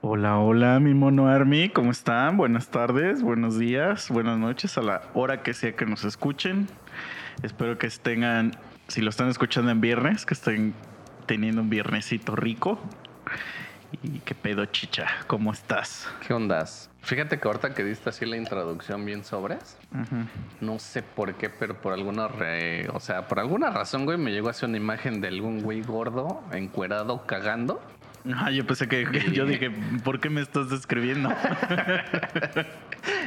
Hola, hola, mi mono Army, ¿cómo están? Buenas tardes, buenos días, buenas noches, a la hora que sea que nos escuchen. Espero que tengan, si lo están escuchando en viernes, que estén teniendo un viernesito rico. Y qué pedo, chicha, ¿cómo estás? ¿Qué ondas? Fíjate que ahorita que diste así la introducción bien sobres, no sé por qué, pero por alguna re- o sea, por alguna razón, güey, me llegó así una imagen de algún güey gordo, encuerado, cagando. Ah, yo pensé que, que- yo dije, ¿por qué me estás describiendo?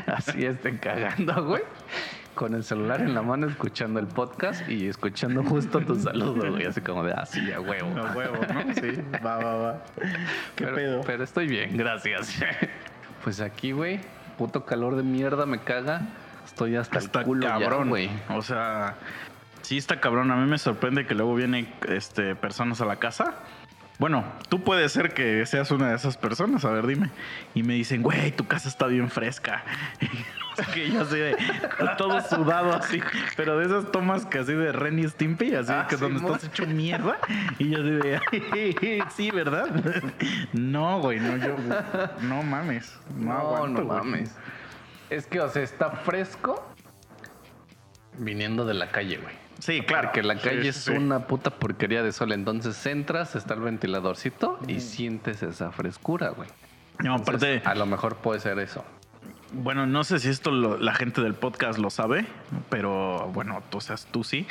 Así este cagando, güey. Con el celular en la mano escuchando el podcast y escuchando justo tu saludo, güey. Así como de así, a huevo. No huevo, ¿no? Sí, va, va, va. ¿Qué pero, pedo? pero estoy bien, gracias. Pues aquí, güey, puto calor de mierda me caga. Estoy hasta el culo cabrón, güey. O sea, sí está cabrón. A mí me sorprende que luego vienen este, personas a la casa. Bueno, tú puedes ser que seas una de esas personas, a ver, dime. Y me dicen, güey, tu casa está bien fresca. Que yo así de todo sudado así, pero de esas tomas que así de Ren y Stimpy, así Ah, que sí, donde estás hecho mierda. Y yo así de, sí, ¿verdad? No, güey, no, yo, no mames. No, No, aguanto, no güey. mames. Es que, o sea, está fresco viniendo de la calle, güey. Sí, claro. Porque la calle sí, es sí. una puta porquería de sol. Entonces entras, está el ventiladorcito y sientes esa frescura, güey. No, aparte, Entonces, a lo mejor puede ser eso. Bueno, no sé si esto lo- la gente del podcast lo sabe, pero bueno, tú, o sea, tú sí.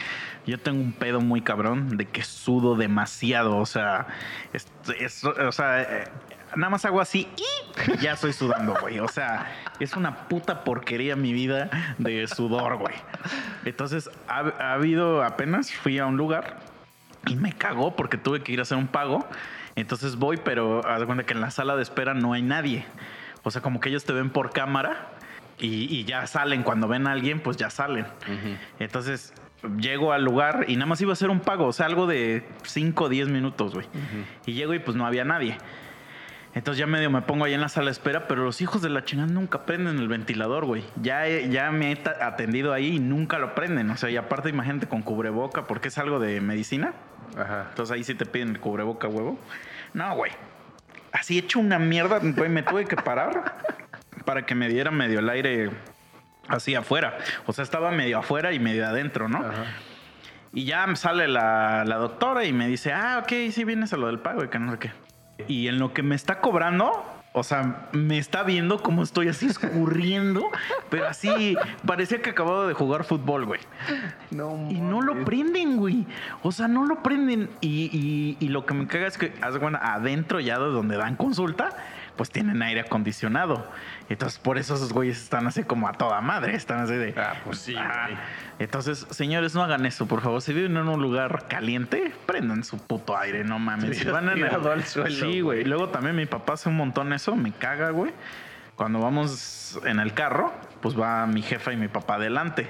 Yo tengo un pedo muy cabrón de que sudo demasiado. O sea, es, es- o sea, eh, nada más hago así y ya estoy sudando, güey. O sea, es una puta porquería mi vida de sudor, güey. Entonces, ha, ha habido apenas fui a un lugar y me cagó porque tuve que ir a hacer un pago. Entonces voy, pero haz de cuenta que en la sala de espera no hay nadie. O sea, como que ellos te ven por cámara y, y ya salen. Cuando ven a alguien, pues ya salen. Entonces llego al lugar y nada más iba a hacer un pago, o sea, algo de 5 o 10 minutos, güey. Y llego y pues no había nadie. Entonces ya medio me pongo ahí en la sala de espera, pero los hijos de la chingada nunca prenden el ventilador, güey. Ya, ya me he atendido ahí y nunca lo prenden. O sea, y aparte imagínate con cubreboca, porque es algo de medicina. Ajá. Entonces ahí sí te piden el cubreboca, huevo. No, güey. Así hecho una mierda, güey, me tuve que parar para que me diera medio el aire así afuera. O sea, estaba medio afuera y medio adentro, ¿no? Ajá. Y ya sale la, la doctora y me dice, ah, ok, sí vienes a lo del pago y que no sé qué. Y en lo que me está cobrando, o sea, me está viendo cómo estoy así escurriendo, pero así parecía que acababa de jugar fútbol, güey. No, Y no lo prenden, güey. O sea, no lo prenden. Y, y- y lo que me caga es que, cuenta, adentro ya de donde dan consulta, pues tienen aire acondicionado. Entonces, por eso esos güeyes están así como a toda madre. Están así de. Ah, pues sí. Entonces, señores, no hagan eso, por favor. Si viven en un lugar caliente, prendan su puto aire, no mames. Sí, Si van en el- al suelo, Sí, güey. Luego también mi papá hace un montón eso, me caga, güey. Cuando vamos en el carro, pues va mi jefa y mi papá adelante.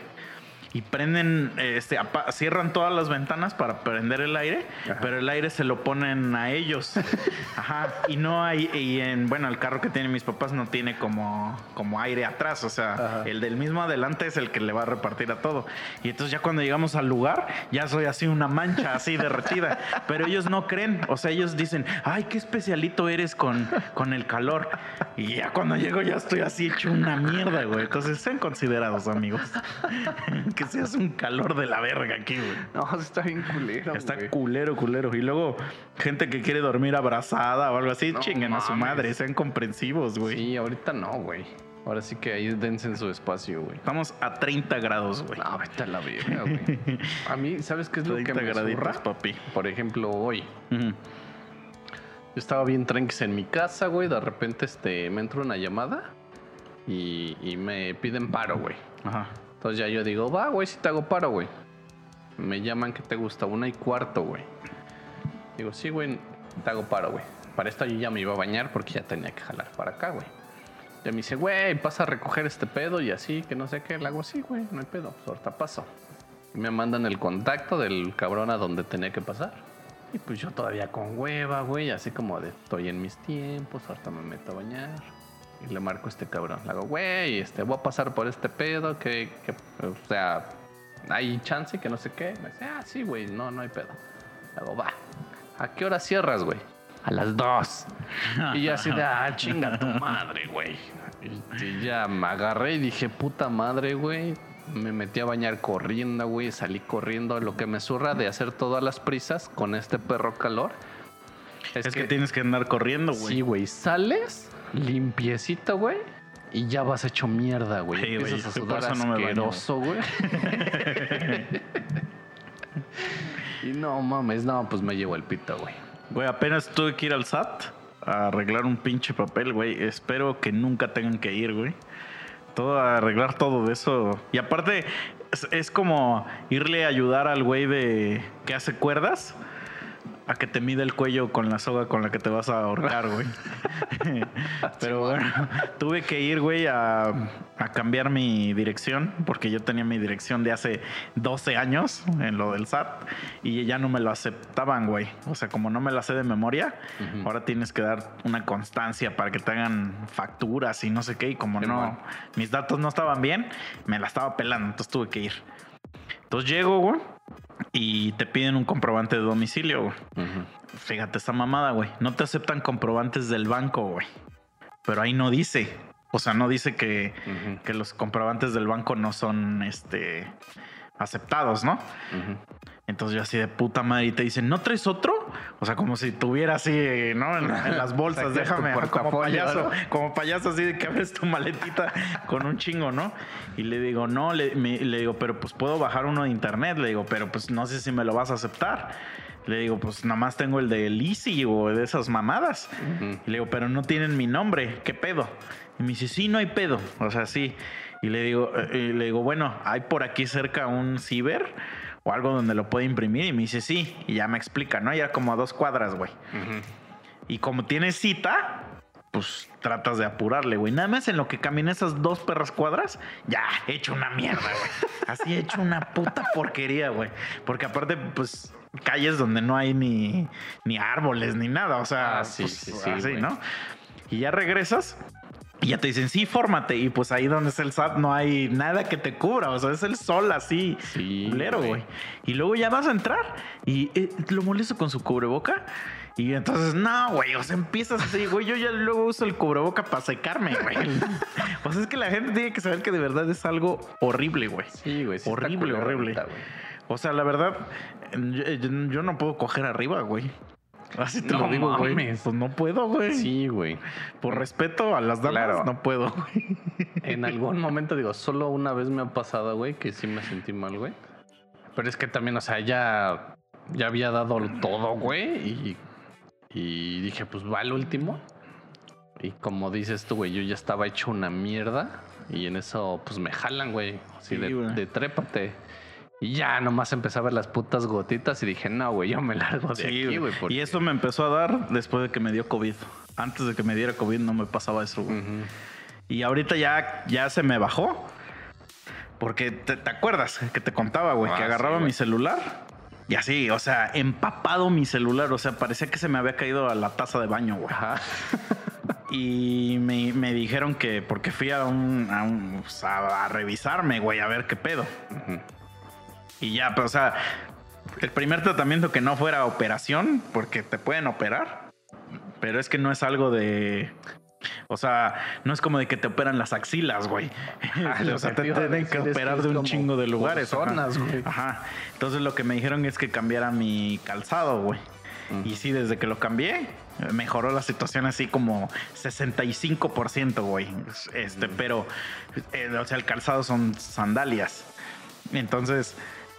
Y prenden, este, cierran todas las ventanas para prender el aire, Ajá. pero el aire se lo ponen a ellos. Ajá. Y no hay, y en, bueno, el carro que tienen mis papás no tiene como, como aire atrás. O sea, Ajá. el del mismo adelante es el que le va a repartir a todo. Y entonces ya cuando llegamos al lugar, ya soy así una mancha así derretida. Pero ellos no creen. O sea, ellos dicen, ay, qué especialito eres con, con el calor. Y ya cuando llego ya estoy así hecho una mierda, güey. Entonces sean considerados, amigos. que seas un calor de la verga aquí, güey. No, está bien culero. Está güey. culero, culero. Y luego, gente que quiere dormir abrazada o algo así, No chinguen a su madre, sean comprensivos, güey. Sí, ahorita no, güey. Ahora sí que ahí dense en su espacio, güey. Estamos a 30 grados, güey. No, vete a la verga, güey. A mí, ¿sabes qué es lo que 30 me graditos, papi. Por ejemplo, hoy. Yo estaba bien tranquis en mi casa, güey. De repente este, me entra una llamada y, y me piden paro, güey. Ajá. Entonces ya yo digo, va, güey, si te hago paro, güey. Me llaman que te gusta, una y cuarto, güey. Digo, sí, güey, te hago paro, güey. Para esto yo ya me iba a bañar porque ya tenía que jalar para acá, güey. Ya me dice, güey, pasa a recoger este pedo y así, que no sé qué. Le hago así, güey, no hay pedo, pues ahorita paso. Me mandan el contacto del cabrón a donde tenía que pasar. Y pues yo todavía con hueva, güey, así como de estoy en mis tiempos, ahorita me meto a bañar. Y le marco a este cabrón. Le hago, güey, este, voy a pasar por este pedo, que, que, o sea, hay chance, que no sé qué. Me dice, ah, sí, güey, no, no hay pedo. Le hago, va. ¿A qué hora cierras, güey? a las 2. Y yo así de, ah, chinga tu madre, güey. Y, y ya me agarré y dije, puta madre, güey. Me metí a bañar corriendo, güey. Salí corriendo. Lo que me surra de hacer todas las prisas con este perro calor. Es, que, tienes que andar corriendo, güey. Sí, güey. Sales limpiecito, güey. Y ya vas hecho mierda, güey. Sí, Empiezas a sudar asqueroso, güey. y no mames, no, pues me llevo el pito, güey. Güey, apenas tuve que ir al SAT a arreglar un pinche papel, güey. Espero que nunca tengan que ir, güey. Todo a arreglar todo de eso. Y aparte, es, es como irle a ayudar al güey de que hace cuerdas a que te mide el cuello con la soga con la que te vas a ahorcar, güey. Pero bueno, tuve que ir, güey, a, a cambiar mi dirección, porque yo tenía mi dirección de hace 12 años en lo del SAT y ya no me lo aceptaban, güey. O sea, como no me la sé de memoria, ahora tienes que dar una constancia para que te hagan facturas y no sé qué. Y como no, mis datos no estaban bien, me la estaba pelando, entonces tuve que ir. Entonces llego, güey, y te piden un comprobante de domicilio, güey. Fíjate esa mamada, güey. No te aceptan comprobantes del banco, güey. Pero ahí no dice. O sea, no dice que, que los comprobantes del banco no son este aceptados, ¿no? Entonces yo así de puta madre y te dicen, ¿no traes otro? O sea, como si tuviera así, ¿no? En, en las bolsas, déjame, como payaso, ¿no? como payaso así de que abres tu maletita con un chingo, ¿no? Y le digo, no, le, me- le digo, pero pues puedo bajar uno de internet, le digo, pero pues no sé si me lo vas a aceptar. Le digo, pues nada más tengo el de Easy o de esas mamadas. Y le digo, pero no tienen mi nombre, ¿qué pedo? Y me dice, sí, no hay pedo. O sea, sí. Y le digo, eh, y le digo, bueno, hay por aquí cerca un ciber o algo donde lo puede imprimir. Y me dice, sí. Y ya me explica, ¿no? Ya como a dos cuadras, güey. Y como tiene cita, pues tratas de apurarle, güey. Nada más en lo que caminé esas dos perras cuadras, ya, he hecho una mierda, güey. Así he hecho una puta porquería, güey. Porque aparte, pues, calles donde no hay ni, ni árboles ni nada. O sea, Ah, sí, pues, sí, sí, así, güey. ¿no? Y ya regresas. Y ya te dicen, sí, fórmate. Y pues ahí donde es el SAT no hay nada que te cubra. O sea, es el sol así. Sí, culero, güey. Y luego ya vas a entrar y eh, lo molesto con su cubreboca. Y entonces, no, güey, o sea, empiezas así, güey. Yo ya luego uso el cubreboca para secarme, güey. O sea, es que la gente tiene que saber que de verdad es algo horrible, güey. Sí, güey. sí Horrible, horrible. ahorita. O sea, la verdad, yo- yo no puedo coger arriba, güey. Así te No lo digo, güey. Pues no puedo, güey. Sí, güey. Por respeto a las damas, Claro. no puedo, güey. En algún momento, digo, solo una vez me ha pasado, güey, que sí me sentí mal, güey. Pero es que también, o sea, ya, ya había dado todo, güey. Y, y dije, pues va al último. Y como dices tú, güey, yo ya estaba hecho una mierda. Y en eso, pues me jalan, güey. Así Sí, de, de trépate. Y ya nomás empecé a ver las putas gotitas y dije, no, güey, yo me largo de Sí, aquí, güey. porque- Y eso me empezó a dar después de que me dio COVID. Antes de que me diera COVID no me pasaba eso, güey. Y ahorita ya, ya se me bajó. Porque te, te acuerdas que te contaba, güey, Ah, que sí, agarraba mi celular. Y así, o sea, empapado mi celular. O sea, parecía que se me había caído a la taza de baño, güey. Y me, me dijeron que, porque fui a un, a, un- a revisarme, güey, a ver qué pedo. Y ya, pero, o sea, el primer tratamiento que no fuera operación, porque te pueden operar, pero es que no es algo de. O sea, no es como de que te operan las axilas, güey. O sea, te tienen que operar de un chingo de lugares. ajá. zonas, güey. Ajá. Entonces lo que me dijeron es que cambiara mi calzado, güey. Y sí, desde que lo cambié, mejoró la situación así como 65%, güey. Este, pero, eh, o sea, el calzado son sandalias. Entonces,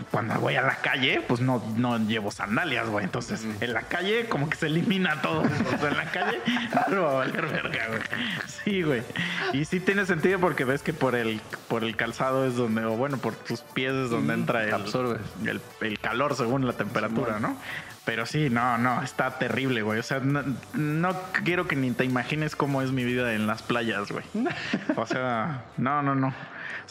cuando voy a la calle, pues no, no llevo sandalias, güey. Entonces, en la calle, como que se elimina todo. O sea, en la calle, no va a valer verga, güey. Sí, güey. Y sí tiene sentido porque ves que por el, por el calzado es donde, o bueno, por tus pies es donde entra el, absorbes. el, el calor según la temperatura, ¿no? Pero sí, no, no, está terrible, güey. O sea, no, no quiero que ni te imagines cómo es mi vida en las playas, güey. O sea, no, no, no.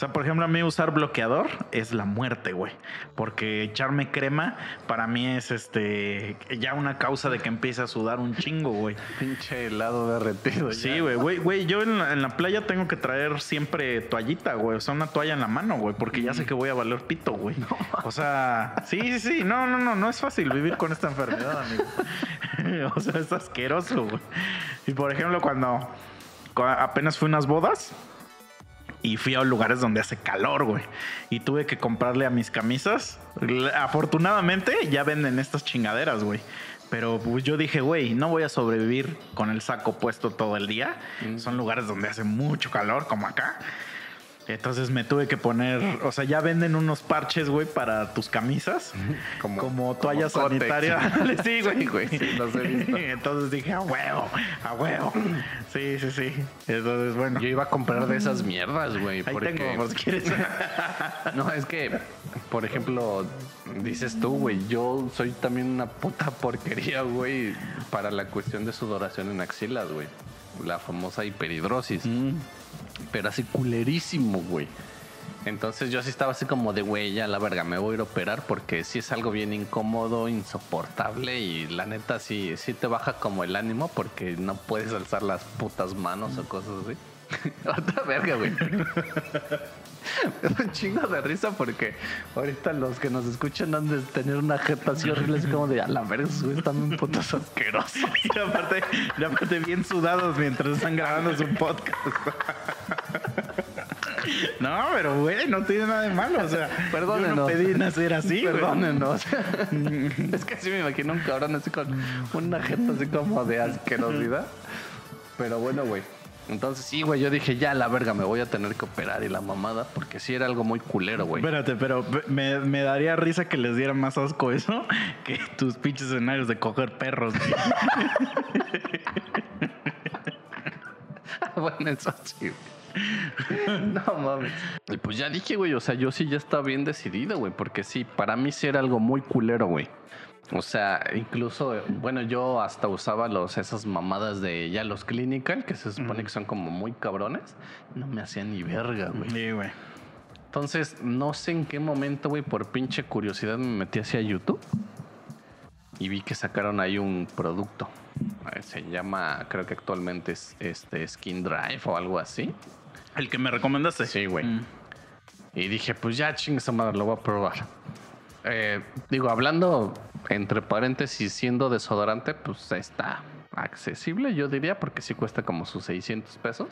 O sea, por ejemplo, a mí usar bloqueador es la muerte, güey. Porque echarme crema para mí es este ya una causa de que empiece a sudar un chingo, güey. Pinche helado derretido. Sí, güey, güey, güey, yo en la, en la playa tengo que traer siempre toallita, güey, o sea, una toalla en la mano, güey, porque ya sé que voy a valer pito, güey. O sea, sí, sí, sí, no, no, no, no es fácil vivir con esta enfermedad, amigo. o sea, es asqueroso, güey. Y por ejemplo, cuando, cua- apenas fui a unas bodas y fui a lugares donde hace calor, güey. Y tuve que comprarle a mis camisas. Afortunadamente ya venden estas chingaderas, güey. Pero pues yo dije, güey, no voy a sobrevivir con el saco puesto todo el día. Son lugares donde hace mucho calor, como acá. Entonces me tuve que poner, o sea, ya venden unos parches, güey, para tus camisas. Como, Como- toalla como Cotex. sanitaria. sí, güey. Güey, sí, los he visto. Entonces dije, a huevo, a huevo. Sí, sí, sí. Entonces, bueno. Yo iba a comprar de esas mierdas, güey. Ahí porque... tengo, por quieres. No, es que, por ejemplo, dices tú, güey, yo soy también una puta porquería, güey, para la cuestión de sudoración en axilas, güey. La famosa hiperhidrosis. Mm. Pero así culerísimo, güey. Entonces yo sí estaba así como de, güey, ya la verga, me voy a ir a operar porque sí es algo bien incómodo, insoportable y la neta sí, sí te baja como el ánimo porque no puedes alzar las putas manos o cosas así. Otra verga, güey. Me da un chingo de risa porque ahorita los que nos escuchan han de tener una jeta así horrible, así como de a la verga, están bien putos asquerosos. Y aparte, y aparte bien sudados mientras están grabando su podcast. No, pero güey, no tiene nada de malo. O sea, yo no Perdónenos. pedí nacer así, güey. Perdónenos. es que sí me imagino un cabrón así con una jeta así como de asquerosidad. Pero bueno, güey. Entonces sí, güey, yo dije, ya la verga, me voy a tener que operar y la mamada, porque sí era algo muy culero, güey. Espérate, pero me, me daría risa que les diera más asco eso que tus pinches escenarios de coger perros. güey. bueno, eso sí, güey. No mames. Y pues ya dije, güey, o sea, yo sí ya estaba bien decidido, güey, porque sí, para mí sí era algo muy culero, güey. O sea, incluso, bueno, yo hasta usaba los esas mamadas de ya los clinical, que se supone que son como muy cabrones. No me hacían ni verga, güey. Sí, güey. Entonces, no sé en qué momento, güey, por pinche curiosidad me metí hacia YouTube y vi que sacaron ahí un producto. Eh, Se llama, creo que actualmente es este Skin Drive o algo así. El que me recomendaste. Sí, güey. Mm. Y dije, pues ya, chingue esa madre, lo voy a probar. Eh, digo, hablando entre paréntesis, siendo desodorante, pues está accesible, yo diría, porque sí cuesta como sus 600 pesos.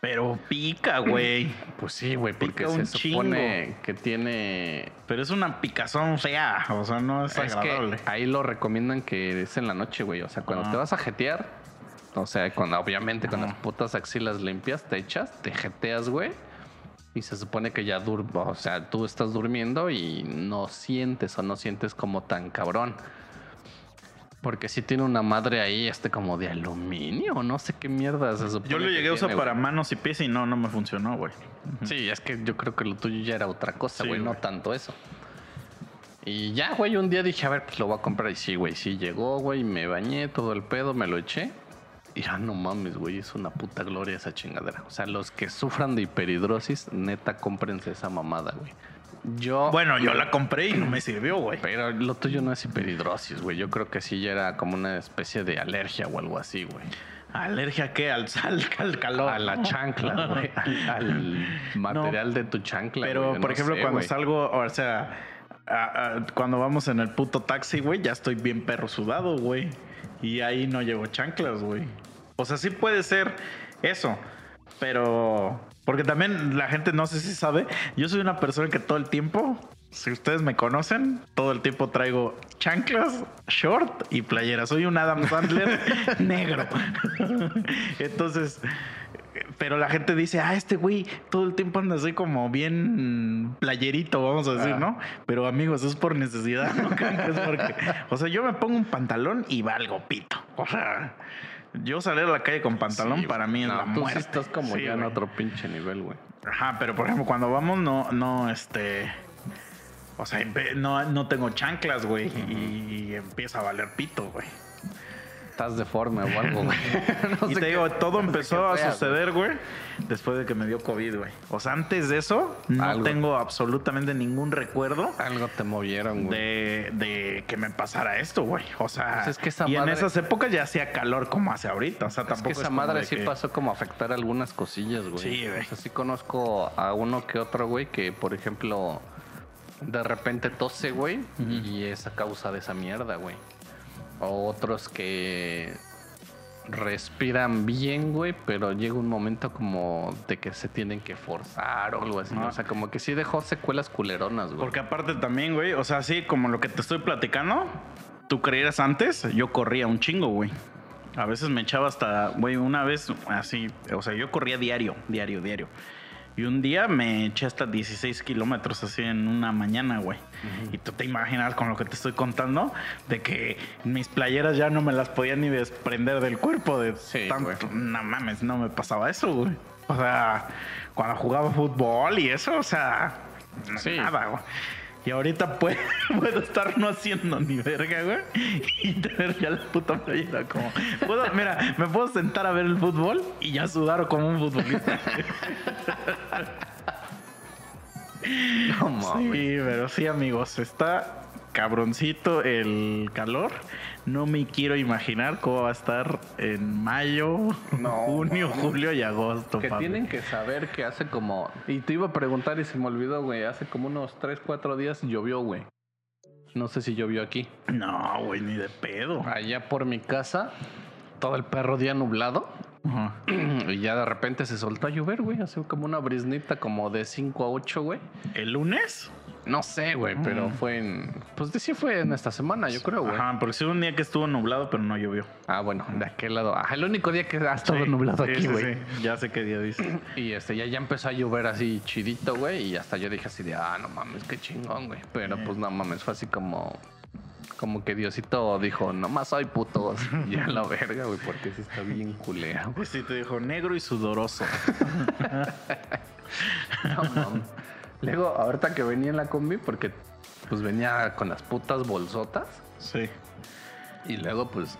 Pero pica, güey. Pues sí, güey, porque se supone que tiene Pero es una picazón fea. O sea, no es, Es agradable. que ahí lo recomiendan que es en la noche, güey. O sea, cuando Ah. te vas a jetear, o sea, cuando obviamente con Ajá. las putas axilas limpias, te echas, te jeteas, güey. Y se supone que ya dur o sea, tú estás durmiendo y no sientes o no sientes como tan cabrón. Porque si tiene una madre ahí, este como de aluminio, no sé qué mierda se supone Yo lo llegué a usar para güey. manos y pies y no, no me funcionó, güey. Sí, es que yo creo que lo tuyo ya era otra cosa, Sí, güey, no güey. tanto eso. Y ya, güey, un día dije, a ver, pues lo voy a comprar. Y sí, güey, sí llegó, güey, me bañé, todo el pedo, me lo eché. Ya no mames, güey, es una puta gloria esa chingadera. O sea, los que sufran de hiperhidrosis, neta, cómprense esa mamada, güey. Yo. Bueno, yo la compré y no me sirvió, güey. Pero lo tuyo no es hiperhidrosis, güey. Yo creo que sí ya era como una especie de alergia o algo así, güey. ¿Alergia a qué? Al sal, al calor. A la chancla, güey. Al, al material de tu chancla. Pero, güey, por no ejemplo, sé, cuando güey. salgo, o sea, a- a- cuando vamos en el puto taxi, güey, ya estoy bien perro sudado, güey. Y ahí no llevo chanclas, güey. O sea, sí puede ser eso, pero... Porque también la gente no sé si sabe, yo soy una persona que todo el tiempo, si ustedes me conocen, todo el tiempo traigo chanclas, short y playera. Soy un Adam Sandler negro. Entonces, pero la gente dice, ah, este güey todo el tiempo anda así como bien playerito, vamos a decir, Ah. ¿no? Pero amigos, es por necesidad, ¿no? es porque, o sea, yo me pongo un pantalón y valgo pito. O sea, yo salir a la calle con pantalón Sí, para mí es no, la tú muerte. sí estás como Sí, ya en otro pinche nivel, güey. Ajá, pero por ejemplo, cuando vamos, no, no, este. O sea, no, no tengo chanclas, güey. y, empieza a valer pito, güey. Estás deforme o algo, güey. No y te qué- digo, todo empezó a suceder, güey, después de que me dio COVID, güey. O sea, antes de eso, no Algo. tengo absolutamente ningún recuerdo. Algo te movieron, güey. de, de que me pasara esto, güey. O sea, Pues es que esa y en esas épocas ya hacía calor como hace ahorita. O sea, Es tampoco que esa madre sí que- pasó como a afectar algunas cosillas, güey. Sí, güey. O sea, sí conozco a uno que otro, güey, que por ejemplo, de repente tose, güey, y es a causa de esa mierda, güey. Otros que respiran bien, güey, pero llega un momento como de que se tienen que forzar o algo así. ¿no? O sea, como que sí dejó secuelas culeronas, güey. Porque aparte también, güey, o sea, sí, como lo que te estoy platicando, tú creías antes, yo corría un chingo, güey. A veces me echaba hasta, güey, una vez así, o sea, yo corría diario, diario, diario. Y un día me eché hasta 16 kilómetros así en una mañana, güey. Y tú te imaginas con lo que te estoy contando, de que mis playeras ya no me las podía ni desprender del cuerpo de Sí, tanto. güey. No mames, no me pasaba eso, güey. O sea, cuando jugaba fútbol y eso, o sea, Sí. nada, güey. Y ahorita puedo, puedo estar no haciendo ni verga, güey. Y tener ya la puta playera como. puedo- mira, me puedo sentar a ver el fútbol y ya sudar como un futbolista. No mames. Sí, pero sí, amigos, está cabroncito el calor. No me quiero imaginar cómo va a estar en mayo, No, junio, julio y agosto. Que papi. tienen que saber que hace como. Y te iba a preguntar y se me olvidó, güey. Hace como unos 3, 4 días llovió, güey. No sé si llovió aquí. No, güey, ni de pedo. Allá por mi casa, todo el perro día nublado. Ajá. Y ya de repente se soltó a llover, güey. Hace como una brisnita como de 5 a 8, güey. ¿El lunes? No sé, güey, pero Mm. fue en. Pues sí fue en esta semana, yo creo, güey. Ajá, porque sí un día que estuvo nublado, pero no llovió. Ah, bueno, de aquel lado. Ajá, el único día que ha estado Sí, nublado sí, aquí, güey. sí. Ya sé qué día dice. Y este, ya, ya empezó a llover así chidito, güey. Y hasta yo dije así de, ah, no mames, qué chingón, güey. Pero pues no mames, fue así como. Como que Diosito dijo, nomás hay putos. ya la verga, güey, porque sí está bien culera. Pues sí, te dijo negro y sudoroso. No mames. Luego, ahorita que venía en la combi, porque pues venía con las putas bolsotas. Sí. Y luego, pues,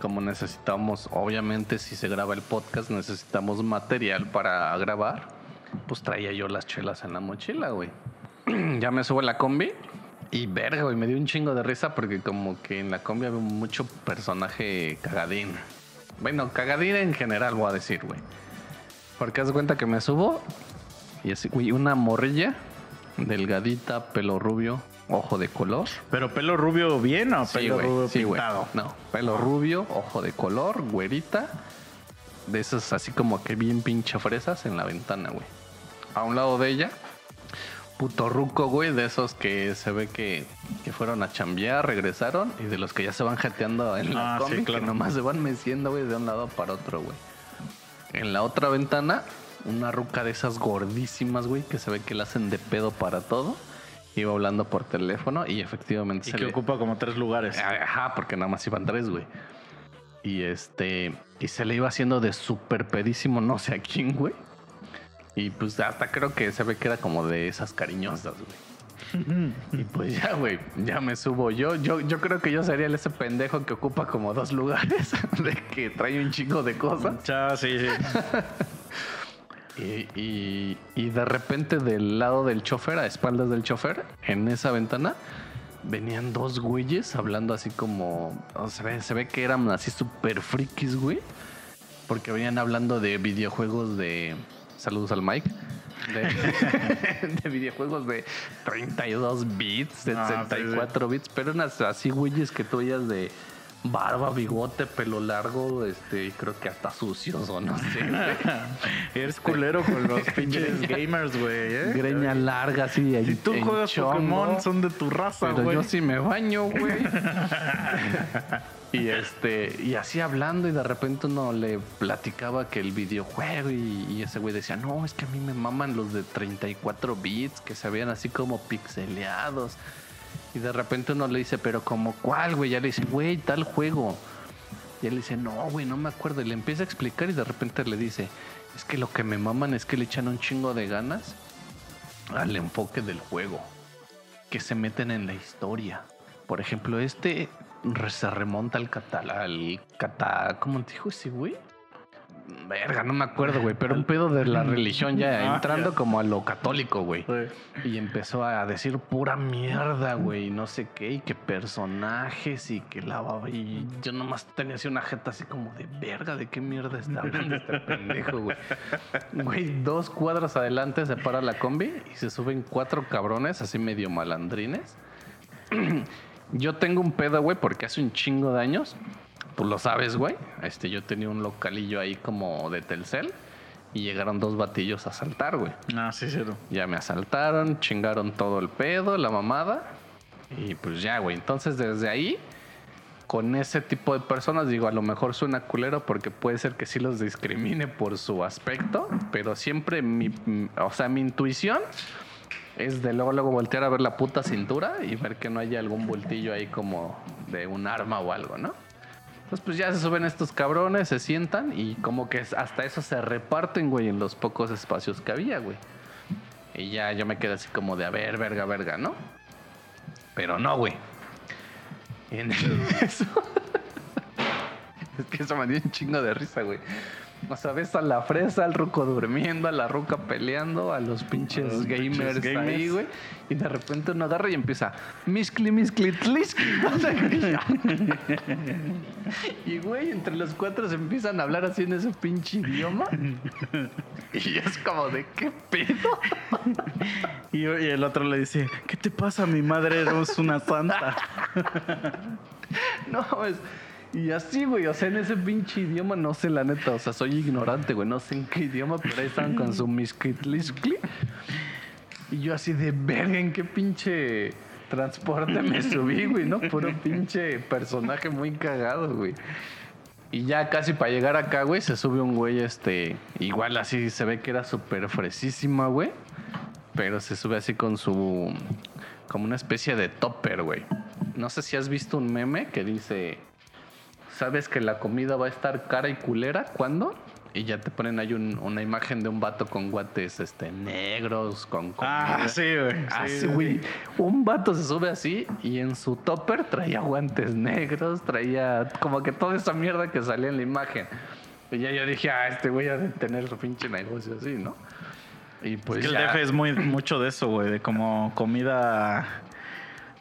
como necesitamos, obviamente, si se graba el podcast, necesitamos material para grabar. Pues traía yo las chelas en la mochila, güey. ya me subo a la combi y verga, güey, me dio un chingo de risa porque como que en la combi había mucho personaje cagadín. Bueno, cagadín en general, voy a decir, güey. Porque haz cuenta que me subo y así, güey, una morrilla delgadita, pelo rubio, ojo de color. ¿Pero pelo rubio bien o Sí, pelo güey, rubio sí, güey. pintado? No, pelo rubio, ojo de color, güerita. De esas así como que bien pinche fresas en la ventana, güey. A un lado de ella, puto ruco, güey, de esos que se ve que, que fueron a chambear, regresaron y de los que ya se van jateando en la Ah, sí, combi, claro. que nomás se van meciendo, güey, de un lado para otro, güey. En la otra ventana, una ruca de esas gordísimas, güey, que se ve que la hacen de pedo para todo. Iba hablando por teléfono y efectivamente Y se que le... ocupa como tres lugares. Ajá, porque nada más iban tres, güey. Y este. Y se le iba haciendo de súper pedísimo, no sé a quién, güey. Y pues hasta creo que se ve que era como de esas cariñosas, güey. Y pues ya, güey, ya me subo yo. Yo, yo creo que yo sería ese pendejo que ocupa como dos lugares, de que trae un chingo de cosas. Ya, sí, sí. Y, y- y de repente del lado del chofer, a espaldas del chofer, en esa ventana, venían dos güeyes hablando así como... o se, ve, se ve que eran así súper frikis, güey. Porque venían hablando de videojuegos de... Saludos al Mike. De, de videojuegos de 32 bits, de Ah, sí, 64 bits, pero unas así güeyes que tú veías de barba, bigote, pelo largo, este, y creo que hasta sucios o no sé. Eres culero con los pinches Greña. gamers, güey. ¿eh? Greña larga, así. Si en- tú en juegas chongo, Pokémon, son de tu raza, Pero güey. yo sí me baño, güey. y este, y así hablando, y de repente uno le platicaba que el videojuego, y, y ese güey decía, no, es que a mí me maman los de 34 bits, que se veían así como pixeleados. Y de repente uno le dice, pero como cuál, güey? Ya le dice, güey, tal juego. Y él dice, no, güey, no me acuerdo. Y le empieza a explicar y de repente le dice, es que lo que me maman es que le echan un chingo de ganas al enfoque del juego. Que se meten en la historia. Por ejemplo, este se remonta al catal, al cata, ¿cómo te dijo ese güey? Verga, no me acuerdo, güey, pero un pedo de la religión ya Ah, entrando como a lo católico, güey. Y empezó a decir pura mierda, güey, y no sé qué, y que personajes y que la. Y yo nomás tenía así una jeta así como de verga, ¿de qué mierda está hablando este pendejo, güey? Güey, dos cuadras adelante se para la combi y se suben cuatro cabrones, así medio malandrines. Yo tengo un pedo, güey, porque hace un chingo de años, tú lo sabes, güey. Este, yo tenía un localillo ahí como de Telcel y llegaron dos batillos a asaltar, güey. Ah, sí, sí. Ya me asaltaron, chingaron todo el pedo, la mamada. Y pues ya, güey. Entonces desde ahí, con ese tipo de personas, digo, a lo mejor suena culero porque puede ser que sí los discrimine por su aspecto, pero siempre mi, o sea, mi intuición es de luego, luego voltear a ver la puta cintura y ver que no haya algún voltillo ahí como de un arma o algo, ¿no? Entonces, pues ya se suben estos cabrones, se sientan y como que hasta eso se reparten, güey, en los pocos espacios que había, güey. Y ya yo me quedé así como de, a ver, verga, verga, ¿no? Pero no, güey. En eso... es que eso me dio un chingo de risa, güey. O sea, ves a la fresa, al ruco durmiendo, a la ruca peleando, a los pinches los pinches gamers, ahí, güey. Y de repente uno agarra y empieza, miscli, miscli, y güey, entre los cuatro se empiezan a hablar así en ese pinche idioma. Y es como de qué pedo. Y, y el otro le dice, ¿qué te pasa? Mi madre eres una santa. No, es. Y así, güey, o sea, en ese pinche idioma, no sé la neta, o sea, soy ignorante, güey, no sé en qué idioma, pero ahí estaban con su misquitliscli. Y yo así de verga, ¿en qué pinche transporte me subí, güey, no? Puro pinche personaje muy cagado, güey. Y ya casi para llegar acá, güey, se sube un güey, este, igual así se ve que era súper fresísima, güey. Pero se sube así con su, como una especie de topper, güey. No sé si has visto un meme que dice, ¿sabes que la comida va a estar cara y culera? ¿Cuándo? Y ya te ponen ahí un- una imagen de un vato con guantes este, negros, con comida. Ah, sí, güey. Ah, Sí, sí, güey. Un vato se sube así y en su topper traía guantes negros, traía como que toda esa mierda que salía en la imagen. Y ya yo dije, ah, este güey ha de tener su pinche negocio así, ¿no? Y pues Es que el DF es muy, mucho de eso, güey, de como comida...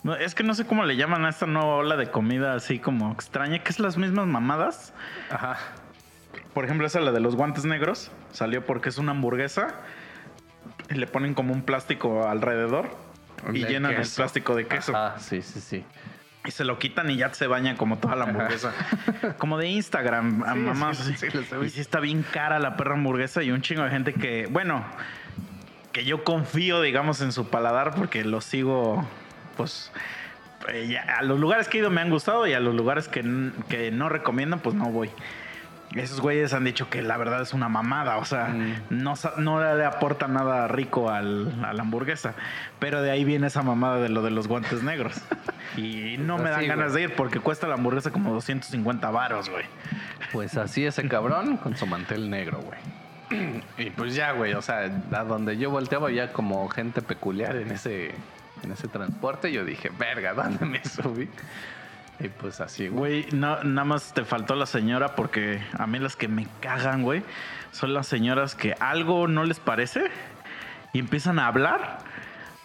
No, es que no sé cómo le llaman a esta nueva ola de comida así como extraña, que es las mismas mamadas. Ajá. Por ejemplo, esa la de los guantes negros salió porque es una hamburguesa y le ponen como un plástico alrededor y De llenan el plástico de queso. Ah, sí, sí, sí. Y se lo quitan y ya se baña como toda la hamburguesa. como de Instagram, a Sí, mamás. sí, y sí está bien cara la perra hamburguesa y un chingo de gente que, bueno, que yo confío, digamos, en su paladar porque lo sigo, pues... eh, ya, a los lugares que he ido me han gustado y a los lugares que, que no recomiendan, pues no voy. Esos güeyes han dicho que la verdad es una mamada, o sea, Mm. no, no le aporta nada rico al- a la hamburguesa. Pero de ahí viene esa mamada de lo de los guantes negros. Y no me dan Así, ganas güey. de ir porque cuesta la hamburguesa como 250 varos, güey. Pues así ese cabrón con su mantel negro, güey. Y pues ya, güey, o sea, a donde yo volteaba ya como gente peculiar en ese, en ese transporte, yo dije, verga, ¿dónde me subí? Y pues así, güey. Güey, no, nada más te faltó la señora porque a mí las que me cagan, güey, son las señoras que algo no les parece y empiezan a hablar,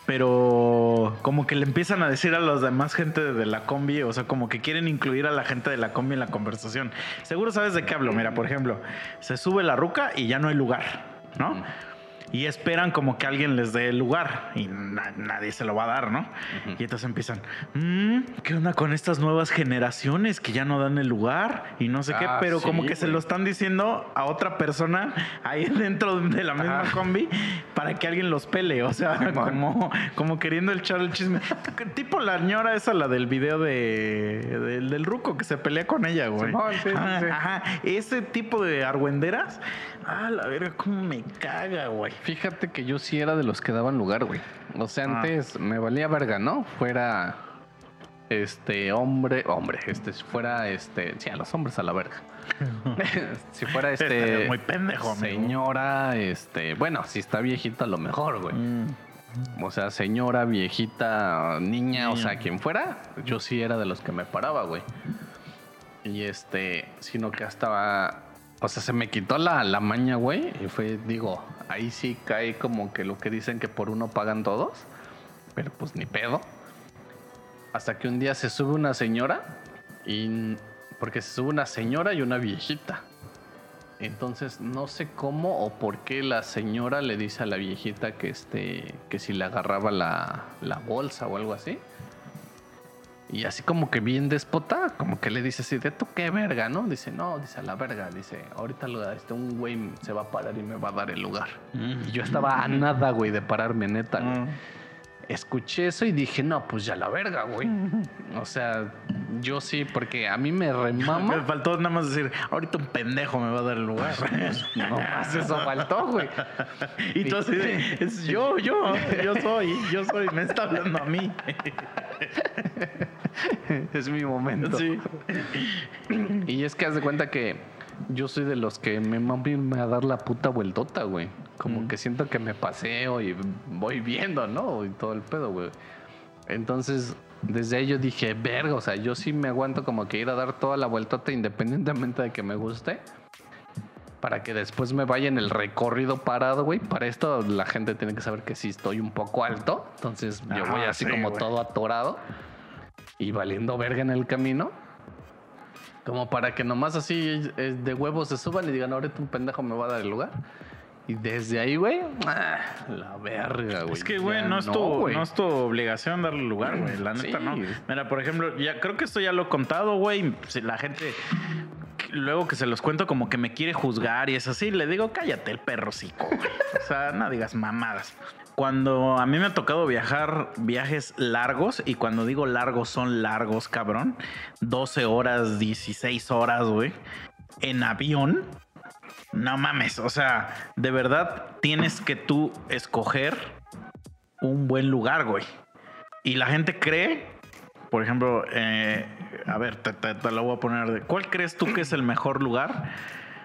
pero como que le empiezan a decir a los demás gente de la combi, o sea, como que quieren incluir a la gente de la combi en la conversación. Seguro sabes de qué hablo. Mira, por ejemplo, se sube la ruca y ya no hay lugar, ¿no? Y esperan como que alguien les dé el lugar y na- nadie se lo va a dar, ¿no? Y entonces empiezan, "Mm, ¿qué onda con estas nuevas generaciones que ya no dan el lugar? Y no sé qué, Ah, pero sí, como que se lo están diciendo a otra persona ahí dentro de la misma combi para que alguien los pele, o sea, como, como queriendo echar el chisme. tipo la ñora esa, la del video de, del, del ruco que se pelea con ella, güey. Sí, Ajá, sí. ajá. Ese tipo de argüenderas, ah, la verga, cómo me caga, güey. Fíjate que yo sí era de los que daban lugar, güey. O sea, Ah. antes me valía verga, ¿no? Fuera este hombre, hombre, este, si fuera este, sí, a los hombres a la verga. si fuera este muy pendejo, amigo. señora, este, bueno, si está viejita a lo mejor, güey. Mm. O sea, señora, viejita, niña, o sea, quien fuera, yo sí era de los que me paraba, güey. Y este, sino que hasta, o sea, se me quitó la, la maña, güey. Y fue, digo, ahí sí cae como que lo que dicen que por uno pagan todos. Pero pues ni pedo. Hasta que un día se sube una señora y... Porque se sube una señora y una viejita. Entonces no sé cómo o por qué la señora le dice a la viejita que este que si le agarraba la, la bolsa o algo así. Y así como que bien despota, como que le dice así, ¿de tú qué verga, no? Dice, no, dice a la verga, dice, ahorita lo, este, un güey se va a parar y me va a dar el lugar. Y yo estaba a nada, güey, de pararme, neta. güey. Escuché eso y dije, no, pues ya la verga, güey. O sea, yo sí, porque a mí me Me remama. faltó nada más decir, ahorita un pendejo me va a dar el lugar. No más eso faltó, güey. y tú así de, es yo, yo, yo soy, yo soy, me está hablando a mí. Es mi momento. Sí. Y es que haz de cuenta que yo soy de los que me mami a dar la puta vueltota, güey. Como que siento que me paseo y voy viendo, ¿no? Y todo el pedo, güey. Entonces, desde ahí yo dije, verga, o sea, yo sí me aguanto como que ir a dar toda la vueltota independientemente de que me guste. Para que después me vaya en el recorrido parado, güey. Para esto la gente tiene que saber que sí estoy un poco alto. Entonces yo voy Ah, así sí, como güey. todo atorado y valiendo verga en el camino. Como para que nomás así eh, de huevos se suban y digan, ahorita un pendejo me va a dar el lugar. Y desde ahí, güey, ah, la verga, güey. Es que, güey, no, es tu, no es tu obligación darle lugar, güey. La neta, Sí. no. Mira, por ejemplo, ya creo que esto ya lo he contado, güey. Si la gente, luego que se los cuento, como que me quiere juzgar y es así, le digo, cállate el perrocico, güey. O sea, no digas mamadas. Cuando a mí me ha tocado viajar viajes largos, y cuando digo largos, son largos, cabrón. 12 horas, 16 horas, güey. En avión. No mames, o sea, de verdad tienes que tú escoger un buen lugar, güey. Y la gente cree, por ejemplo, eh, a ver, te, te- te lo voy a poner de. ¿Cuál crees tú que es el mejor lugar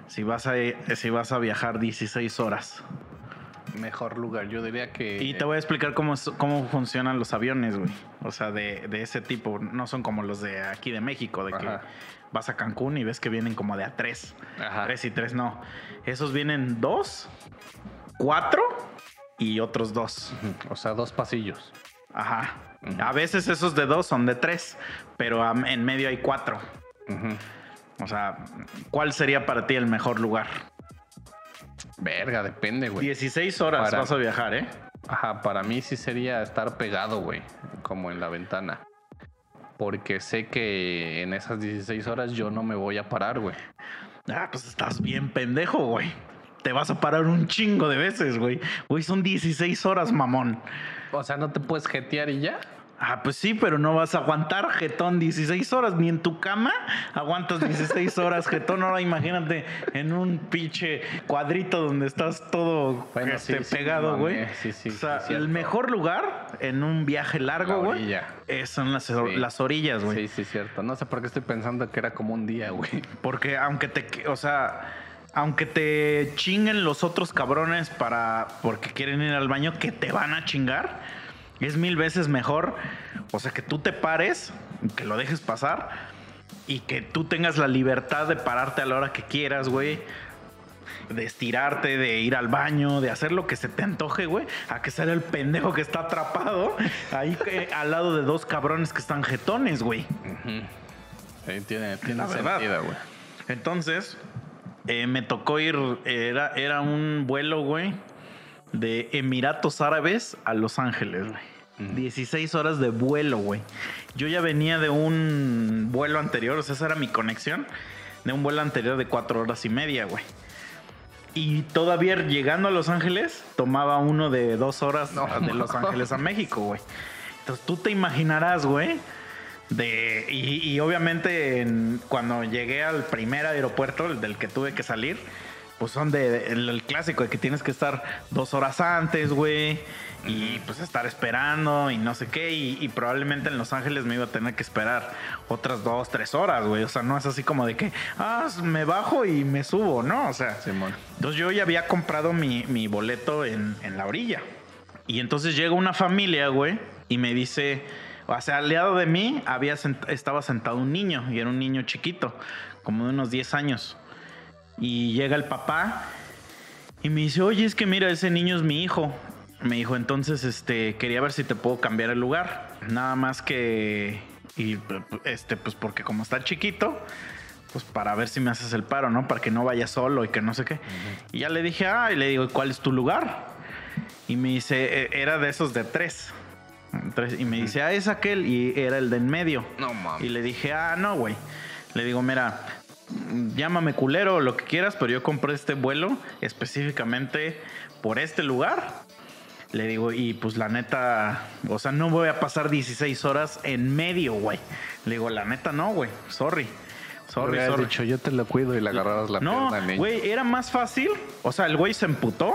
si vas a, si vas a viajar 16 horas? Mejor lugar, yo diría que... Y te voy a explicar cómo, cómo funcionan los aviones, güey. O sea, de, de ese tipo. No son como los de aquí de México, de que vas a Cancún y ves que vienen como de a tres. Ajá. Tres y tres, no. Esos vienen dos, cuatro y otros dos. O sea, dos pasillos. Ajá. A veces esos de dos son de tres, pero en medio hay cuatro. Ujú. O sea, ¿cuál sería para ti el mejor lugar? Verga, depende, güey. 16 horas Para- vas a viajar, ¿eh? Ajá, para mí sí sería estar pegado, güey, como en la ventana. Porque sé que en esas 16 horas yo no me voy a parar, güey. Ah, pues estás bien pendejo, güey. Te vas a parar un chingo de veces, güey. Güey, son 16 horas, mamón. O sea, no te puedes jetear y ya. Ah, pues sí, pero no vas a aguantar jetón 16 horas. Ni en tu cama aguantas 16 horas jetón. Ahora imagínate en un pinche cuadrito donde estás todo Bueno, este, sí, pegado, güey. Sí, sí, o sea, el mejor lugar en un viaje largo, La güey, eh, son las, las orillas, güey. Sí, sí, cierto. No sé por qué estoy pensando que era como un día, güey. Porque aunque te, o sea, aunque te chinguen los otros cabrones para, porque quieren ir al baño, que te van a chingar, es mil veces mejor. O sea, que tú te pares, que lo dejes pasar y que tú tengas la libertad de pararte a la hora que quieras, güey. De estirarte, de ir al baño, de hacer lo que se te antoje, güey. A que sea el pendejo que está atrapado ahí eh, al lado de dos cabrones que están jetones, güey. Sí, tiene, tiene sentido, güey. Entonces, eh, me tocó ir, era, era un vuelo, güey, de Emiratos Árabes a Los Ángeles, güey. 16 horas de vuelo, güey. Yo ya venía de un vuelo anterior, o sea, esa era mi conexión, de un vuelo anterior de 4 horas y media, güey. Y todavía llegando a Los Ángeles, tomaba uno de dos horas No, de Los no. Ángeles a México, güey. Entonces tú te imaginarás, güey, de, y, y obviamente en- cuando llegué al primer aeropuerto, el del que tuve que salir, pues son de, el, el clásico de que tienes que estar dos horas antes, güey, y pues estar esperando y no sé qué, y, y probablemente en Los Ángeles me iba a tener que esperar otras dos, tres horas, güey. O sea, no es así como de que, ah, me bajo y me subo, ¿no? O sea, Simón. entonces yo ya había comprado mi, mi boleto en, en la orilla. Y entonces llega una familia, güey, y me dice, o sea, al lado de mí había sent- estaba sentado un niño, y era un niño chiquito, como de unos 10 años. Y llega el papá y me dice, oye, es que mira, ese niño es mi hijo. Me dijo, entonces, este, quería ver si te puedo cambiar el lugar. Nada más que, y este, pues porque como está chiquito, pues para ver si me haces el paro, ¿no? Para que no vaya solo y que no sé qué. Y ya le dije, ah, y le digo, ¿cuál es tu lugar? Y me dice, "E- era de esos de tres. Entonces, y me dice, ah, es aquel. Y era el de en medio. No mames. Y le dije, ah, no, güey. Le digo, mira, llámame culero o lo que quieras, pero yo compré este vuelo específicamente por este lugar. Le digo, y pues la neta, o sea, no voy a pasar 16 horas en medio, güey. Le digo, la neta no, güey. Sorry. Sorry, sorry. dicho, yo te lo cuido y le agarraras la No, pierna, güey, era más fácil. O sea, el güey se emputó.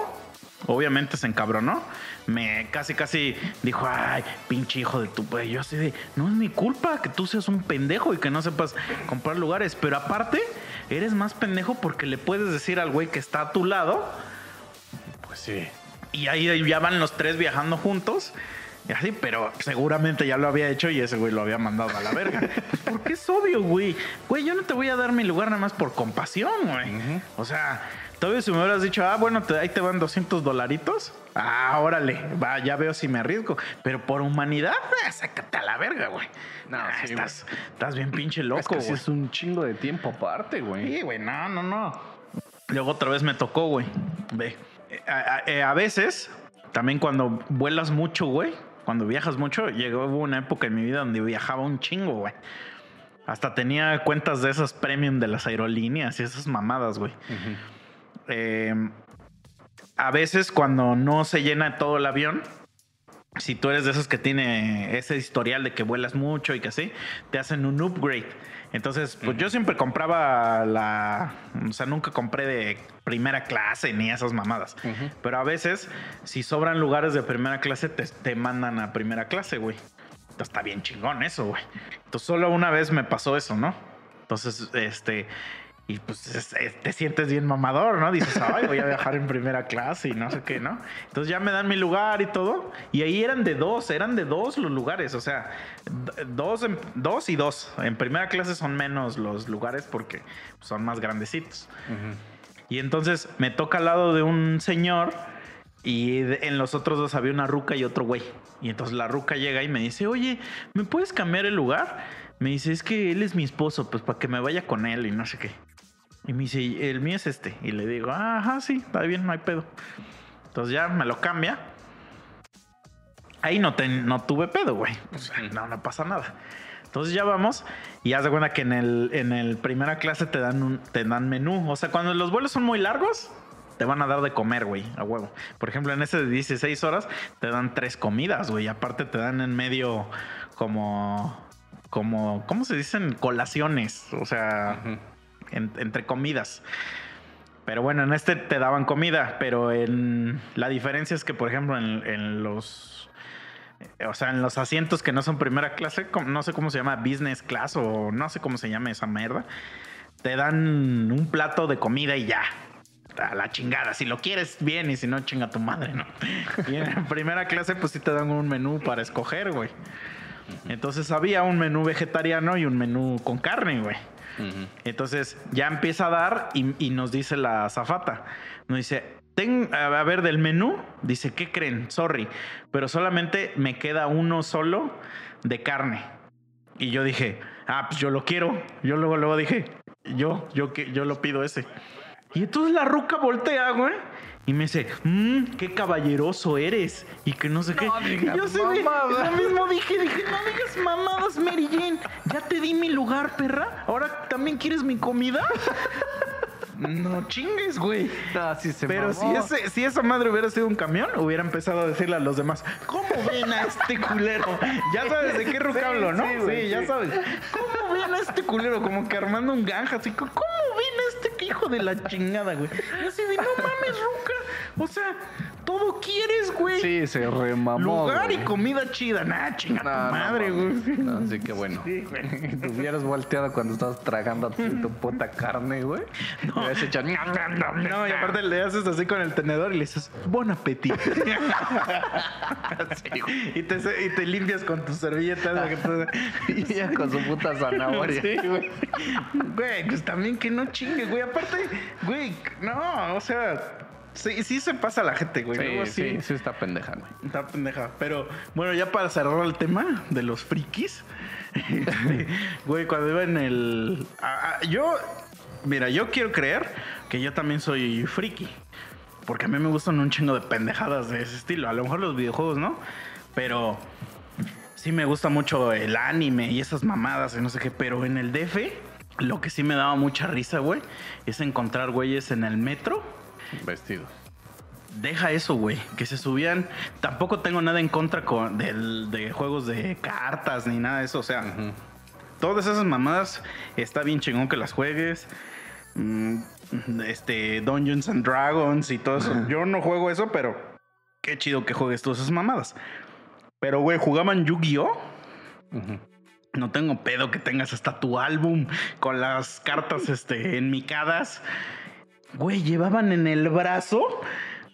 Obviamente se encabronó. Me casi, casi dijo, ay, pinche hijo de tu... Pues yo así de, no es mi culpa que tú seas un pendejo y que no sepas comprar lugares. Pero aparte, eres más pendejo porque le puedes decir al güey que está a tu lado. Pues sí. Y ahí ya van los tres viajando juntos. Y así, pero seguramente ya lo había hecho y ese güey lo había mandado a la verga. Porque es obvio, güey. Güey, yo no te voy a dar mi lugar nada más por compasión, güey. O sea, todavía si me hubieras dicho, ah, bueno, te- ahí te van 200 dolaritos. Ah, órale, va, ya veo si me arriesgo. Pero por humanidad, eh, sácate a la verga, güey. No, Ah, sí, estás, estás bien pinche Es loco, que sí güey. es un chingo de tiempo aparte, güey. Sí, güey, no, no, no. Luego otra vez me tocó, güey. Ve. A, a- eh, a veces, también cuando vuelas mucho, güey, cuando viajas mucho, llegó una época en mi vida donde viajaba un chingo, güey. Hasta tenía cuentas de esas premium de las aerolíneas y esas mamadas, güey. Eh, a veces cuando no se llena todo el avión, si tú eres de esos que tiene ese historial de que vuelas mucho y que así, te hacen un upgrade. Entonces, pues yo siempre compraba la. O sea, nunca compré de primera clase ni esas mamadas. Pero a veces, si sobran lugares de primera clase, te, te mandan a primera clase, güey. Entonces, está bien chingón eso, güey. Entonces, solo una vez me pasó eso, ¿no? Entonces, este. Y pues es- es- te sientes bien mamador, ¿no? Dices, ay, voy a viajar en primera clase y no sé qué, ¿no? Entonces ya me dan mi lugar y todo. Y ahí eran de dos, eran de dos los lugares. O sea, dos, en- dos y dos. En primera clase son menos los lugares porque son más grandecitos. Y entonces me toca al lado de un señor y en los otros dos había una ruca y otro güey. Y entonces la ruca llega y me dice, oye, ¿me puedes cambiar el lugar? Me dice, es que él es mi esposo, pues para que me vaya con él y no sé qué. Y me dice, el mío es este. Y le digo, ajá, sí, está bien, no hay pedo. Entonces ya me lo cambia. Ahí no, te- no tuve pedo, güey. No, no pasa nada. Entonces ya vamos y haz de cuenta que en el, en el primera clase te dan, un, te dan menú. O sea, cuando los vuelos son muy largos, te van a dar de comer, güey, a huevo. Por ejemplo, en ese de 16 horas te dan tres comidas, güey. Aparte te dan en medio como, como, ¿cómo se dicen? Colaciones. O sea, en- entre comidas. Pero bueno, en este te daban comida, pero en la diferencia es que, por ejemplo, en, en los, eh, o sea, en los asientos que no son primera clase, no sé cómo se llama, business class o no sé cómo se llama esa mierda, te dan un plato de comida y ya. A la chingada, si lo quieres bien y si no, chinga tu madre, ¿no? Y en primera clase, pues sí te dan un menú para escoger, güey. Entonces había un menú vegetariano y un menú con carne, güey. Entonces ya empieza a dar y, y nos dice la zafata. Nos dice, "Ten- a ver, del menú, dice, ¿qué creen? Sorry, pero solamente me queda uno solo de carne. Y yo dije, ah, pues yo lo quiero. Yo luego, luego dije, yo, yo, que- yo lo pido ese. Y entonces la ruca voltea, güey. Y me dice, mmm, qué caballeroso eres. Y que no sé qué. Y yo sé, lo mismo dije, dije, no digas mamadas, Mary Jane. Ya te di mi lugar, perra. Ahora también quieres mi comida. No chingues, güey. Sí se Pero si, ese, si esa madre hubiera sido un camión, hubiera empezado a decirle a los demás, ¿cómo ven a este culero? Ya sabes de qué ruca hablo, ¿no? sí, Sí, ya sí. sabes. ¿Cómo ven a este culero? Como que armando un ganja, así, ¿cómo ven a este hijo de la chingada, güey? Y así de, no mames, ruca. O sea, todo quieres, güey. Sí, se remamó. Lugar güey. y comida chida. Nah, chinga No, tu no madre, güey. No, Así que bueno. Sí, güey. Te hubieras volteado cuando estabas tragando tu puta carne, güey. No. hubieras hecho... No, y aparte le haces así con el tenedor y le dices, bon apetito. y, te, y te limpias con tus servilletas. Y ella con su puta zanahoria. Sí, güey. Güey, pues también que no chingue, güey. Aparte, güey, no, o sea, sí, sí se pasa la gente, güey. Luego Sí, sí, sí está pendeja, güey. Está pendeja. Pero bueno, ya para cerrar el tema de los frikis. este, güey, cuando iba en el. a- a- yo. Mira, yo quiero creer que yo también soy friki. Porque a mí me gustan un chingo de pendejadas de ese estilo. A lo mejor los videojuegos, ¿no? Pero sí me gusta mucho el anime y esas mamadas y no sé qué, pero en el DF, lo que sí me daba mucha risa, güey, es encontrar güeyes en el metro. Vestidos. Deja eso, güey, que se subían. Tampoco tengo nada en contra con, de juegos de cartas ni nada de eso, o sea, todas esas mamadas está bien chingón que las juegues. Mm, Este, Dungeons and Dragons y todo eso. Yo no juego eso, pero qué chido que juegues todas esas mamadas. Pero, güey, jugaban Yu-Gi-Oh! No tengo pedo que tengas hasta tu álbum con las cartas este, enmicadas. Güey, llevaban en el brazo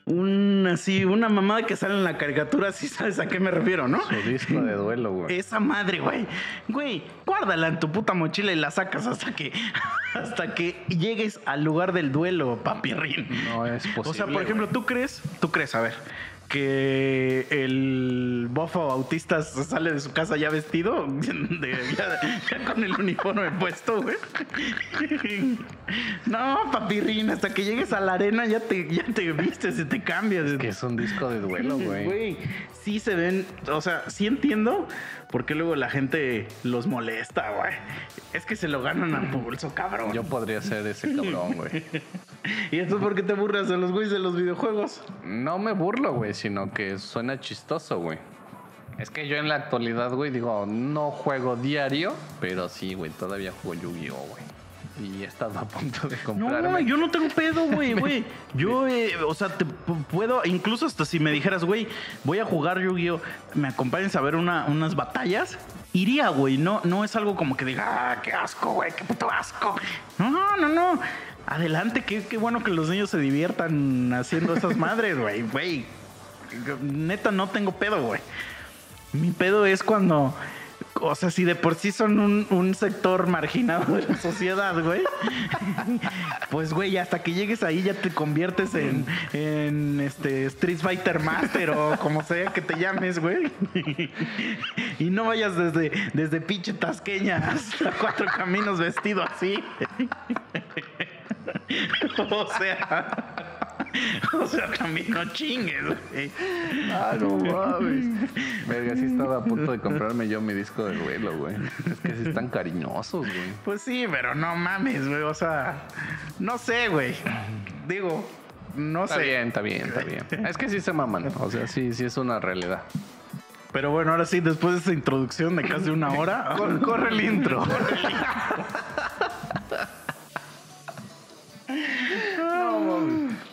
un así, una mamada que sale en la caricatura, si sabes a qué me refiero, ¿no? Su disco de duelo, güey. Esa madre, güey. Güey, guárdala en tu puta mochila y la sacas hasta que hasta que llegues al lugar del duelo, papirrín. No es posible. o sea, por ejemplo, ¿tú crees? ¿Tú crees, a ver, que el bofo autista sale de su casa ya vestido? De- ya, ya con el uniforme puesto, güey. No, papirrín, hasta que llegues a la arena ya te, ya te vistes y te cambias. Que es un disco de duelo, güey. Güey, sí se ven, o sea, sí entiendo por qué luego la gente los molesta, güey. Es que se lo ganan a pulso, cabrón. Yo podría ser ese cabrón, güey. ¿Y esto por qué te burlas de los güeyes de los videojuegos? No me burlo, güey, sino que suena chistoso, güey. Es que yo en la actualidad, güey, digo, no juego diario, pero sí, güey, todavía juego Yu-Gi-Oh, güey. Y he estado a punto de No, comprarme. yo no tengo pedo, güey, güey. Yo, eh, o sea, te pu- puedo, incluso hasta si me dijeras, güey, voy a jugar Yu-Gi-Oh, me acompañes a ver una- unas batallas, iría, güey. No, no es algo como que diga, ah, qué asco, güey, qué puto asco. No, no, no. Adelante, qué, qué bueno que los niños se diviertan haciendo esas madres, güey, güey. Neta, no tengo pedo, güey. Mi pedo es cuando. O sea, si de por sí son un, un sector marginado de la sociedad, güey. Pues, güey, hasta que llegues ahí ya te conviertes en, en este Street Fighter Master o como sea que te llames, güey. Y no vayas desde, desde pinche Tasqueña hasta Cuatro Caminos vestido así. O sea. O sea, también no chingues, güey. Ah, no mames. Verga, sí estaba a punto de comprarme yo mi disco de duelo, güey. Es que sí están cariñosos, güey. Pues sí, pero no mames, güey. O sea, no sé, güey. Digo, no Está sé. bien, está bien, está bien. Es que sí se maman. O sea, sí, sí es una realidad. Pero bueno, ahora sí, después de esta introducción de casi una hora, cor- corre el intro.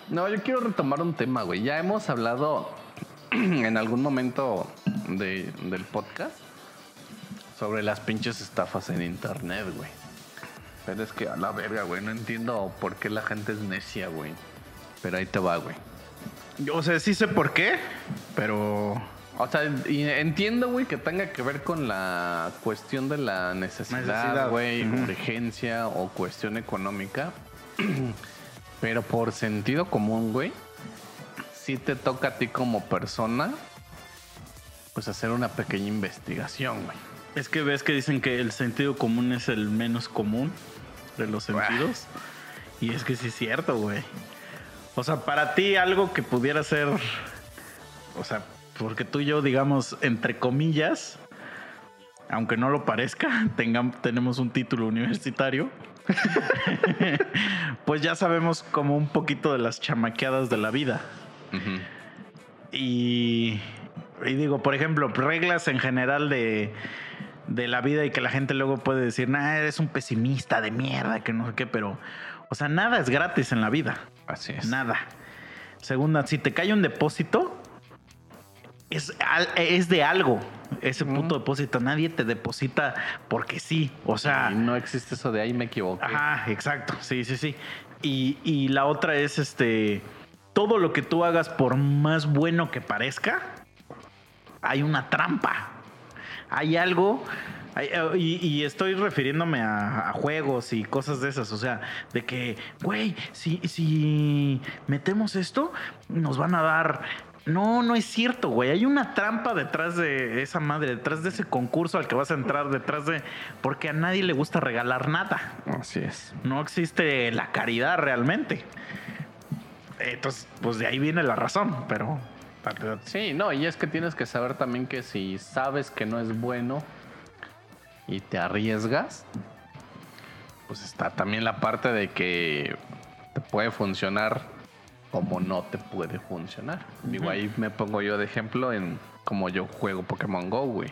No, yo quiero retomar un tema, güey. Ya hemos hablado en algún momento de- del podcast sobre las pinches estafas en internet, güey. Pero es que a la verga, güey. No entiendo por qué la gente es necia, güey. Pero ahí te va, güey. O sea, sí sé por qué, pero O sea, entiendo, güey, que tenga que ver con la cuestión de la Necesidad. güey, urgencia o cuestión económica. Pero por sentido común, güey, sí te toca a ti como persona, pues hacer una pequeña investigación, güey. es que ves que dicen que el sentido común es el menos común de los sentidos. Y es que sí es cierto, güey. O sea, para ti algo que pudiera ser, o sea, porque tú y yo, digamos, entre comillas, aunque no lo parezca, tenemos un título universitario. pues ya sabemos como un poquito de las chamaqueadas de la vida. Y, y digo, por ejemplo, reglas en general de, de la vida y que la gente luego puede decir, nah, eres un pesimista de mierda, que no sé qué, pero, o sea, nada es gratis en la vida. Así es. Nada. Segunda, si te cae un depósito, es, es de algo. Ese puto depósito, nadie te deposita porque sí. O sea, Y no existe eso de ahí me equivoqué. Ajá, exacto. Sí, sí, sí. Y, y la otra es este. Todo lo que tú hagas, por más bueno que parezca, hay una trampa. Hay algo. eh, y, y estoy refiriéndome a, a juegos y cosas de esas. O sea, de que, güey, si, si metemos esto, nos van a dar. No, no es cierto, güey. Hay una trampa detrás de esa madre, detrás de ese concurso al que vas a entrar, detrás de. Porque a nadie le gusta regalar nada Así es. no existe la caridad realmente. Entonces, pues de ahí viene la razón, pero Sí, no, y es que tienes que saber también que si sabes que no es bueno y te arriesgas, pues está también la parte de que te puede funcionar como no te puede funcionar. Digo, ahí me pongo yo de ejemplo en como yo juego Pokémon Go, güey.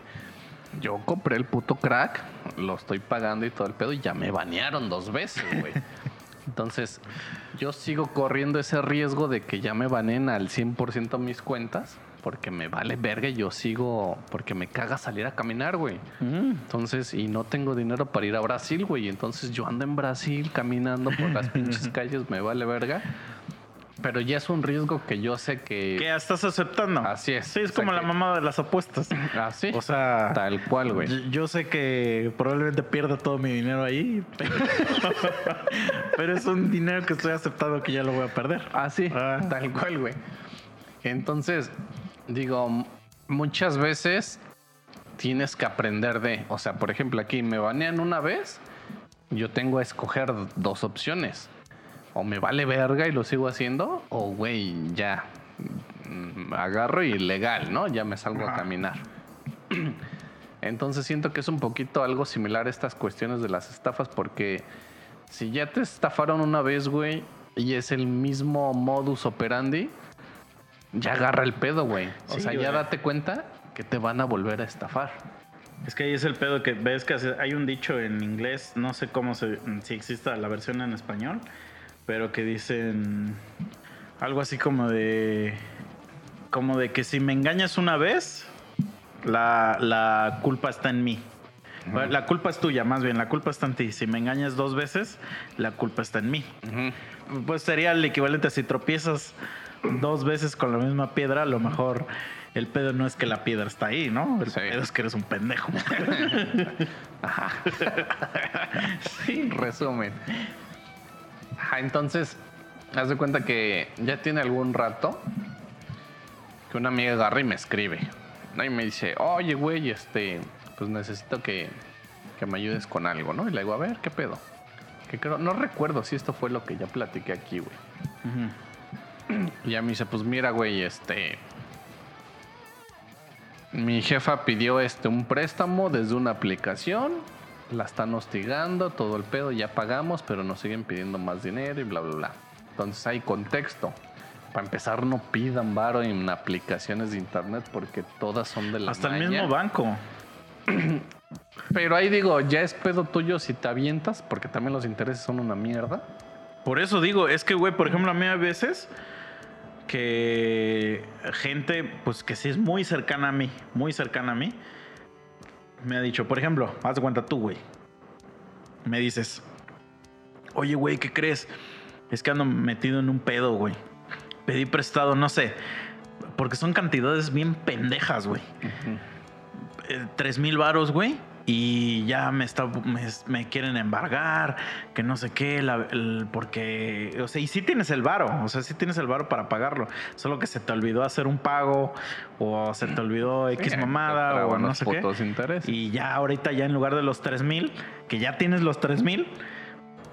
Yo compré el puto crack, lo estoy pagando y todo el pedo y ya me banearon dos veces, güey. Entonces, yo sigo corriendo ese riesgo de que ya me banen al 100% mis cuentas, porque me vale verga y yo sigo, porque me caga salir a caminar, güey. Entonces, y no tengo dinero para ir a Brasil, güey. Entonces, yo ando en Brasil caminando por las pinches calles, me vale verga. Pero ya es un riesgo que yo sé que. Que ya estás aceptando. Así es. Sí, es O sea como la mamá de las apuestas. Así. O sea, Tal cual, güey. yo- sé que probablemente pierda todo mi dinero ahí, pero, pero es un dinero que estoy aceptando que ya lo voy a perder. Así, Ah. tal cual, güey. Entonces, digo, muchas veces tienes que aprender de, o sea, por ejemplo, aquí me banean una vez, yo tengo a escoger dos opciones. O me vale verga y lo sigo haciendo, o güey, ya mm, agarro y legal, ¿no? Ya me salgo a caminar. Entonces siento que es un poquito algo similar a estas cuestiones de las estafas porque si ya te estafaron una vez, güey, y es el mismo modus operandi, ya agarra el pedo, güey. O Sí, sea, ya date cuenta que te van a volver a estafar. Es que ahí es el pedo que ves que hay un dicho en inglés, no sé cómo se, si exista la versión en español, pero que dicen algo así como de como de que si me engañas una vez, la, la culpa está en mí. La culpa es tuya, más bien, la culpa está en ti. Si me engañas dos veces, la culpa está en mí. Pues sería el equivalente a si tropiezas dos veces con la misma piedra, a lo mejor el pedo no es que la piedra está ahí, ¿no? El Sí. pedo es que eres un pendejo. sí. Resumen. Ajá, entonces, haz de cuenta que ya tiene algún rato que una amiga agarra y me escribe. ¿no? Y me dice, oye, güey, este, pues necesito que, que me ayudes con algo, ¿no? Y le digo, a ver, ¿qué pedo? Que creo, no recuerdo si esto fue lo que ya platiqué aquí, güey. Y ya me dice, pues mira, güey, este. Mi jefa pidió este un préstamo desde una aplicación. La están hostigando, todo el pedo, ya pagamos, pero nos siguen pidiendo más dinero y bla, bla, bla. Entonces hay contexto. Para empezar, no pidan varo en aplicaciones de internet porque todas son de la Hasta el mismo banco. Pero ahí digo, ya es pedo tuyo si te avientas, porque también los intereses son una mierda. Por eso digo, es que, güey, por ejemplo, a mí hay veces que gente, pues que sí es muy cercana a mí, muy cercana a mí, me ha dicho, por ejemplo, haz de cuenta tú, güey. Me dices, oye, güey, ¿qué crees? Es que ando metido en un pedo, güey. Pedí prestado, no sé, porque son cantidades bien pendejas, güey. eh, tres mil varos, güey. Y ya me, está, me, me quieren embargar, que no sé qué, la- el- porque, o sea, y sí tienes el varo, o sea, sí tienes el varo para pagarlo, solo que se te olvidó hacer un pago o se te olvidó X Sí, mamada o no sé qué. intereses. Y ya ahorita ya en lugar de los tres mil, que ya tienes los tres mil,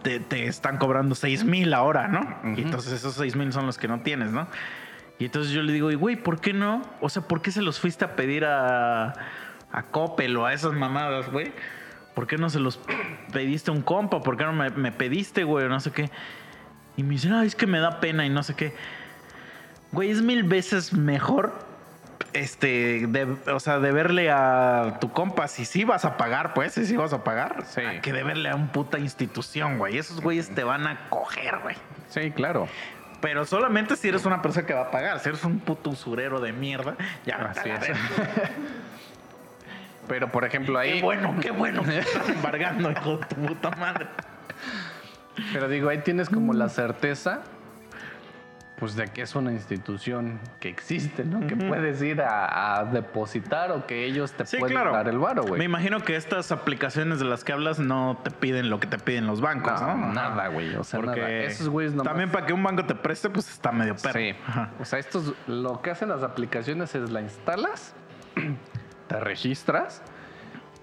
te, te están cobrando seis mil ahora, ¿no? Y entonces esos seis mil son los que no tienes, ¿no? Y entonces yo le digo, y güey, ¿por qué no? O sea, ¿por qué se los fuiste a pedir a, a Coppel o a esas mamadas, güey? ¿Por qué no se los pediste a un compa? ¿Por qué no me, me pediste, güey? No sé qué. Y me dicen, ay, es que me da pena y no sé qué. Güey, es mil veces mejor. Este, de- o sea, deberle a tu compa, si sí vas a pagar, pues, si sí vas a pagar, Sí. a que deberle a un puta institución, güey. Esos güeyes te van a coger, güey. Sí, claro. Pero solamente si eres una persona que va a pagar. Si eres un puto usurero de mierda, ya Así es. Pero por ejemplo ahí. Qué bueno, qué bueno estás embargando, hijo de tu puta madre. Pero digo, ahí tienes como la certeza, pues de que es una institución que existe, ¿no? Que puedes ir a, a depositar o que ellos te Sí, pueden claro. dar el varo, Me güey. imagino que estas aplicaciones de las que hablas no te piden lo que te piden los bancos, ¿no? No, nada, güey. O sea, Porque nada. Esos güeyes nomás- también para que un banco te preste, pues está medio perro. Sí. Ajá. O sea, estos, lo que hacen las aplicaciones es la instalas, te registras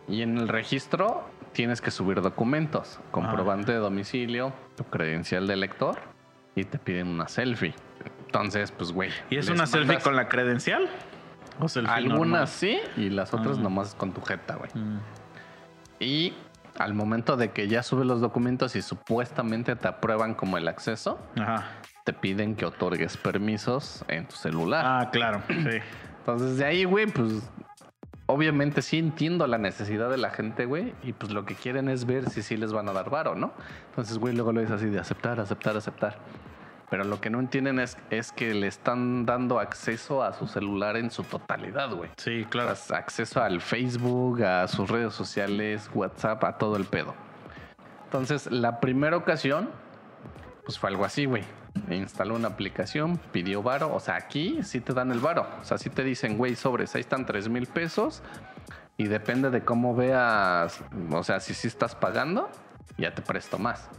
y en el registro tienes que subir documentos, comprobante de domicilio, tu credencial de lector y te piden una selfie. Entonces, pues, güey. ¿Y es una selfie con la credencial? ¿O selfie Algunas normal? sí y las otras Ah. nomás con tu jeta, güey. Mm. Y al momento de que ya subes los documentos y supuestamente te aprueban como el acceso, Ajá. te piden que otorgues permisos en tu celular. Ah, claro. Sí. Entonces, de ahí, güey, pues obviamente sí entiendo la necesidad de la gente, güey, y pues lo que quieren es ver si sí les van a dar varo, ¿no? Entonces, güey, luego lo es así de aceptar, aceptar, aceptar. Pero lo que no entienden es, es que le están dando acceso a su celular en su totalidad, güey. Sí, claro. Acceso al Facebook, a sus redes sociales, WhatsApp, a todo el pedo. Entonces, la primera ocasión, pues fue algo así, güey. Instaló una aplicación, pidió varo. O sea, aquí sí te dan el varo. O sea, sí te dicen, güey, sobres, ahí están 3 mil pesos. Y depende de cómo veas, o sea, si sí estás pagando, ya te presto más.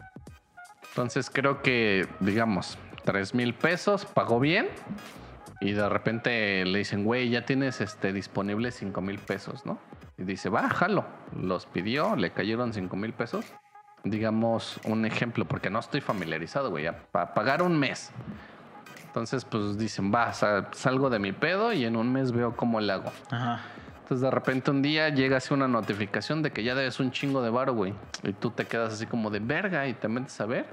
Entonces creo que, digamos, 3 mil pesos, pagó bien. Y de repente le dicen, güey, ya tienes este, disponible 5 mil pesos, ¿no? Y dice, va, jalo. Los pidió, le cayeron 5 mil pesos. Digamos un ejemplo, porque no estoy familiarizado, güey. Para pagar un mes. Entonces, pues dicen, va, sa- salgo de mi pedo y en un mes veo cómo le hago. Ajá. Entonces de repente un día llega así una notificación de que ya debes un chingo de varo, güey. Y tú te quedas así como de verga y te metes a ver.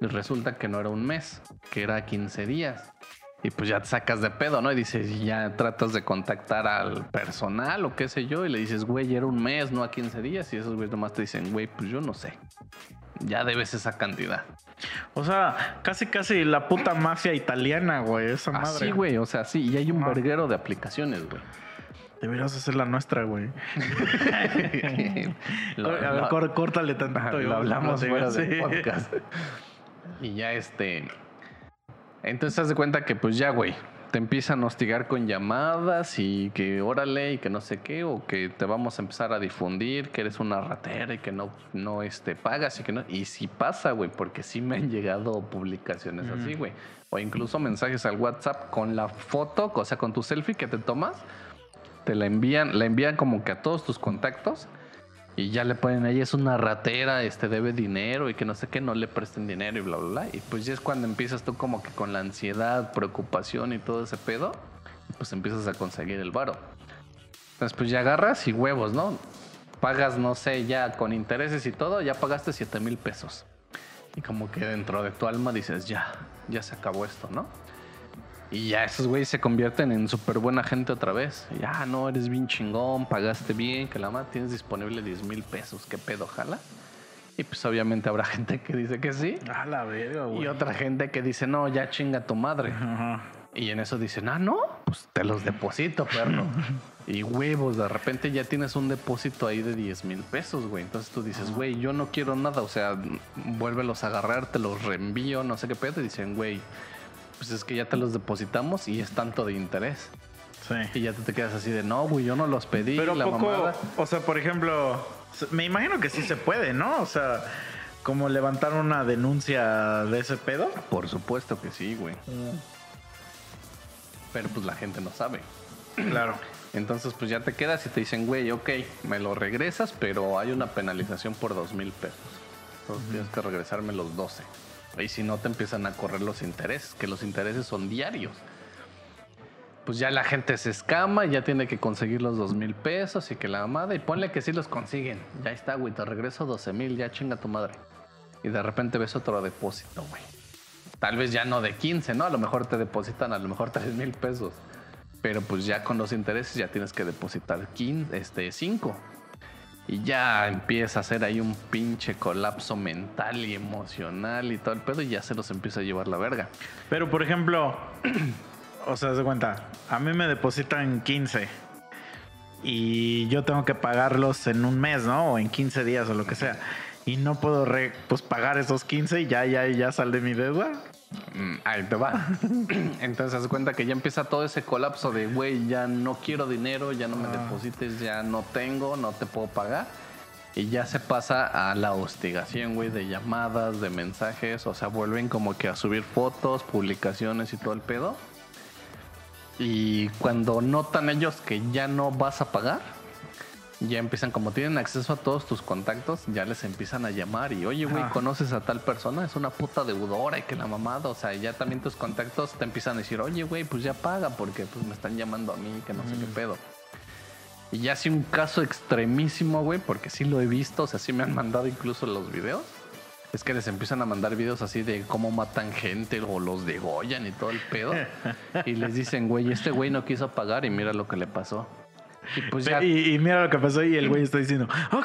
Y resulta que no era un mes, que era 15 días. Y pues ya te sacas de pedo, ¿no? Y dices, ya tratas de contactar al personal o qué sé yo. Y le dices, güey, era un mes, no a 15 días. Y esos güeyes nomás te dicen, güey, pues yo no sé. Ya debes esa cantidad. O sea, casi casi la puta mafia italiana, güey. Esa madre. Así, güey, o sea, sí. Y hay un verguero de aplicaciones, güey. Deberías hacer la nuestra, güey. Lo- a ver, lo- cór- córtale tantito. lo hablamos fuera del sí. podcast. Y ya este. Entonces haz de cuenta que pues ya, güey. Te empiezan a hostigar con llamadas y que órale y que no sé qué, o que te vamos a empezar a difundir, que eres una ratera y que no, no este, pagas y que no. Y sí pasa, güey, porque sí me han llegado publicaciones así, güey. O incluso mensajes al WhatsApp con la foto, o sea, con tu selfie que te tomas, te la envían, la envían como que a todos tus contactos. Y ya le ponen ahí, es una ratera, este debe dinero y que no sé qué, no le presten dinero y bla, bla, bla. Y pues ya es cuando empiezas tú como que con la ansiedad, preocupación y todo ese pedo, pues empiezas a conseguir el varo. Entonces pues ya agarras y huevos, ¿no? Pagas, no sé, ya con intereses y todo, ya pagaste 7 mil pesos. Y como que dentro de tu alma dices, ya, ya se acabó esto, ¿no? Y ya esos güeyes se convierten en súper buena gente otra vez. Ya, no, eres bien chingón, pagaste bien, que la madre tienes disponible 10 mil pesos, qué pedo, jala. Y pues obviamente habrá gente que dice que sí. A la verga, güey. Y otra gente que dice, no, ya chinga tu madre. Ajá. Y en eso dicen, ah, no, pues te los deposito, perro. y huevos, de repente ya tienes un depósito ahí de 10 mil pesos, güey. Entonces tú dices, güey, yo no quiero nada, o sea, vuélvelos a agarrar, te los reenvío, no sé qué pedo. Y dicen, güey, pues es que ya te los depositamos y es tanto de interés. Sí. Y ya te, te quedas así de, no, güey, yo no los pedí, Pero la poco, mamada. o sea, por ejemplo, me imagino que sí se puede, ¿no? O sea, como levantar una denuncia de ese pedo. Por supuesto que sí, güey. Pero pues la gente no sabe. Claro. Entonces, pues ya te quedas y te dicen, güey, ok, me lo regresas, pero hay una penalización por dos mil pesos. Entonces tienes que regresarme los 12. Y si no, te empiezan a correr los intereses, que los intereses son diarios. Pues ya la gente se escama, ya tiene que conseguir los dos mil pesos y que la amada, y ponle que sí los consiguen. Ya está, güey, te regreso 12 mil, ya chinga tu madre. Y de repente ves otro depósito, güey. Tal vez ya no de 15, ¿no? A lo mejor te depositan a lo mejor 3 mil pesos. Pero pues ya con los intereses ya tienes que depositar 15, este, 5. Y ya empieza a hacer ahí un pinche colapso mental y emocional y todo el pedo y ya se los empieza a llevar la verga. Pero, por ejemplo, o sea, de cuenta, a mí me depositan 15 y yo tengo que pagarlos en un mes, ¿no? O en 15 días o lo que sea. Y no puedo pues, pagar esos 15 y ya, ya, ya sal de mi deuda. Mm, Ahí te va. Entonces cuenta que ya empieza todo ese colapso de, güey, ya no quiero dinero, ya no me deposites, ya no tengo, no te puedo pagar. Y ya se pasa a la hostigación, güey, de llamadas, de mensajes. O sea, vuelven como que a subir fotos, publicaciones y todo el pedo. Y cuando notan ellos que ya no vas a pagar, ya empiezan, como tienen acceso a todos tus contactos, ya les empiezan a llamar y, oye, güey. ¿conoces a tal persona? Es una puta deudora y que la mamada, o sea, ya también tus contactos te empiezan a decir, oye, güey, pues ya paga porque pues me están llamando a mí, que no sé qué pedo. Y ya sí un caso extremísimo, güey, porque sí lo he visto, o sea, sí me han mandado incluso los videos. Es que les empiezan a mandar videos así de cómo matan gente o los degollan y todo el pedo. Y les dicen, güey, este güey no quiso pagar y mira lo que le pasó. Y pues ya. Y, y mira lo que pasó y el güey está diciendo, "Ah,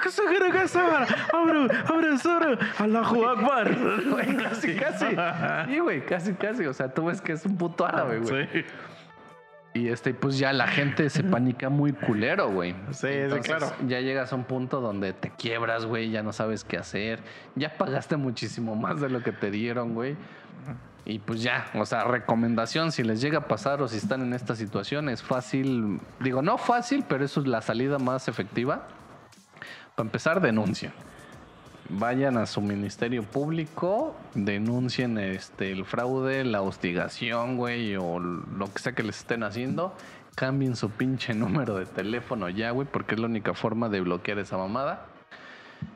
abre, abre, Sara, Allahu Akbar. Güey, casi, casi. Sí, güey, casi, casi. O sea, tú ves que es un puto árabe, güey. Sí, Y este, pues ya la gente se panica muy culero, güey. Sí, sí, Entonces, claro. Ya llegas a un punto donde te quiebras, güey, ya no sabes qué hacer. Ya pagaste muchísimo más de lo que te dieron, güey. Y pues ya, o sea, recomendación, si les llega a pasar o si están en esta situación, es fácil, digo, no fácil, pero eso es la salida más efectiva. Para empezar, denuncien. Vayan a su ministerio público, denuncien este, el fraude, la hostigación, güey, o lo que sea que les estén haciendo. Cambien su pinche número de teléfono ya, güey, porque es la única forma de bloquear esa mamada.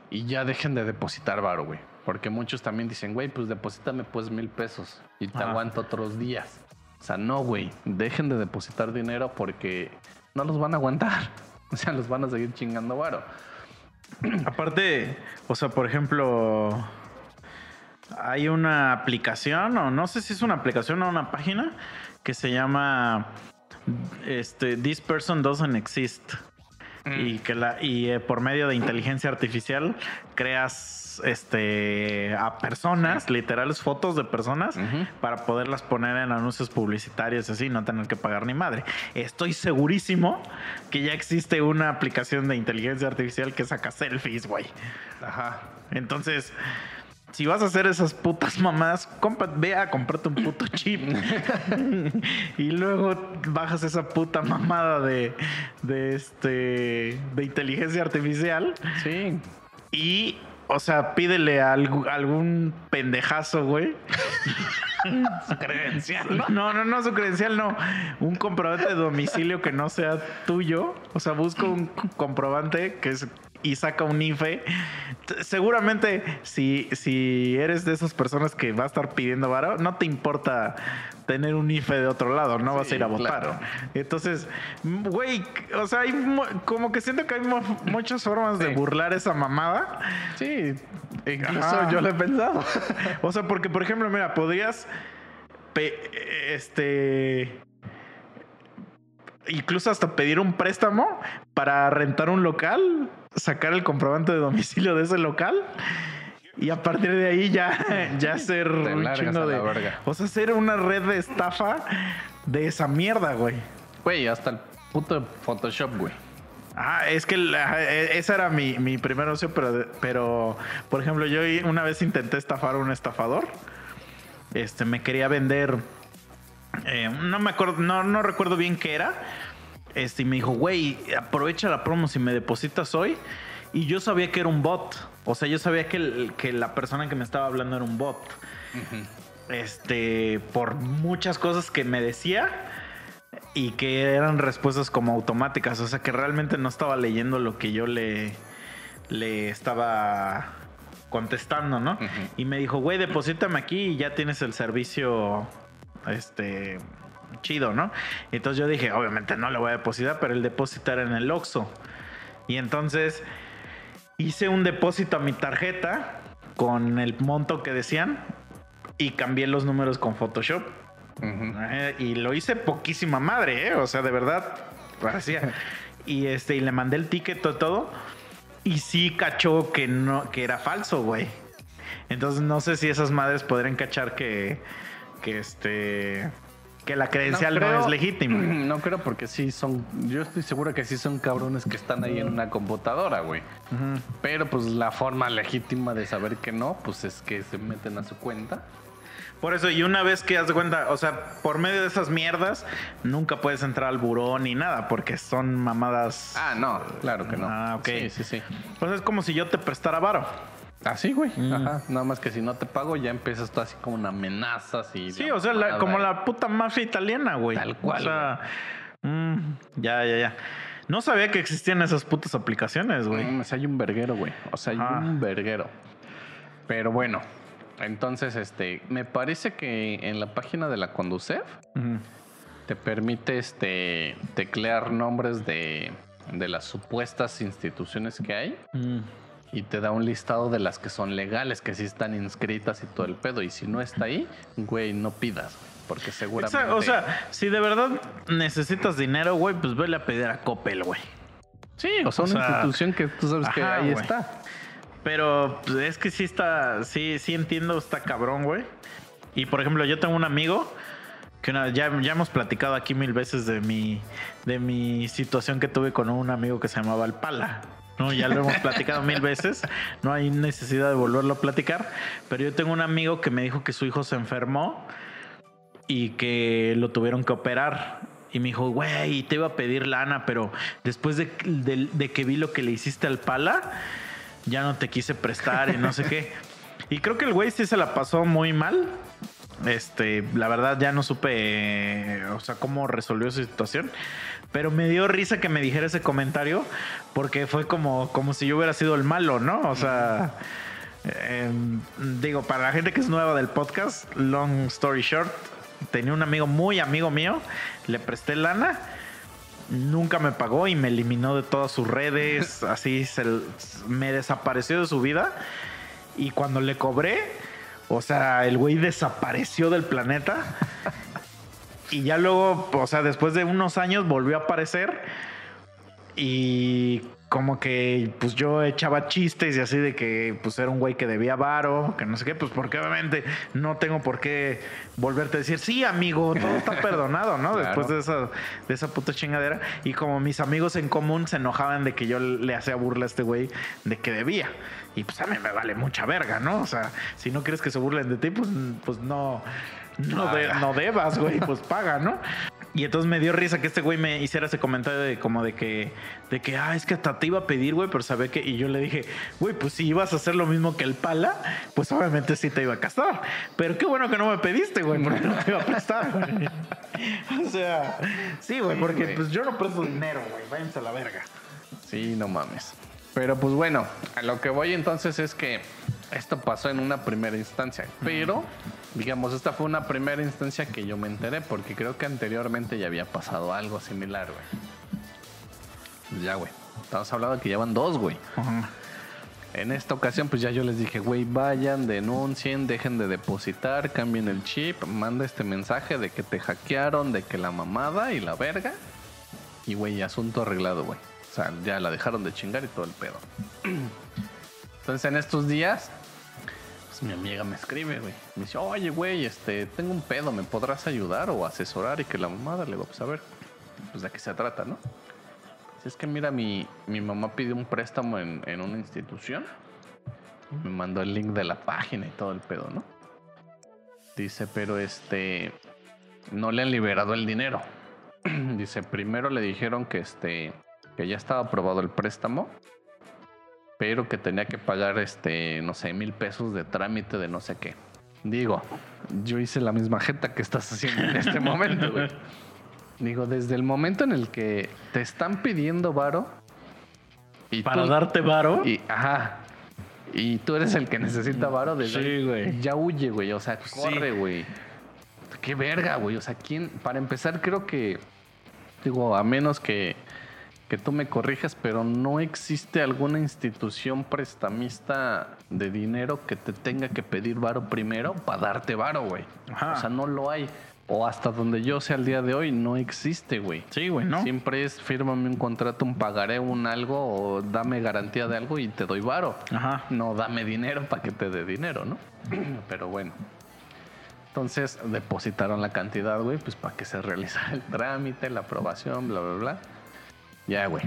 Y ya dejen de depositar varo, güey. Porque muchos también dicen, güey, pues deposítame pues mil pesos y te Ajá. aguanto otros días. O sea, no, güey. Dejen de depositar dinero porque no los van a aguantar. O sea, los van a seguir chingando varo. Aparte, o sea, por ejemplo, hay una aplicación, o no sé si es una aplicación o una página, que se llama este, This Person Doesn't Exist. Y que la, y eh, por medio de inteligencia artificial creas este a personas, literales fotos de personas, para poderlas poner en anuncios publicitarios así, no tener que pagar ni madre. Estoy segurísimo que ya existe una aplicación de inteligencia artificial que saca selfies, güey. Ajá. Entonces, si vas a hacer esas putas mamadas, compra- ve a comprarte un puto chip. y luego bajas esa puta mamada de, de este de inteligencia artificial Sí. y o sea, pídele a algún pendejazo, güey. Su credencial. No, no, no, su credencial no. Un comprobante de domicilio que no sea tuyo. O sea, busca un comprobante que es y saca un IFE. Seguramente, si, si eres de esas personas que va a estar pidiendo varo, no te importa tener un IFE de otro lado, no vas a ir a votar. claro. Entonces, güey, o sea, hay como que siento que hay mu- muchas formas de burlar esa mamada. Sí. Incluso Ajá. yo lo he pensado. O sea, porque, por ejemplo, mira, podrías. este. Incluso hasta pedir un préstamo para rentar un local, sacar el comprobante de domicilio de ese local. Y a partir de ahí ya, ya hacer Te un de. verga. O sea, hacer una red de estafa de esa mierda, güey. Güey, hasta el puto Photoshop, güey. Ah, es que la- e- esa era mi, mi primer opción, pero, pero, por ejemplo, yo una vez intenté estafar a un estafador. Este, me quería vender. eh, no me acuerdo, no, no recuerdo bien qué era. Este, y me dijo, güey, aprovecha la promo si me depositas hoy. Y yo sabía que era un bot. O sea, yo sabía que, el- que la persona que me estaba hablando era un bot. Este, por muchas cosas que me decía y que eran respuestas como automáticas. O sea, que realmente no estaba leyendo lo que yo le, le estaba contestando, ¿no? Y me dijo, güey, deposítame aquí y ya tienes el servicio, este, chido, ¿no? Entonces yo dije, obviamente no le voy a depositar, pero el depósito era en el Oxxo. Y entonces hice un depósito a mi tarjeta con el monto que decían y cambié los números con Photoshop. Eh, y lo hice poquísima madre, ¿eh? O sea, de verdad, parecía. Y este, y le mandé el ticket y todo. Y sí cachó que no, que era falso, güey. Entonces no sé si esas madres podrían cachar que, que este, que la credencial no, creo- es legítima. No creo porque sí son. Yo estoy seguro que sí son cabrones que están ahí en una computadora, güey. Pero pues la forma legítima de saber que no, pues es que se meten a su cuenta. Por eso, y una vez que haz de cuenta, o sea, por medio de esas mierdas, nunca puedes entrar al buró ni nada, porque son mamadas. Ah, no, claro que no. Ah, ok. Sí, sí, sí. Pues es como si yo te prestara varo. Así, güey. Mm. Ajá. Nada más que si no te pago, ya empiezas tú así como una amenazas y. Sí, o sea, la- como la puta mafia italiana, güey. Tal cual, O sea, mm, ya, ya, ya. No sabía que existían esas putas aplicaciones, güey. Mm, o sea, hay un verguero, güey. O sea, hay Ajá. un verguero. Pero bueno, entonces, este, me parece que en la página de la Conducef te permite este teclear nombres de, de las supuestas instituciones que hay Mm. Y te da un listado de las que son legales, que sí están inscritas y todo el pedo. Y si no está ahí, güey, no pidas, güey, porque seguramente. Exacto, O sea, si de verdad necesitas dinero, güey, pues vele a pedir a Coppel, güey. sí, o sea, o una sea, institución que tú sabes que ahí güey. está. Pero pues, es que sí está, sí, sí entiendo, está cabrón, güey. Y por ejemplo, yo tengo un amigo que una- ya, ya hemos platicado aquí mil veces de mi, de mi situación que tuve con un amigo que se llamaba El Pala. ¿No? Ya lo hemos platicado mil veces, no hay necesidad de volverlo a platicar. Pero yo tengo un amigo que me dijo que su hijo se enfermó y que lo tuvieron que operar. Y me dijo, güey, te iba a pedir lana, pero después de, de- que vi lo que le hiciste al pala, ya no te quise prestar y no sé qué. Y creo que el güey sí se la pasó muy mal. Este, la verdad ya no supe, o sea, cómo resolvió su situación. Pero me dio risa que me dijera ese comentario porque fue como, como si yo hubiera sido el malo, ¿no? O sea, eh, digo, para la gente que es nueva del podcast, long story short, tenía un amigo muy amigo mío, le presté lana, nunca me pagó y me eliminó de todas sus redes, así se, me desapareció de su vida. Y cuando le cobré, o sea, el güey desapareció del planeta. Y ya luego, o sea, después de unos años volvió a aparecer. Y como que pues yo echaba chistes y así de que pues era un güey que debía varo, que no sé qué, pues porque obviamente no tengo por qué volverte a decir, sí, amigo, todo está perdonado, ¿no? Claro. Después de esa, de esa puta chingadera. Y como mis amigos en común se enojaban de que yo le hacía burla a este güey de que debía. Y pues a mí me vale mucha verga, ¿no? O sea, si no quieres que se burlen de ti, pues, pues no, no, de- Paga. no debas, güey, pues paga, ¿no? Y entonces me dio risa que este güey me hiciera ese comentario de como de que, de que, ah, es que hasta te iba a pedir, güey, pero sabe que, y yo le dije, güey, pues si ibas a hacer lo mismo que el pala, pues obviamente sí te iba a casar. Pero qué bueno que no me pediste, güey, porque no te iba a prestar, güey. O sea, sí, güey, porque güey. pues yo no presto dinero, güey, váyanse a la verga. Sí, no mames. Pero pues bueno, a lo que voy entonces es que esto pasó en una primera instancia. Pero, digamos, esta fue una primera instancia que yo me enteré porque creo que anteriormente ya había pasado algo similar, güey. Pues Ya, güey. Estamos hablando de que ya van dos, güey. En esta ocasión, pues ya yo les dije, güey, vayan, denuncien, dejen de depositar, cambien el chip, manda este mensaje de que te hackearon, de que la mamada y la verga. Y, güey, asunto arreglado, güey. O sea, ya la dejaron de chingar y todo el pedo. Entonces, en estos días, mi amiga me escribe, güey. Me dice, oye, güey, este, tengo un pedo, ¿me podrás ayudar o asesorar? Y que la mamada le digo, pues a ver, pues de qué se trata, ¿no? Si es que mira, mi, mi mamá pidió un préstamo en, en una institución. Me mandó el link de la página y todo el pedo, ¿no? Dice, pero este. No le han liberado el dinero. Dice, primero le dijeron que este. que ya estaba aprobado el préstamo. Pero que tenía que pagar este. no sé, mil pesos de trámite de no sé qué. Digo, yo hice la misma jeta que estás haciendo en este momento, güey. Digo, desde el momento en el que te están pidiendo varo y Para tú- darte varo. y ajá. Y tú eres el que necesita varo desde Sí, ahí, güey. Ya huye, güey, o sea, sí. corre, güey. Qué verga, güey, o sea, quién para empezar creo que digo, a menos que que tú me corrijas, pero no existe alguna institución prestamista de dinero que te tenga que pedir varo primero para darte varo, güey. Ajá. O sea, no lo hay. O hasta donde yo sé al día de hoy, no existe, güey. Sí, güey, ¿no? Siempre es fírmame un contrato, un pagaré, un algo, o dame garantía de algo y te doy varo. Ajá. No dame dinero para que te dé dinero, ¿no? Pero bueno. Entonces depositaron la cantidad, güey, pues para que se realizara el trámite, la aprobación, bla, bla, bla. Ya, güey.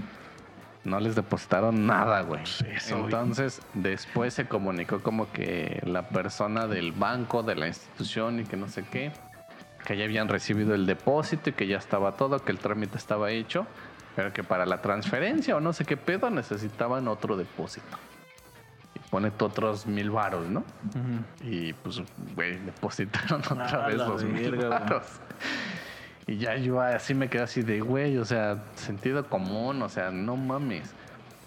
No les depositaron nada, güey. eso, güey. Entonces, después se comunicó como que la persona del banco, de la institución y que no sé qué, que ya habían recibido el depósito y que ya estaba todo, que el trámite estaba hecho, pero que para la transferencia o no sé qué pedo necesitaban otro depósito. Y pone otros mil varos, ¿no? Y pues, güey, depositaron otra Ah, vez los mil varos. Y ya yo así me quedé así de, güey, o sea, sentido común, o sea, no mames.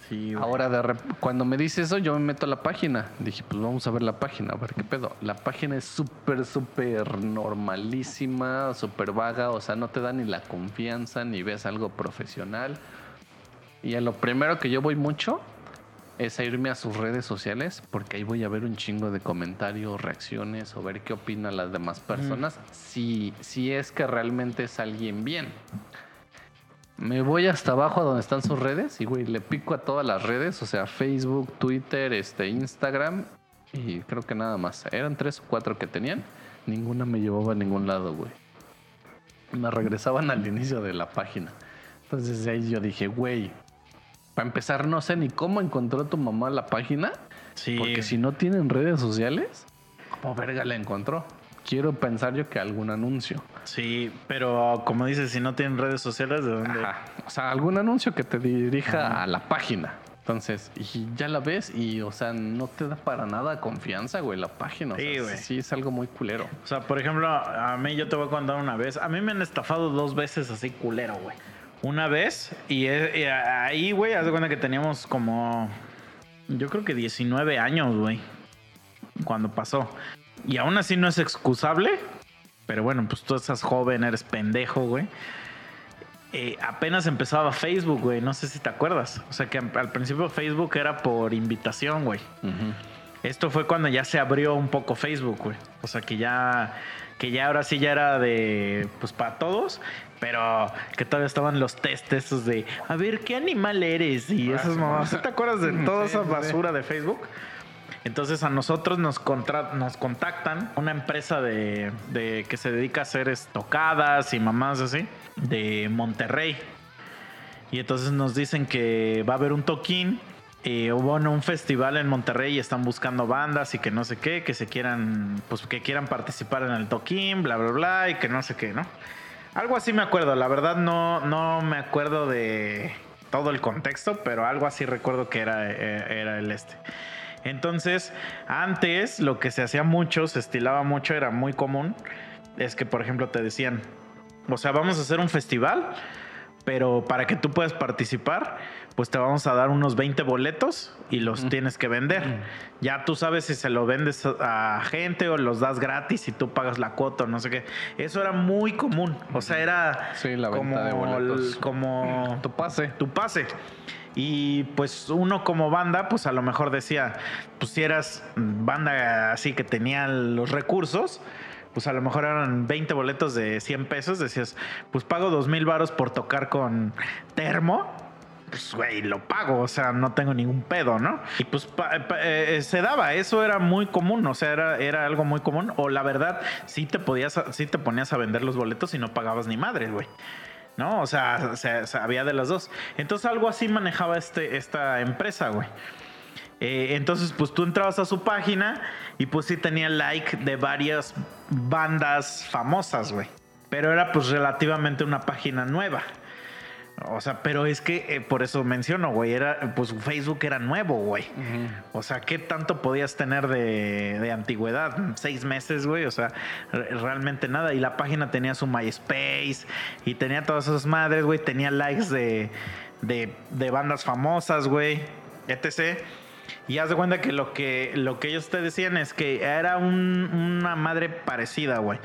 Sí, güey. Ahora, de cuando me dice eso, yo me meto a la página. Dije, pues vamos a ver la página, a ver qué pedo. La página es súper, súper normalísima, súper vaga, o sea, no te da ni la confianza, ni ves algo profesional. Y a lo primero que yo voy mucho es a irme a sus redes sociales, porque ahí voy a ver un chingo de comentarios, reacciones, o ver qué opinan las demás personas, si, si es que realmente es alguien bien. Me voy hasta abajo a donde están sus redes y, güey, le pico a todas las redes, o sea, Facebook, Twitter, este, Instagram y creo que nada más. Eran tres o cuatro que tenían. Ninguna me llevaba a ningún lado, güey. Me regresaban al inicio de la página. Entonces de ahí yo dije, güey, para empezar no sé ni cómo encontró tu mamá la página. Sí. Porque si no tienen redes sociales, ¿cómo verga la encontró? Quiero pensar yo que algún anuncio. Sí, pero como dices, si no tienen redes sociales, ¿de dónde? Ajá. O sea, algún anuncio que te dirija a la página. Entonces, y ya la ves y, o sea, no te da para nada confianza, güey, la página. O Sí, sea, güey. sí es algo muy culero. O sea, por ejemplo, a mí yo te voy a contar una vez. A mí me han estafado dos veces así culero, güey. Una vez y, e- y ahí, güey, haz de cuenta que teníamos como, yo creo que 19 años, güey, cuando pasó. Y aún así no es excusable, pero bueno, pues tú estás joven, eres pendejo, güey. Eh, apenas empezaba Facebook, güey, no sé si te acuerdas. O sea que al principio Facebook era por invitación, güey. Esto fue cuando ya se abrió un poco Facebook, güey. O sea que ya, que ya ahora sí ya era de, pues para todos, pero que todavía estaban los test esos de, a ver, ¿qué animal eres? Y esas mamás. ¿Sí ¿Te acuerdas de toda esa basura de Facebook? Entonces a nosotros nos, contra- nos contactan una empresa de, de- que se dedica a hacer estocadas y mamás así de Monterrey. Y entonces nos dicen que va a haber un toquín. eh, hubo en un festival en Monterrey y están buscando bandas y que no sé qué, que se quieran, pues que quieran participar en el toquín, bla, bla, bla, y que no sé qué, ¿no? Algo así me acuerdo, la verdad no, no me acuerdo de todo el contexto, pero algo así recuerdo que era, eh, era el este. Entonces, antes lo que se hacía mucho, se estilaba mucho, era muy común, es que, por ejemplo, te decían, o sea, vamos a hacer un festival, pero para que tú puedas participar, pues te vamos a dar unos 20 boletos y los tienes que vender. Ya tú sabes si se lo vendes a gente o los das gratis y tú pagas la cuota o no sé qué. Eso era muy común. O sea, era Sí, la venta como, de boletos. el- como Tu pase. tu pase. Y pues uno como banda, pues a lo mejor decía, pues si eras banda así que tenía los recursos, pues a lo mejor eran 20 boletos de 100 pesos, decías, pues pago 2 mil varos por tocar con termo. Pues, güey, lo pago, o sea, no tengo ningún pedo, ¿no? Y pues pa- eh, se daba, eso era muy común, o sea, era, era algo muy común. O la verdad, sí te podías, sí te ponías a vender los boletos y no pagabas ni madres, güey. ¿no? O sea, se- se- había de las dos. Entonces algo así manejaba este, esta empresa, güey. Eh, entonces, pues tú entrabas a su página y pues sí tenía like de varias bandas famosas, güey. Pero era pues relativamente una página nueva. O sea, pero es que eh, por eso menciono, güey, era, pues Facebook era nuevo, güey. O sea, ¿qué tanto podías tener de, de antigüedad? Seis meses, güey. O sea, re- realmente nada. Y la página tenía su MySpace y tenía todas esas madres, güey. Tenía likes de, de, de bandas famosas, güey. Etc. Y haz de cuenta que lo que, lo que ellos te decían es que era un- una madre parecida, güey.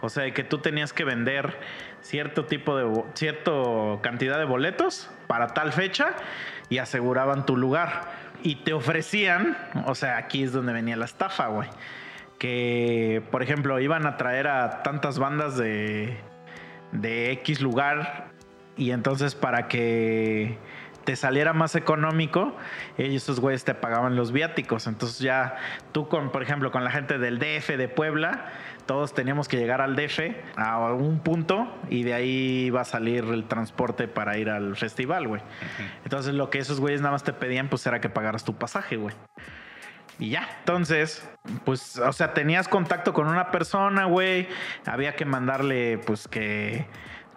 O sea, que tú tenías que vender cierto tipo de, cierto cantidad de boletos para tal fecha y aseguraban tu lugar. Y te ofrecían, o sea, aquí es donde venía la estafa, güey. Que, por ejemplo, iban a traer a tantas bandas de, de X lugar y entonces para que te saliera más económico, ellos esos güeyes te pagaban los viáticos. Entonces ya tú con, por ejemplo, con la gente del DF de Puebla, todos teníamos que llegar al DF a un punto y de ahí iba a salir el transporte para ir al festival, güey. Entonces lo que esos güeyes nada más te pedían pues era que pagaras tu pasaje, güey. Y ya, entonces, pues, o sea, tenías contacto con una persona, güey. Había que mandarle, pues, que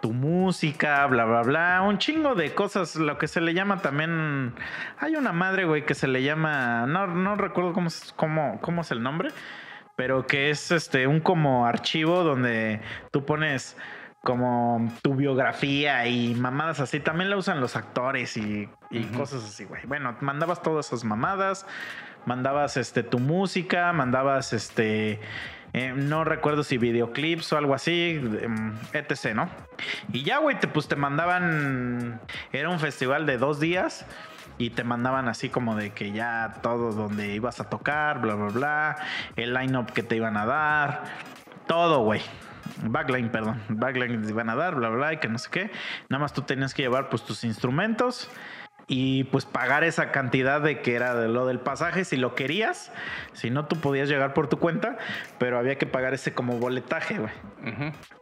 tu música, bla, bla, bla. Un chingo de cosas, lo que se le llama también. Hay una madre, güey, que se le llama. No, no recuerdo cómo, cómo, cómo es el nombre, pero que es este un como archivo donde tú pones como tu biografía y mamadas así. También la usan los actores y, y cosas así, güey. Bueno, mandabas todas esas mamadas, mandabas este tu música, mandabas este eh, no recuerdo si videoclips o algo así, em, etc, ¿no? Y ya, güey, te, pues te mandaban, era un festival de dos días y te mandaban así como de que ya todo donde ibas a tocar, bla, bla, bla, el line-up que te iban a dar, todo, güey. Backline, perdón. Backline te iban a dar, bla, bla, y que no sé qué. Nada más tú tenías que llevar pues tus instrumentos y pues pagar esa cantidad de que era de lo del pasaje si lo querías. Si no, tú podías llegar por tu cuenta, pero había que pagar ese como boletaje, güey.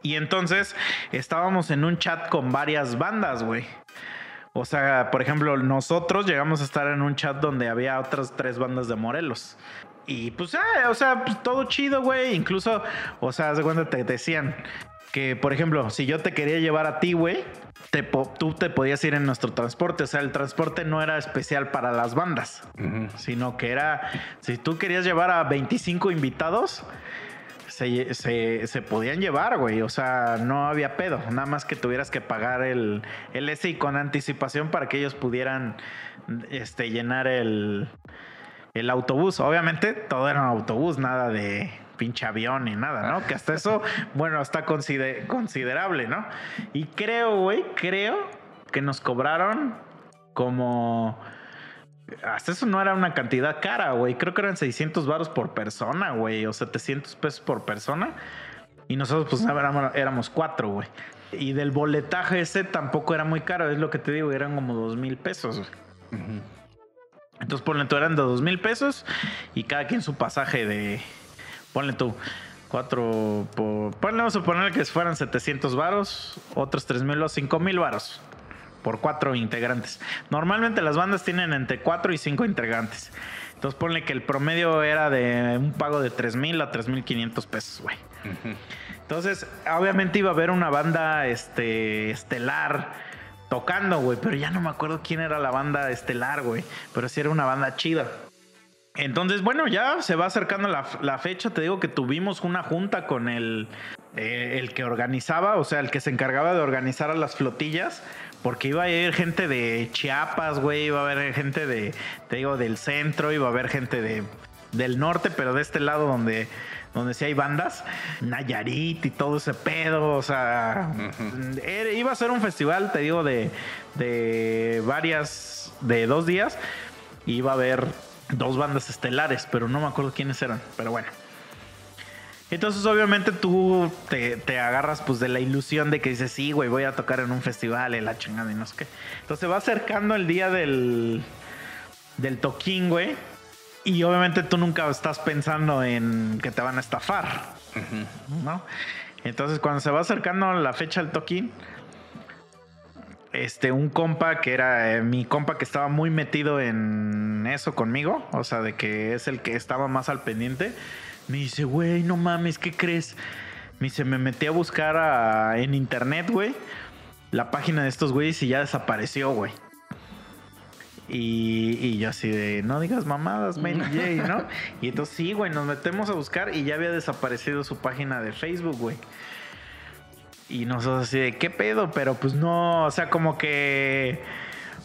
Y entonces estábamos en un chat con varias bandas, güey. O sea, por ejemplo, nosotros llegamos a estar en un chat donde había otras tres bandas de Morelos. Y pues, ah, o sea, pues, todo chido, güey. Incluso, o sea, de cuenta te decían que, por ejemplo, si yo te quería llevar a ti, güey, tú te podías ir en nuestro transporte. O sea, el transporte no era especial para las bandas, sino que era, si tú querías llevar a 25 invitados, se, se, podían llevar, güey. O sea, no había pedo. Nada más que tuvieras que pagar el, el SI con anticipación para que ellos pudieran este, llenar el, el autobús. Obviamente, todo era un autobús, nada de pinche avión ni nada, ¿no? Que hasta eso, bueno, está considerable, ¿no? Y creo, güey, creo que nos cobraron como... Hasta eso no era una cantidad cara, güey. Creo que eran 600 varos por persona, güey. O 700 pesos por persona. Y nosotros, pues, éramos, cuatro, güey. Y del boletaje ese tampoco era muy caro. Es lo que te digo, eran como dos mil pesos, güey. Entonces, por tú eran de dos mil pesos. Y cada quien su pasaje de, ponle tú, cuatro por. Ponle, vamos a suponer que fueran 700 varos, otros 3 mil o 5 mil varos por cuatro integrantes. Normalmente las bandas tienen entre 4 y 5 integrantes. Entonces ponle que el promedio era de un pago de 3 mil a 3 mil 500 pesos, güey. Entonces, obviamente iba a haber una banda este, estelar tocando, güey, pero ya no me acuerdo quién era la banda estelar, güey, pero sí era una banda chida. Entonces, bueno, ya se va acercando la, fecha. Te digo que tuvimos una junta con el, eh, el que organizaba, o sea, el que se encargaba de organizar a las flotillas, porque iba a ir gente de Chiapas, güey, iba a haber gente de, te digo, del centro, iba a haber gente de, del norte, pero de este lado donde, donde sí hay bandas, Nayarit y todo ese pedo, o sea, iba a ser un festival, te digo, de, de varias, de dos días, iba a haber dos bandas estelares, pero no me acuerdo quiénes eran, pero bueno. Entonces, obviamente, tú te, agarras pues de la ilusión de que dices, sí, güey, voy a tocar en un festival y la chingada y no sé qué. Entonces va acercando el día del, del toquín, güey. Y obviamente tú nunca estás pensando en que te van a estafar, ¿no? Entonces, cuando se va acercando la fecha del toquín, este, un compa que era eh, mi compa que estaba muy metido en eso conmigo, o sea, de que es el que estaba más al pendiente, me dice, güey, no mames, ¿qué crees? Me dice, me metí a buscar en internet, güey, la página de estos güeyes y ya desapareció, güey. Y, y, yo así de, no digas mamadas, Mary J, ¿no? Y entonces sí, güey, nos metemos a buscar y ya había desaparecido su página de Facebook, güey. Y nosotros así de, ¿qué pedo? Pero pues no, o sea, como que,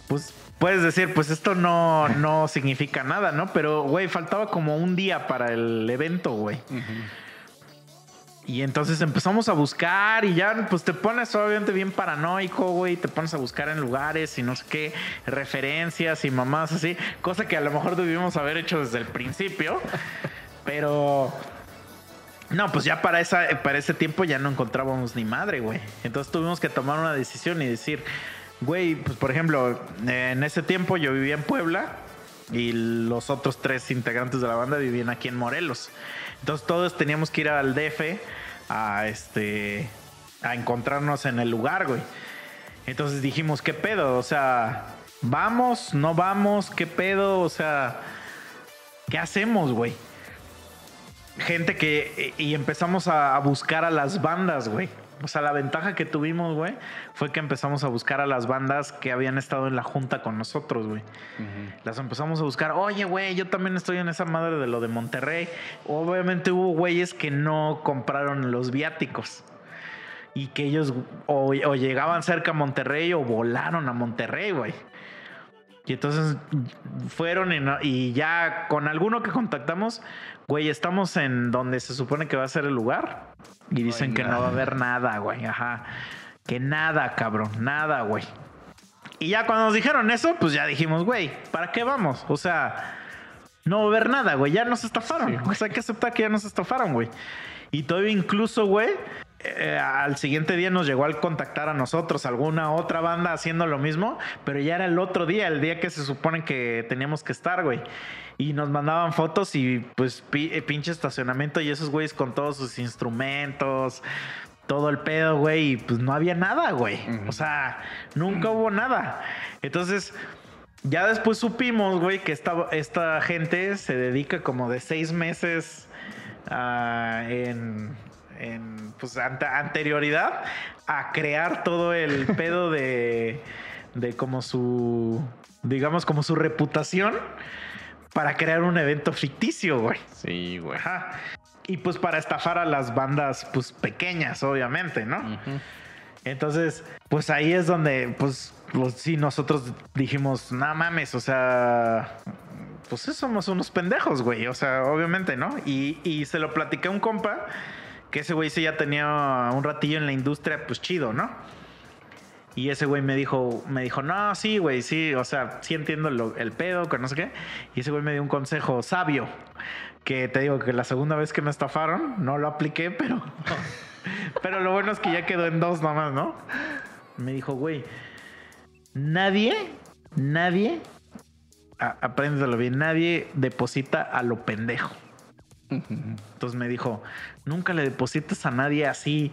pues puedes decir, pues esto no, no significa nada, ¿no? Pero, güey, faltaba como un día para el evento, güey. Y entonces empezamos a buscar y ya pues te pones obviamente bien paranoico, güey, te pones a buscar en lugares y no sé qué, referencias y mamás así, cosa que a lo mejor debimos haber hecho desde el principio, pero no, pues ya para, esa, para ese tiempo ya no encontrábamos ni madre, güey. Entonces tuvimos que tomar una decisión y decir, güey, pues por ejemplo, en ese tiempo yo vivía en Puebla y los otros tres integrantes de la banda vivían aquí en Morelos. Entonces todos teníamos que ir al DF a este a encontrarnos en el lugar, güey. Entonces dijimos, ¿qué pedo? O sea, ¿vamos? ¿No vamos? ¿Qué pedo? O sea, ¿qué hacemos, güey? Gente que. Y empezamos a, buscar a las bandas, güey. O sea, la ventaja que tuvimos, güey, fue que empezamos a buscar a las bandas que habían estado en la junta con nosotros, güey. Las empezamos a buscar. Oye, güey, yo también estoy en esa madre de lo de Monterrey. Obviamente hubo güeyes que no compraron los viáticos. y que ellos o, o llegaban cerca a Monterrey o volaron a Monterrey, güey. Y entonces fueron y, no- y ya con alguno que contactamos, güey, estamos en donde se supone que va a ser el lugar. Y dicen que no va a haber nada, güey. Ajá. Que nada, cabrón. Nada, güey. Y ya cuando nos dijeron eso, pues ya dijimos, güey, ¿para qué vamos? O sea, no va a haber nada, güey. Ya nos estafaron. o sea, hay que aceptar que ya nos estafaron, güey. Y todavía incluso, güey, eh, al siguiente día nos llegó al contactar a nosotros alguna otra banda haciendo lo mismo, pero ya era el otro día, el día que se supone que teníamos que estar, güey. Y nos mandaban fotos y pues eh, pinche estacionamiento y esos güeyes con todos sus instrumentos, todo el pedo, güey, y pues no había nada, güey. O sea, nunca hubo nada. Entonces, ya después supimos, güey, que esta, esta gente se dedica como de seis meses ah, en, en, pues, ante- anterioridad a crear todo el pedo de, de como su, digamos, como su reputación para crear un evento ficticio, güey. Sí, güey. Ajá. Y pues para estafar a las bandas, pues pequeñas, obviamente, ¿no? Entonces, pues ahí es donde, pues, pues, sí, nosotros dijimos, no mames, o sea, pues somos unos pendejos, güey, o sea, obviamente, ¿no? Y, y se lo platiqué a un compa, que ese güey sí ya tenía un ratillo en la industria, pues chido, ¿no? Y ese güey me dijo, me dijo, no, sí, güey, sí, o sea, sí entiendo lo- el pedo, que no sé qué. Y ese güey me dio un consejo sabio, que te digo que la segunda vez que me estafaron, no lo apliqué, pero, pero lo bueno es que ya quedó en dos nomás, ¿no? Me dijo, güey, nadie, nadie, a- apréndelo bien, nadie deposita a lo pendejo. Entonces me dijo, nunca le deposites a nadie así,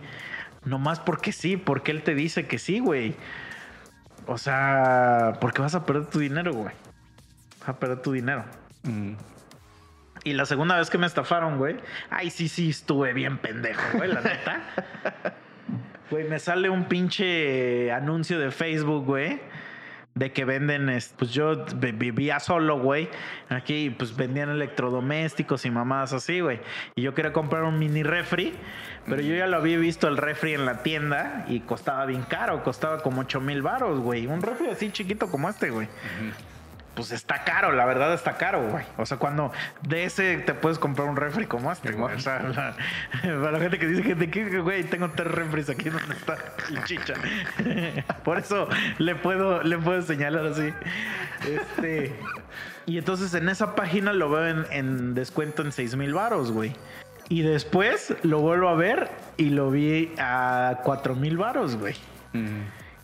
nomás porque sí, porque él te dice que sí, güey. O sea, porque vas a perder tu dinero, güey. Vas a perder tu dinero. Mm. Y la segunda vez que me estafaron, güey, ay, sí, sí, estuve bien pendejo, güey, la neta. Güey, me sale un pinche anuncio de Facebook, güey, de que venden, es- pues yo vi- vivía solo, güey, aquí, pues vendían electrodomésticos y mamadas así, güey. Y yo quería comprar un mini refri, pero yo ya lo había visto el refri en la tienda y costaba bien caro, costaba como 8 mil baros, güey. Un refri así chiquito como este, güey pues está caro, la verdad está caro, güey. O sea, cuando de ese te puedes comprar un refri como este, güey. O sea, la- para la gente que dice que de qué, güey, tengo tres refris aquí donde está el chicha. Por eso le puedo, le puedo señalar así. Este. Y entonces en esa página lo veo en, en descuento en 6 mil baros, güey. Y después lo vuelvo a ver y lo vi a 4 mil baros, güey. Mm.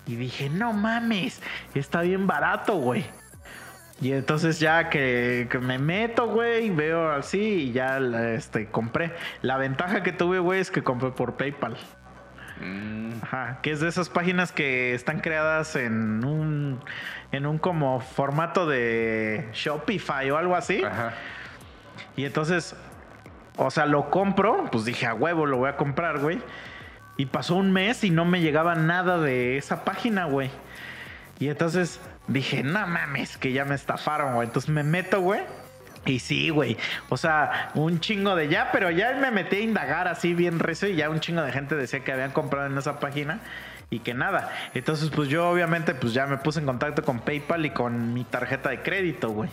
Y dije, no mames, está bien barato, güey. Y entonces ya que, que me meto, güey, veo así y ya este, compré. La ventaja que tuve, güey, es que compré por PayPal. Mm. Ajá, que es de esas páginas que están creadas en un, en un como formato de Shopify o algo así. Ajá. Y entonces, o sea, lo compro, pues dije, a huevo, lo voy a comprar, güey. Y pasó un mes y no me llegaba nada de esa página, güey. Y entonces dije, no mames, que ya me estafaron, güey. Entonces me meto, güey. Y sí, güey. O sea, un chingo de ya, pero ya me metí a indagar así bien recio y ya un chingo de gente decía que habían comprado en esa página y que nada. Entonces, pues yo obviamente pues ya me puse en contacto con PayPal y con mi tarjeta de crédito, güey.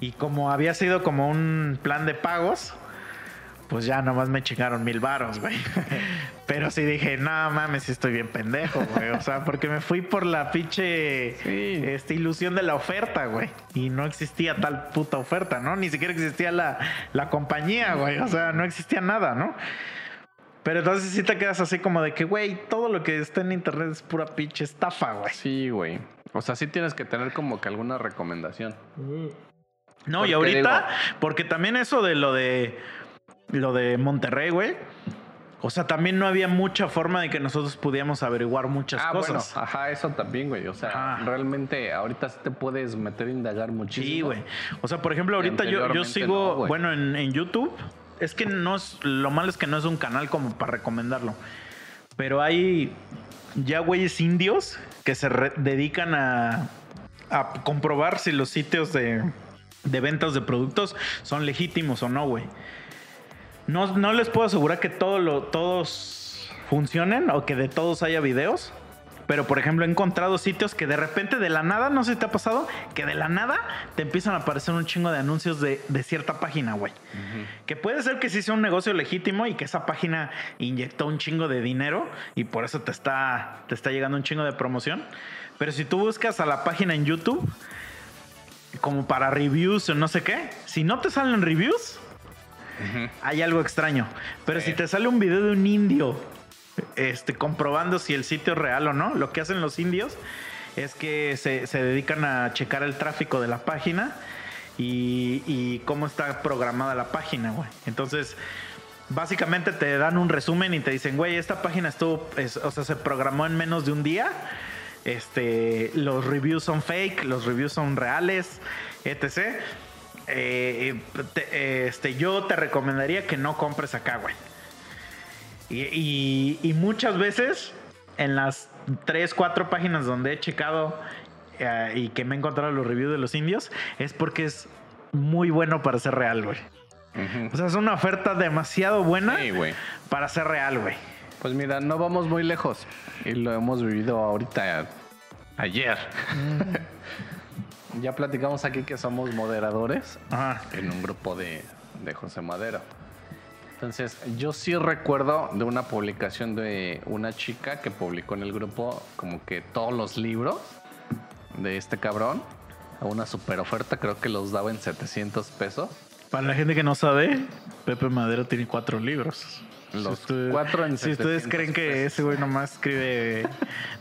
Y como había sido como un plan de pagos, pues ya nomás me chingaron mil varos, güey. Pero sí dije, no mames, sí estoy bien pendejo, güey. O sea, porque me fui por la pinche Sí. este, ilusión de la oferta, güey. Y no existía tal puta oferta, ¿no? Ni siquiera existía la, la compañía, güey. O sea, no existía nada, ¿no? Pero entonces sí te quedas así como de que, güey, todo lo que está en internet es pura pinche estafa, güey. Sí, güey. O sea, sí tienes que tener como que alguna recomendación. No, y ahorita, digo- porque también eso de lo de lo de Monterrey, güey. O sea, también no había mucha forma de que nosotros pudiéramos averiguar muchas ah, cosas. bueno, ajá, eso también, güey. O sea, realmente ahorita sí te puedes meter a indagar muchísimo. Sí, güey. O sea, por ejemplo, ahorita yo, sigo, no, bueno, en, en YouTube. Es que no es, lo malo es que no es un canal como para recomendarlo. Pero hay ya güeyes indios que se dedican a, a comprobar si los sitios de, de ventas de productos son legítimos o no, güey. No, no les puedo asegurar que todo lo, todos funcionen o que de todos haya videos. Pero, por ejemplo, he encontrado sitios que de repente, de la nada, no sé si te ha pasado, que de la nada te empiezan a aparecer un chingo de anuncios de, de cierta página, güey. Que puede ser que sí sea un negocio legítimo y que esa página inyectó un chingo de dinero y por eso te está, te está llegando un chingo de promoción. Pero si tú buscas a la página en YouTube, como para reviews o no sé qué, si no te salen reviews, hay algo extraño. Pero si te sale un video de un indio este, comprobando si el sitio es real o no. Lo que hacen los indios es que se, se dedican a checar el tráfico de la página y, y cómo está programada la página, güey. Entonces, básicamente te dan un resumen y te dicen, güey, esta página estuvo, es- o sea, se programó en menos de un día. Este, los reviews son fake, los reviews son reales, etc. Eh, te- este, yo te recomendaría que no compres acá, güey. Y, y- y muchas veces en las 3, 4 páginas donde he checado eh, y que me he encontrado los reviews de los indios, es porque es muy bueno para ser real, güey. O sea, es una oferta demasiado buena Sí, para ser real, güey. Pues mira, no vamos muy lejos. Y lo hemos vivido ahorita, ayer. ya platicamos aquí que somos moderadores Ajá. en un grupo de, de José Madero. Entonces, yo sí recuerdo de una publicación de una chica que publicó en el grupo como que todos los libros de este cabrón a una super oferta, creo que los daba en 700 pesos. Para la gente que no sabe, Pepe Madero tiene cuatro libros. Los ustedes- cuatro en Si ustedes 700 creen que pesos. ese güey nomás escribe,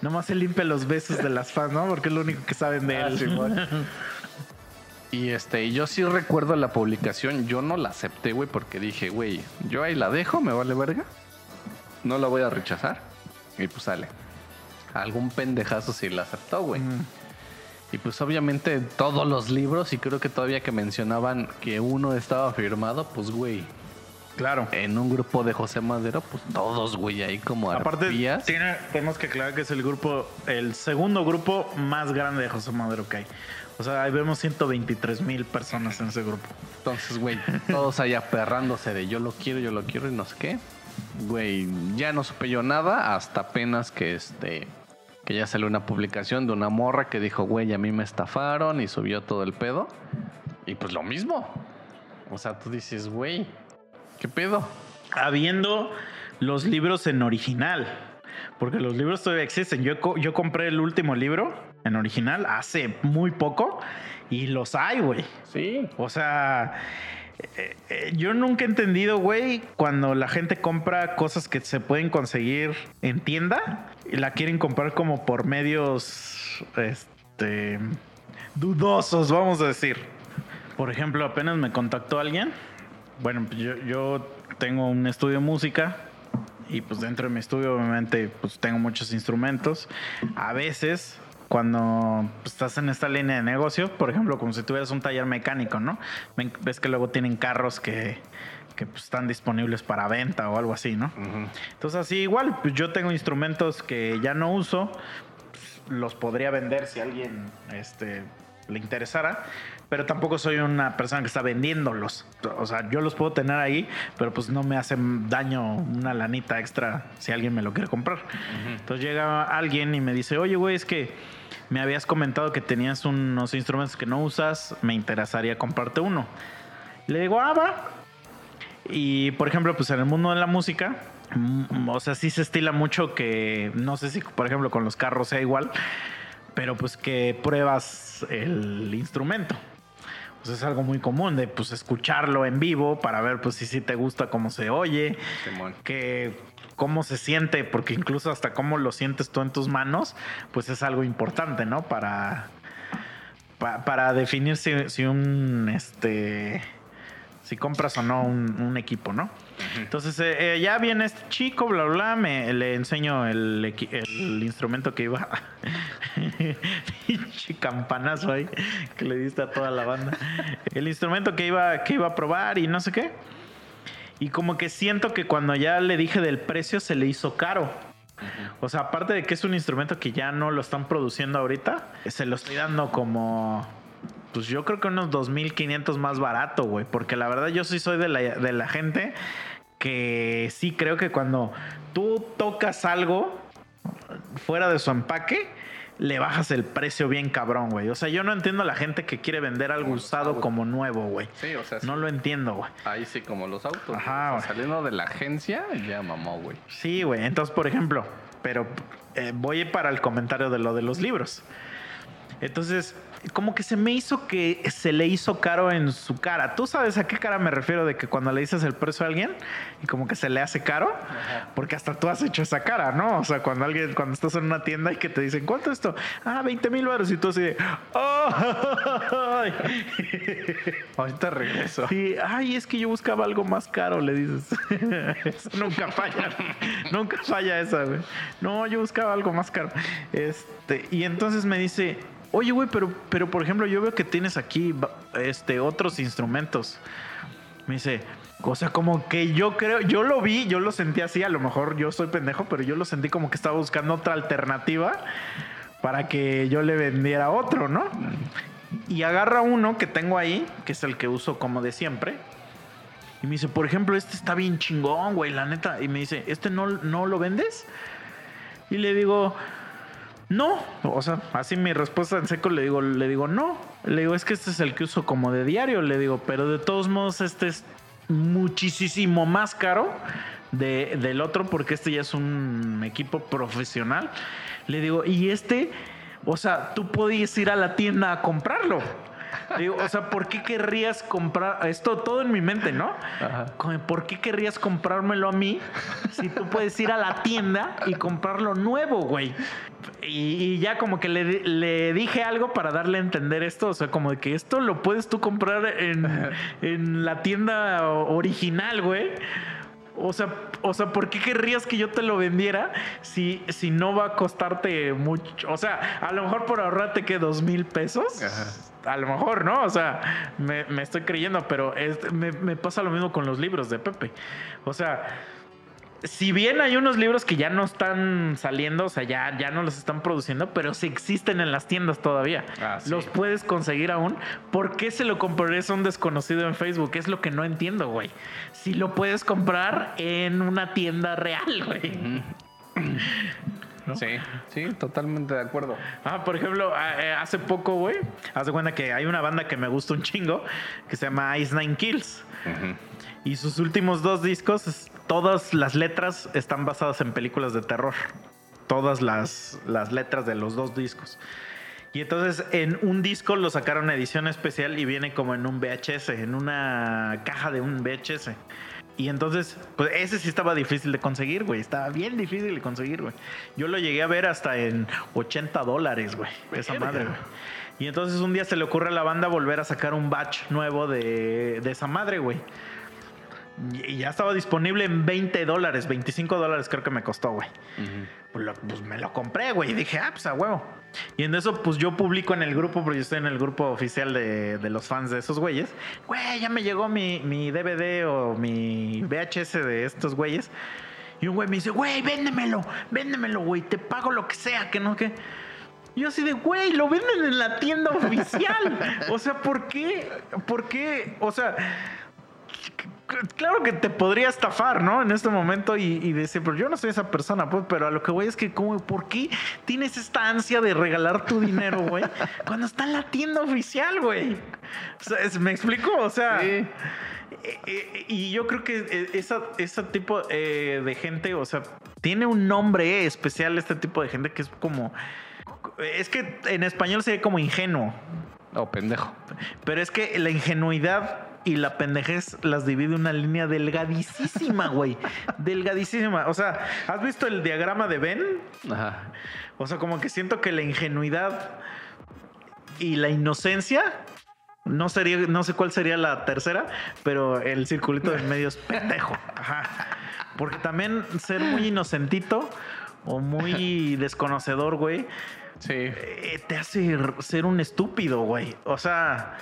nomás se limpia los besos de las fans, ¿no? Porque es lo único que saben de Ah, él. Simón. Y este, yo sí recuerdo la publicación, yo no la acepté, güey, porque dije, güey, yo ahí la dejo, me vale verga. No la voy a rechazar. Y pues sale. Algún pendejazo sí la aceptó, güey. Mm. Y pues obviamente todos los libros, y creo que todavía que mencionaban que uno estaba firmado, pues güey, Claro. en un grupo de José Madero, pues todos, güey, ahí como Aparte, arpías. tiene, tenemos que aclarar que es el grupo, el segundo grupo más grande de José Madero que hay. O sea, ahí vemos 123 mil personas en ese grupo. Entonces, güey, todos allá perrándose de yo lo quiero, yo lo quiero y no sé qué. Güey, ya no supe yo nada hasta apenas que este que ya salió una publicación de una morra que dijo, güey, a mí me estafaron y subió todo el pedo. Y pues lo mismo. O sea, tú dices, güey, ¿qué pedo? Habiendo los libros en original. Porque los libros todavía existen. Yo, yo compré el último libro en original hace muy poco y los hay, güey. Sí. O sea, eh, eh, yo nunca he entendido, güey, cuando la gente compra cosas que se pueden conseguir en tienda y la quieren comprar como por medios, este, dudosos, vamos a decir. Por ejemplo, apenas me contactó alguien. Bueno, pues yo, yo tengo un estudio de música y pues dentro de mi estudio obviamente pues tengo muchos instrumentos. A veces cuando pues, estás en esta línea de negocio, por ejemplo, como si tuvieras un taller mecánico, ¿no? Ves que luego tienen carros que, que, pues, están disponibles para venta o algo así, ¿no? Entonces así igual, pues yo tengo instrumentos que ya no uso, pues, los podría vender si alguien este, le interesara, pero tampoco soy una persona que está vendiéndolos. O sea, yo los puedo tener ahí, pero pues no me hacen daño una lanita extra si alguien me lo quiere comprar. Entonces llega alguien y me dice, oye, güey, es que me habías comentado que tenías unos instrumentos que no usas, me interesaría comprarte uno. Le digo, ah, va. Y por ejemplo, pues en el mundo de la música, mm, o sea, sí se estila mucho que, no sé si por ejemplo con los carros sea igual, pero pues que pruebas el instrumento. Pues es algo muy común de pues escucharlo en vivo para ver pues si sí te gusta cómo se oye, que cómo se siente, porque incluso hasta cómo lo sientes tú en tus manos, pues es algo importante, ¿no? Para, pa- para definir si, si un, este, si compras o no un, un equipo, ¿no? Entonces eh, eh, ya viene este chico, bla, bla, me, le enseño el instrumento que iba. Pinche campanazo ahí que le diste a toda la banda. El instrumento que iba, que iba a probar y no sé qué. Y como que siento que cuando ya le dije del precio se le hizo caro. O sea, aparte de que es un instrumento que ya no lo están produciendo ahorita, se lo estoy dando como, pues yo creo que unos 2.500 más barato, güey. Porque la verdad yo sí soy de la, de la gente que sí creo que cuando tú tocas algo fuera de su empaque, le bajas el precio bien cabrón, güey. O sea, yo no entiendo a la gente que quiere vender algo usado como nuevo, güey. Sí, o sea, No lo entiendo, güey. ahí sí como los autos. Ajá, o sea, saliendo de la agencia, ya mamó, güey. Sí, güey. Entonces, por ejemplo, pero eh, voy para el comentario de lo de los libros. Entonces, como que se me hizo que se le hizo caro en su cara. ¿Tú sabes a qué cara me refiero de que cuando le dices el precio a alguien y como que se le hace caro? Porque hasta tú has hecho esa cara, ¿no? O sea, cuando alguien, cuando estás en una tienda y que te dicen, ¿cuánto es esto? Ah, 20 mil baros. Y tú así de, ¡oh! Ahorita regreso. Sí, ay, es que yo buscaba algo más caro, le dices. Eso nunca falla. nunca falla esa, güey. No, yo buscaba algo más caro. Este, y entonces me dice, oye, güey, pero, pero por ejemplo, yo veo que tienes aquí este, otros instrumentos. Me dice, o sea, como que yo creo, yo lo vi, yo lo sentí así, a lo mejor yo soy pendejo, pero yo lo sentí como que estaba buscando otra alternativa para que yo le vendiera otro, ¿no? Y agarra uno que tengo ahí, que es el que uso como de siempre. Y me dice, por ejemplo, este está bien chingón, güey, la neta. Y me dice, ¿este no, no lo vendes? Y le digo, no. O sea, así mi respuesta en seco le digo, le digo, no. Le digo, es que este es el que uso como de diario. Le digo, pero de todos modos, este es muchísimo más caro de- del otro porque este ya es un equipo profesional. Le digo, y este, o sea, tú podías ir a la tienda a comprarlo. Digo, o sea, ¿por qué querrías comprar esto todo en mi mente, no? Ajá. ¿Por qué querrías comprármelo a mí si tú puedes ir a la tienda y comprarlo nuevo, güey? Y, y ya como que le, di- le dije algo para darle a entender esto, o sea, como de que esto lo puedes tú comprar en, en la tienda original, güey. O sea, o sea, ¿por qué querrías que yo te lo vendiera si, si no va a costarte mucho? O sea, a lo mejor por ahorrarte que dos mil pesos. Ajá. A lo mejor, ¿no? O sea, me, me estoy creyendo, pero es- me, me pasa lo mismo con los libros de Pepe. O sea, si bien hay unos libros que ya no están saliendo, o sea, ya, ya no los están produciendo, pero sí existen en las tiendas todavía. Ah, sí. Los puedes conseguir aún. ¿Por qué se lo comprarías a un desconocido en Facebook? Es lo que no entiendo, güey. Si lo puedes comprar en una tienda real, güey. ¿No? Sí, sí, totalmente de acuerdo. Ah, por ejemplo, a- eh, hace poco, güey, haz de cuenta que hay una banda que me gusta un chingo que se llama Ice Nine Kills. Y sus últimos dos discos, todas las letras están basadas en películas de terror. Todas las, las letras de los dos discos. Y entonces en un disco lo sacaron edición especial y viene como en un VHS, en una caja de un VHS. Y entonces, pues ese sí estaba difícil de conseguir, güey. Estaba bien difícil de conseguir, güey. Yo lo llegué a ver hasta en 80 dólares, güey. Esa madre, güey. Y entonces un día se le ocurre a la banda volver a sacar un batch nuevo de, de esa madre, güey. Y ya estaba disponible en 20 dólares, 25 dólares creo que me costó, güey. Pues, pues me lo compré, güey. Y dije, ah, pues a huevo. Y en eso, pues yo publico en el grupo, porque yo estoy en el grupo oficial de, de los fans de esos güeyes. Güey, ya me llegó mi, mi DVD o mi VHS de estos güeyes. Y un güey me dice, güey, véndemelo, véndemelo, güey, te pago lo que sea, que no, que. Y yo así de, güey, lo venden en la tienda oficial. o sea, ¿por qué? ¿Por qué? O sea, claro que te podría estafar, ¿no? En este momento y, y decir, pero yo no soy esa persona, pues, pero a lo que voy es que, como, ¿por qué tienes esta ansia de regalar tu dinero, güey? cuando está en la tienda oficial, güey. O sea, es- ¿me explico? O sea... Sí. eh, eh, y yo creo que eh, esa, ese tipo de gente, o sea, tiene un nombre especial este tipo de gente que es como... Es que en español sería como ingenuo. Oh, pendejo. Pero es que la ingenuidad y la pendejez las divide una línea delgadísima, güey. delgadísima. O sea, ¿has visto el diagrama de Venn? Ajá. O sea, como que siento que la ingenuidad y la inocencia. No sería, no sé cuál sería la tercera, pero el circulito del medio es pendejo. Ajá. Porque también ser muy inocentito o muy desconocedor, güey, Sí. eh, te hace ser un estúpido, güey. O sea,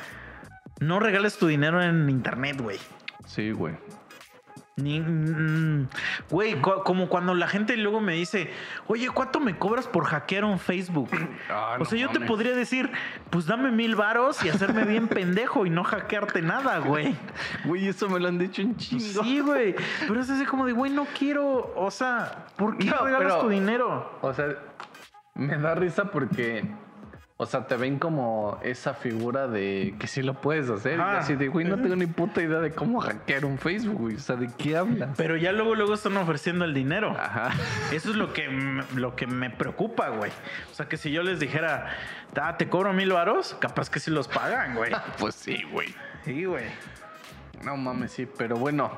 no regales tu dinero en internet, güey. Sí, güey. Ni, mm, güey, como cuando la gente luego me dice, oye, ¿cuánto me cobras por hackear un Facebook? Ah, o no sea, yo te podría decir, pues dame mil varos y hacerme bien pendejo y no hackearte nada, güey. Güey, eso me lo han dicho un chingo. Sí, güey. Pero es así como de, güey, no quiero, o sea, ¿por qué No, regalas pero- tu dinero? O sea, me da risa porque, o sea, te ven como esa figura de que sí lo puedes hacer. Y así de, güey, no tengo ni puta idea de cómo hackear un Facebook, güey. O sea, ¿de qué hablas? Pero ya luego, luego están ofreciendo el dinero. Ajá. Eso es lo que, lo que me preocupa, güey. O sea, que si yo les dijera, "Ah, te cobro mil varos, capaz que sí los pagan, güey. Pues sí, güey. Sí, güey. No mames, sí, pero bueno,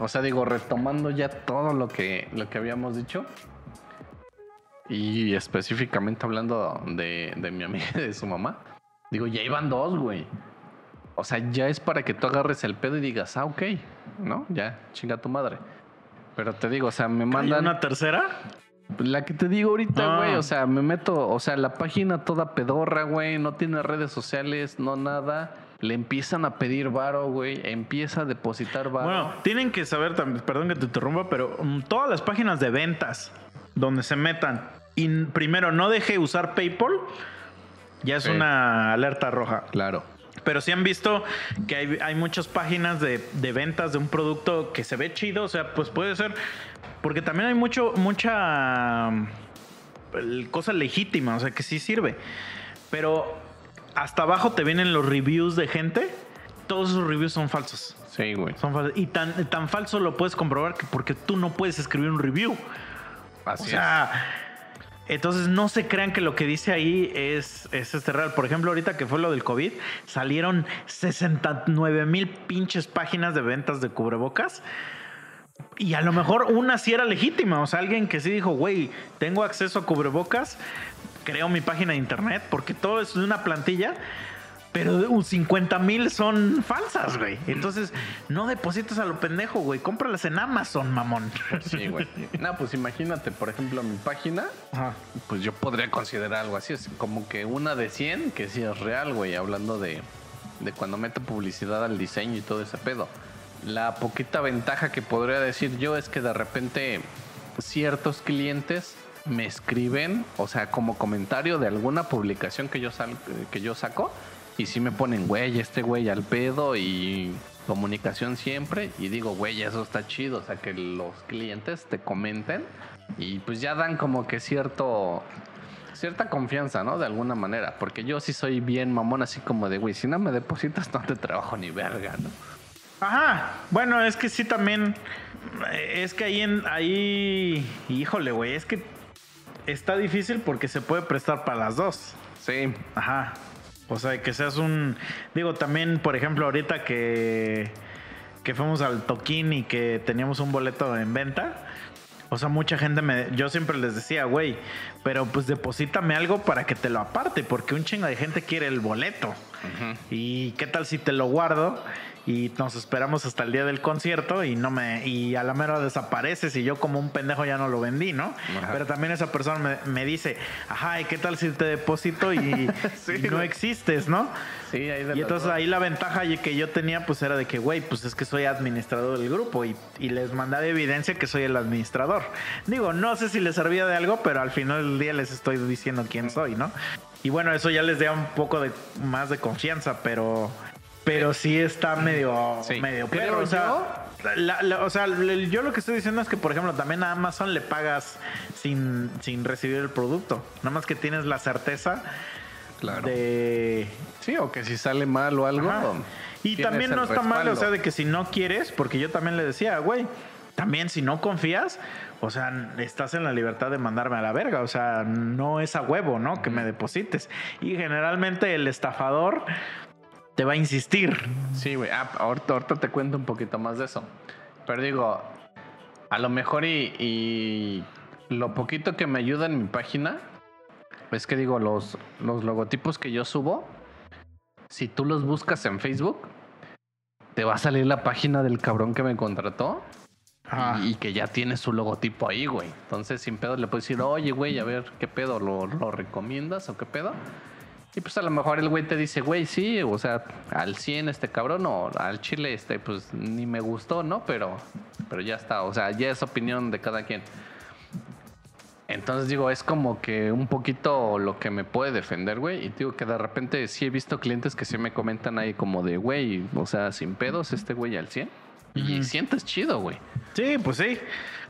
o sea, digo, retomando ya todo lo que, lo que habíamos dicho. Y específicamente hablando de, de mi amiga y de su mamá. Digo, ya iban dos, güey. O sea, ya es para que tú agarres el pedo y digas, ah, ok, ¿no? Ya, chinga tu madre. Pero te digo, o sea, me ¿Hay mandan... una tercera? La que te digo ahorita, Ah. güey. O sea, me meto, o sea, la página toda pedorra, güey. No tiene redes sociales, no nada. Le empiezan a pedir varo, güey. Empieza a depositar varo. Bueno, tienen que saber también, perdón que te interrumpa, pero mm, todas las páginas de ventas donde se metan y primero no deje usar PayPal, ya es Sí. una alerta roja. claro. Pero sí han visto que hay, hay muchas páginas de, de ventas de un producto que se ve chido, o sea, pues puede ser, porque también hay mucho, mucha cosa legítima, o sea, que sí sirve. Pero hasta abajo te vienen los reviews de gente, todos esos reviews son falsos. Sí, güey. Son falsos. Y tan, tan falso lo puedes comprobar que porque tú no puedes escribir un review. Así O sea, entonces no se crean que lo que dice ahí es, es este real. Por ejemplo, ahorita que fue lo del COVID, salieron 69 mil pinches páginas de ventas de cubrebocas. Y a lo mejor una sí era legítima. O sea, alguien que sí dijo, güey, tengo acceso a cubrebocas, creo mi página de internet, porque todo es de una plantilla. Pero un 50 mil son falsas, güey. Entonces, no deposites a lo pendejo, güey. Cómpralas en Amazon, mamón. Sí, güey. no, pues imagínate, por ejemplo, mi página. Ajá. Pues yo podría considerar algo así. Es como que una de 100 que sí es real, güey. Hablando de, de cuando meto publicidad al diseño y todo ese pedo. La poquita ventaja que podría decir yo es que de repente ciertos clientes me escriben, o sea, como comentario de alguna publicación que yo, sal- que yo saco, y sí me ponen, güey, este güey al pedo y comunicación siempre, y digo, güey, eso está chido, o sea, que los clientes te comenten y pues ya dan como que cierto cierta confianza, ¿no? De alguna manera, porque yo sí soy bien mamón, así como de, güey, si no me depositas no te trabajo ni verga, ¿no? Ajá. Bueno, es que sí también. eh, Es que ahí en. Ahí. Híjole, güey. Es que está difícil porque se puede prestar para las dos. Sí, Ajá. O sea, que seas un. Digo, también, por ejemplo, ahorita que. Que fuimos al toquín y que teníamos un boleto en venta. O sea, mucha gente me. Yo siempre les decía, güey, pero pues deposítame algo para que te lo aparte, porque un chingo de gente quiere el boleto. ¿Y qué tal si te lo guardo? Y nos esperamos hasta el día del concierto y no me y a la mera desapareces y yo como un pendejo ya no lo vendí, ¿no? Ajá. Pero también esa persona me, me dice, ajá, ¿y qué tal si te deposito y, Sí, y no existes, ¿no? sí, ahí de Y entonces dos. ahí la ventaja que yo tenía pues era de que, güey, pues es que soy administrador del grupo y, y les mandaba evidencia que soy el administrador. Digo, no sé si les servía de algo, pero al final del día les estoy diciendo quién soy, ¿no? Y bueno, eso ya les da un poco de más de confianza, pero pero sí está medio Sí. medio perro, o sea, yo- la- la- o sea, yo lo que estoy diciendo es que, por ejemplo, también a Amazon le pagas sin, sin recibir el producto. Nada más que tienes la certeza Claro. de, Sí, o que si sale mal o algo. Ajá. Y también no está mal, o sea, de que si no quieres, porque yo también le decía, güey, también si no confías, o sea, estás en la libertad de mandarme a la verga, o sea, no es a huevo, ¿no? Que me deposites. Y generalmente el estafador te va a insistir. Sí, güey. Ah, ahorita, ahorita te cuento un poquito más de eso. Pero digo, a lo mejor y, y lo poquito que me ayuda en mi página es que digo, los, los logotipos que yo subo, si tú los buscas en Facebook, te va a salir la página del cabrón que me contrató Ajá. y, y que ya tiene su logotipo ahí, güey. Entonces, sin pedo, le puedes decir, oye, güey, a ver, ¿qué pedo? ¿Lo, lo recomiendas o qué pedo? Y pues a lo mejor el güey te dice, güey, sí, o sea, al 100 este cabrón o al chile este, pues ni me gustó, ¿no? Pero Pero ya está, o sea, ya es opinión de cada quien. Entonces digo, es como que un poquito lo que me puede defender, güey. Y digo que de repente sí he visto clientes que sí me comentan ahí como de, güey, o sea, sin pedos, este güey al 100. Y sientes chido, güey. Sí, pues sí.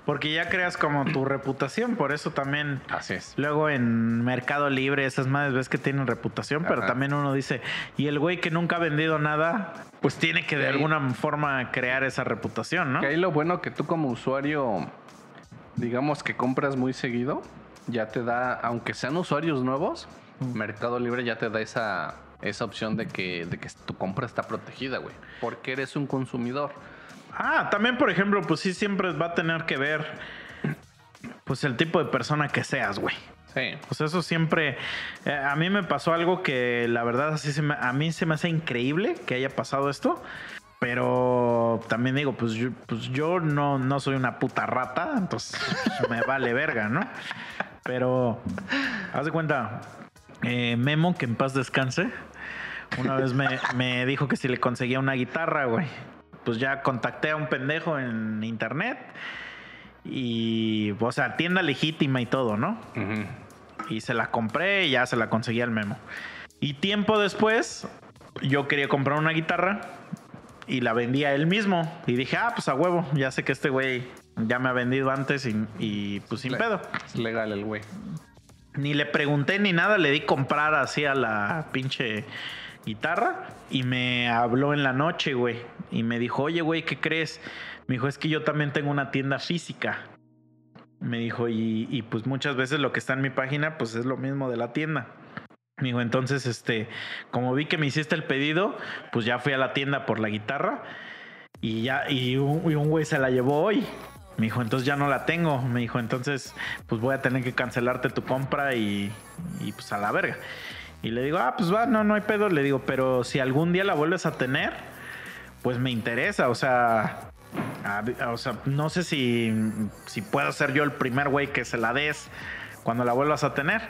Porque ya creas como tu reputación, por eso también. Así es. Luego en Mercado Libre, esas madres ves que tienen reputación, pero también uno dice, y el güey que nunca ha vendido nada, pues tiene que de alguna forma crear esa reputación, ¿no? Que ahí lo bueno que tú como usuario, digamos que compras muy seguido, ya te da, aunque sean usuarios nuevos, Mercado Libre ya te da esa, esa opción de que, de que tu compra está protegida, güey. Porque eres un consumidor. Ah, también, por ejemplo, pues sí, siempre va a tener que ver, pues el tipo de persona que seas, güey. Sí. Pues eso siempre. eh, a mí me pasó algo que la verdad así se me- a mí se me hace increíble que haya pasado esto. Pero también digo, pues yo, pues yo no, no soy una puta rata, entonces pues, me vale verga, ¿no? Pero haz de cuenta, eh, Memo, que en paz descanse, una vez me, me dijo que si le conseguía una guitarra, güey. Pues ya contacté a un pendejo en internet. Y, o sea, tienda legítima y todo, ¿no? Y se la compré y ya se la conseguí al memo. Y tiempo después, yo quería comprar una guitarra y la vendía él mismo. Y dije, ah, pues a huevo, ya sé que este güey ya me ha vendido antes y, y, pues sin Le- pedo. Es legal el güey. Ni le pregunté ni nada, le di comprar así a la pinche guitarra y me habló en la noche, güey. Y me dijo, oye, güey, ¿qué crees? Me dijo, es que yo también tengo una tienda física. Me dijo, y, pues muchas veces lo que está en mi página, pues es lo mismo de la tienda. Me dijo, entonces, este, como vi que me hiciste el pedido, pues ya fui a la tienda por la guitarra y ya, y un, y un güey se la llevó hoy. Me dijo, entonces ya no la tengo. Me dijo, entonces, pues voy a tener que cancelarte tu compra y, y pues a la verga. Y le digo, ah, pues va, no, no hay pedo. Le digo, pero si algún día la vuelves a tener, pues me interesa. O sea, a- o sea, no sé si, si puedo ser yo el primer güey que se la des cuando la vuelvas a tener.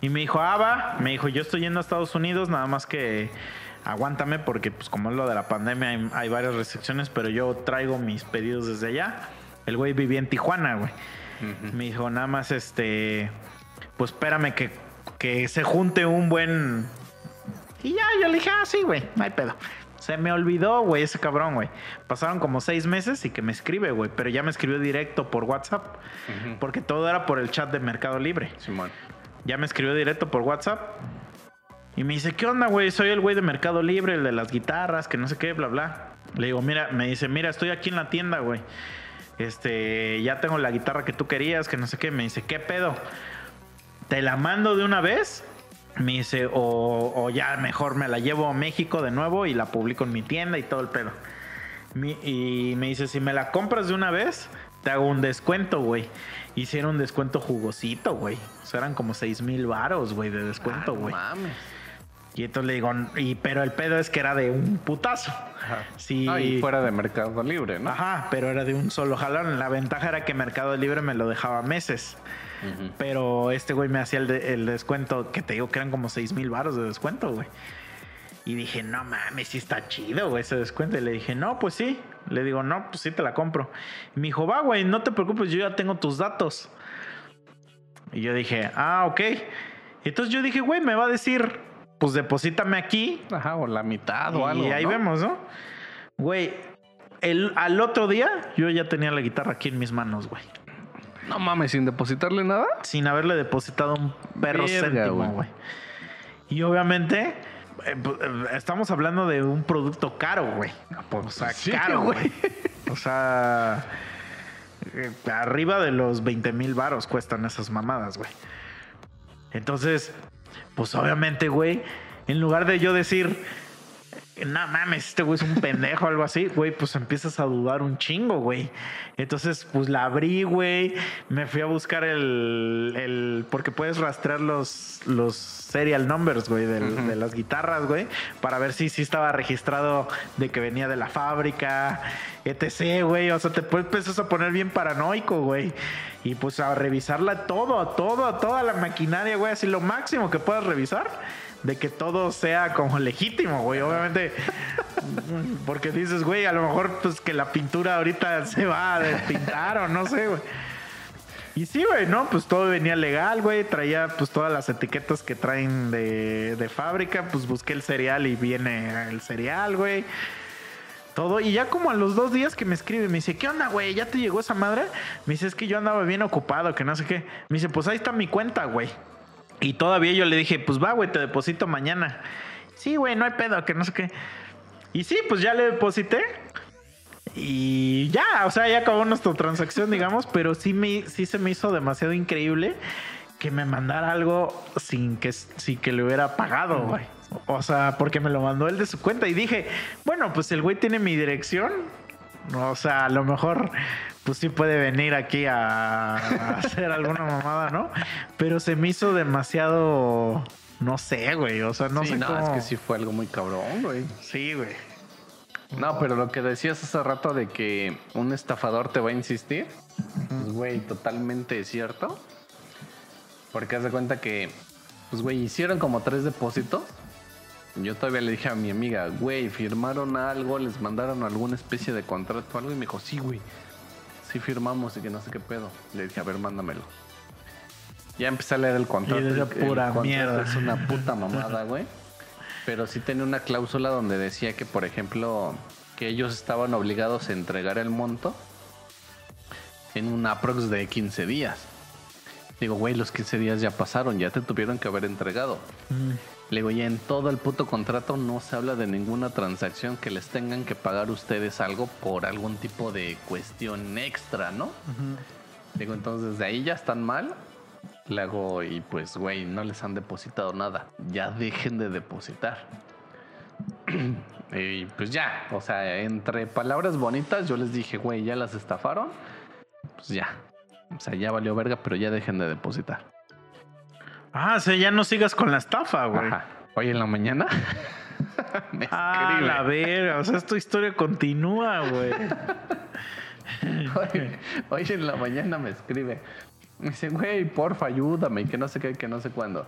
Y me dijo, ah, va. Me dijo, yo estoy yendo a Estados Unidos, nada más que aguántame porque pues como es lo de la pandemia hay, hay varias restricciones, pero yo traigo mis pedidos desde allá. El güey vivía en Tijuana, güey. Me dijo, nada más este, pues espérame que, que se junte un buen... Y ya, yo le dije, ah, sí, güey, no hay pedo. Se me olvidó, güey, ese cabrón, güey. Pasaron como seis meses y que me escribe, güey, pero ya me escribió directo por WhatsApp, porque todo era por el chat de Mercado Libre. Simón. Ya me escribió directo por WhatsApp. Y me dice, ¿qué onda, güey? Soy el güey de Mercado Libre, el de las guitarras, que no sé qué, bla, bla. Le digo, mira, me dice, mira, estoy aquí en la tienda, güey. Este, ya tengo la guitarra que tú querías, que no sé qué. Me dice, ¿qué pedo? ¿Te la mando de una vez? Me dice, o, o ya mejor me la llevo a México de nuevo y la publico en mi tienda y todo el pedo. Mi- y me dice, si me la compras de una vez, te hago un descuento, güey. Hicieron un descuento jugosito, güey. O sea, eran como 6 mil varos, güey, de descuento, Ah, no güey. mames. y entonces le digo, y, pero el pedo es que era de un putazo. Ajá. Sí. Ah, y fuera de Mercado Libre, ¿no? Ajá, pero era de un solo jalón. La ventaja era que Mercado Libre me lo dejaba meses. Pero este güey me hacía el, de- el descuento, que te digo que eran como 6 mil baros de descuento, güey. Y dije, no mames, sí está chido, güey, ese descuento. Y le dije, no, pues sí. Le digo, no, pues sí te la compro. Y me dijo, va, güey, no te preocupes, yo ya tengo tus datos. Y yo dije, ah, ok. Y entonces yo dije, güey, me va a decir, pues deposítame aquí Ajá, o la mitad o y algo. ahí ¿no? vemos, ¿no? Güey, el, al otro día yo ya tenía la guitarra aquí en mis manos, güey. No mames, sin depositarle nada. Sin haberle depositado un perro Verga, céntimo, güey. Y obviamente, eh, pues, eh, estamos hablando de un producto caro, güey. O sea, Sí, caro, güey. güey. O sea, eh, arriba de los 20 mil varos cuestan esas mamadas, güey. Entonces, pues obviamente, güey, en lugar de yo decir, no mames, este güey es un pendejo o algo así, güey, pues empiezas a dudar un chingo, güey. Entonces, pues la abrí, güey. Me fui a buscar el. el porque puedes rastrear los, los serial numbers, güey, del- de las guitarras, güey, para ver si sí estaba registrado de que venía de la fábrica, etc, güey. O sea, te puedes empiezas a poner bien paranoico, güey. Y pues a revisarla todo, todo, toda la maquinaria, güey, así lo máximo que puedas revisar. De que todo sea como legítimo, güey. Obviamente, porque dices, güey, a lo mejor pues que la pintura ahorita se va a despintar o no sé, güey. Y sí, güey, ¿no? Pues todo venía legal, güey. Traía pues todas las etiquetas que traen de, de fábrica. Pues busqué el cereal y viene el cereal, güey. Todo. Y ya como a los dos días que me escribe, me dice, ¿qué onda, güey? ¿Ya te llegó esa madre? Me dice, es que yo andaba bien ocupado, que no sé qué. Me dice, pues ahí está mi cuenta, güey. Y todavía yo le dije, pues va, güey, te deposito mañana. Sí, güey, no hay pedo, que no sé qué. Y sí, pues ya le deposité. Y ya, o sea, ya acabó nuestra transacción, digamos, pero sí, me, sí se me hizo demasiado increíble que me mandara algo sin que, sin que le hubiera pagado, güey. O sea, porque me lo mandó él de su cuenta y dije, bueno, pues el güey tiene mi dirección. O sea, a lo mejor, pues sí puede venir aquí a, a hacer alguna mamada, ¿no? Pero se me hizo demasiado, no sé, güey. O sea, no sí, sé no, cómo. es que sí fue algo muy cabrón, güey. Sí, güey. No, pero lo que decías hace rato de que un estafador te va a insistir, pues, güey, totalmente cierto. Porque haz de cuenta que, pues, güey, hicieron como tres depósitos. Yo todavía le dije a mi amiga, güey, firmaron algo, les mandaron alguna especie de contrato o algo. Y me dijo, sí, güey, sí firmamos y que no sé qué pedo. Le dije, a ver, mándamelo. Ya empecé a leer el contrato. Y el- el pura contrato mierda. Es una puta mamada, güey. Pero sí tenía una cláusula donde decía que, por ejemplo, que ellos estaban obligados a entregar el monto en un aprox de 15 días. Digo, güey, los 15 días ya pasaron, ya te tuvieron que haber entregado. Le digo, ya en todo el puto contrato no se habla de ninguna transacción que les tengan que pagar ustedes algo por algún tipo de cuestión extra, ¿no? Digo, entonces de ahí ya están mal. Le hago, y pues, güey, no les han depositado nada. Ya dejen de depositar. y pues ya, o sea, entre palabras bonitas, yo les dije, güey, ya las estafaron. Pues ya. O sea, ya valió verga, pero ya dejen de depositar. Ah, o sea, ya no sigas con la estafa, güey. Ajá. Hoy en la mañana. me Ah, escribe. la verga. O sea, esta historia continúa, güey. Hoy, hoy en la mañana me escribe. Me dice, güey, porfa, ayúdame, y que no sé qué, que no sé cuándo.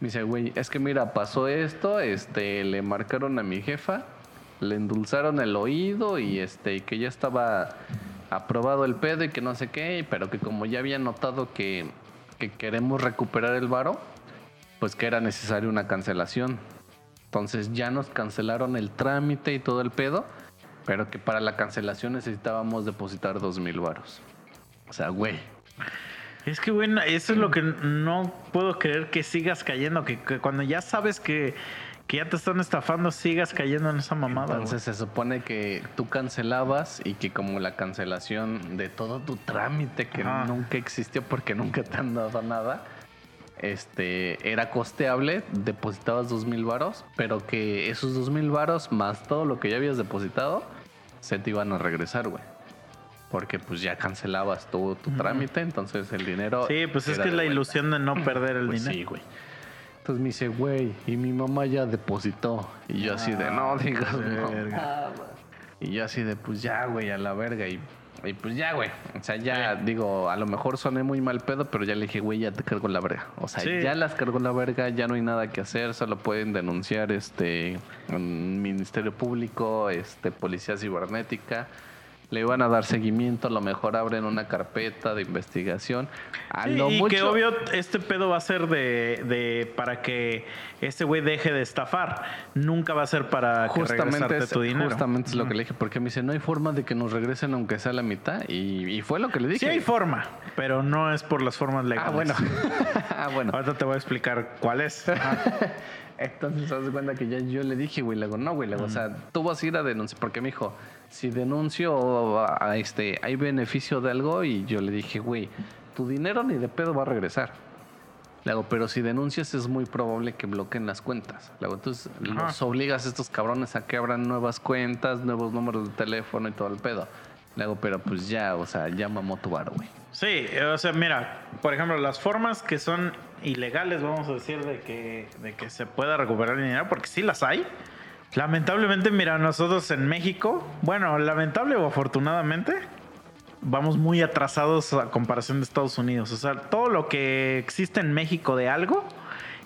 Me dice, güey, es que mira, pasó esto, este, le marcaron a mi jefa, le endulzaron el oído y este, y que ya estaba aprobado el pedo y que no sé qué, pero que como ya había notado que, que queremos recuperar el varo, pues que era necesaria una cancelación. Entonces ya nos cancelaron el trámite y todo el pedo, pero que para la cancelación necesitábamos depositar dos mil varos. O sea, güey. Es que, bueno, eso es lo que no puedo creer que sigas cayendo. Que, que cuando ya sabes que, que ya te están estafando, sigas cayendo en esa mamada. Entonces se supone que tú cancelabas y que como la cancelación de todo tu trámite que nunca existió porque nunca te han dado nada, este era costeable, depositabas dos mil varos, pero que esos dos mil varos más todo lo que ya habías depositado se te iban a regresar, güey. Porque pues ya cancelabas todo tu trámite, entonces el dinero. Sí, pues es que es la vuelta. ilusión de no perder el Pues sí, dinero. güey. Entonces me dice, güey, y mi mamá ya depositó. Y yo así de, no digas, no. verga. Y yo así de, pues ya, güey, a la verga. Y, y pues ya, güey. O sea, ya digo, a lo mejor soné muy mal pedo, pero ya le dije, güey, ya te cargo la verga. O sea, Sí. ya las cargo la verga, ya no hay nada que hacer, solo pueden denunciar este Ministerio Público, este Policía Cibernética. Le van a dar seguimiento, a lo mejor abren una carpeta de investigación. A Sí, lo y mucho. que obvio este pedo va a ser de, de para que este güey deje de estafar. Nunca va a ser para Justamente es, tu dinero. justamente es lo que le dije, porque me dice, no hay forma de que nos regresen aunque sea la mitad. Y, y fue lo que le dije. Sí hay forma, pero no es por las formas legales. Ah, bueno. ah, bueno. Ahorita te voy a explicar cuál es. Entonces, haz de cuenta que ya yo le dije, güey, le digo, no, güey, le digo, o sea, tú vas a ir a denunciar, porque me dijo, si denuncio, a, este, hay beneficio de algo, y yo le dije, güey, tu dinero ni de pedo va a regresar. Le hago, pero si denuncias es muy probable que bloqueen las cuentas. Le hago, entonces Ajá. los obligas a estos cabrones a que abran nuevas cuentas, nuevos números de teléfono y todo el pedo. Le hago, pero pues ya, o sea, ya mamó tu varo, güey. Sí, o sea, mira, por ejemplo, las formas que son ilegales, vamos a decir, de que, de que se pueda recuperar dinero, porque sí las hay. Lamentablemente, mira, nosotros en México, bueno, lamentable o afortunadamente, vamos muy atrasados a comparación de Estados Unidos. O sea, todo lo que existe en México de algo,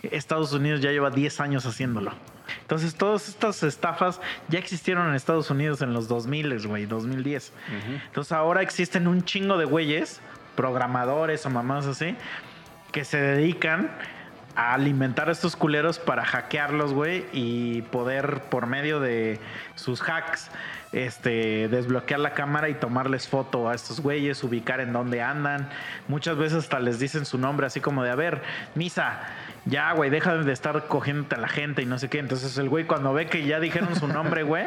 Estados Unidos ya lleva 10 años haciéndolo. Entonces, todas estas estafas ya existieron en Estados Unidos en los 2000, güey, 2010. Entonces, ahora existen un chingo de güeyes, programadores o mamás así, que se dedican a alimentar a estos culeros para hackearlos, güey, y poder por medio de sus hacks este desbloquear la cámara y tomarles foto a estos güeyes, ubicar en dónde andan. Muchas veces hasta les dicen su nombre así como de, a ver, Misa, ya, güey, deja de estar cogiéndote a la gente y no sé qué. Entonces el güey cuando ve que ya dijeron su nombre, güey,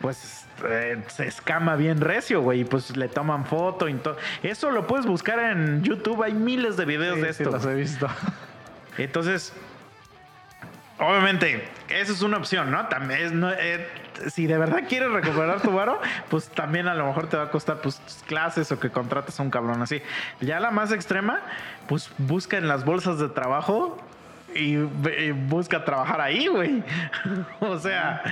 pues eh, se escama bien recio, güey, y pues le toman foto y todo. Eso lo puedes buscar en YouTube, hay miles de videos de esto. Sí, los he visto. Entonces, obviamente, esa es una opción, ¿no? También es, no, eh, si de verdad quieres recuperar tu varo, pues también a lo mejor te va a costar pues clases o que contrates a un cabrón así. Ya la más extrema, pues busca en las bolsas de trabajo y, y busca trabajar ahí, güey. o sea,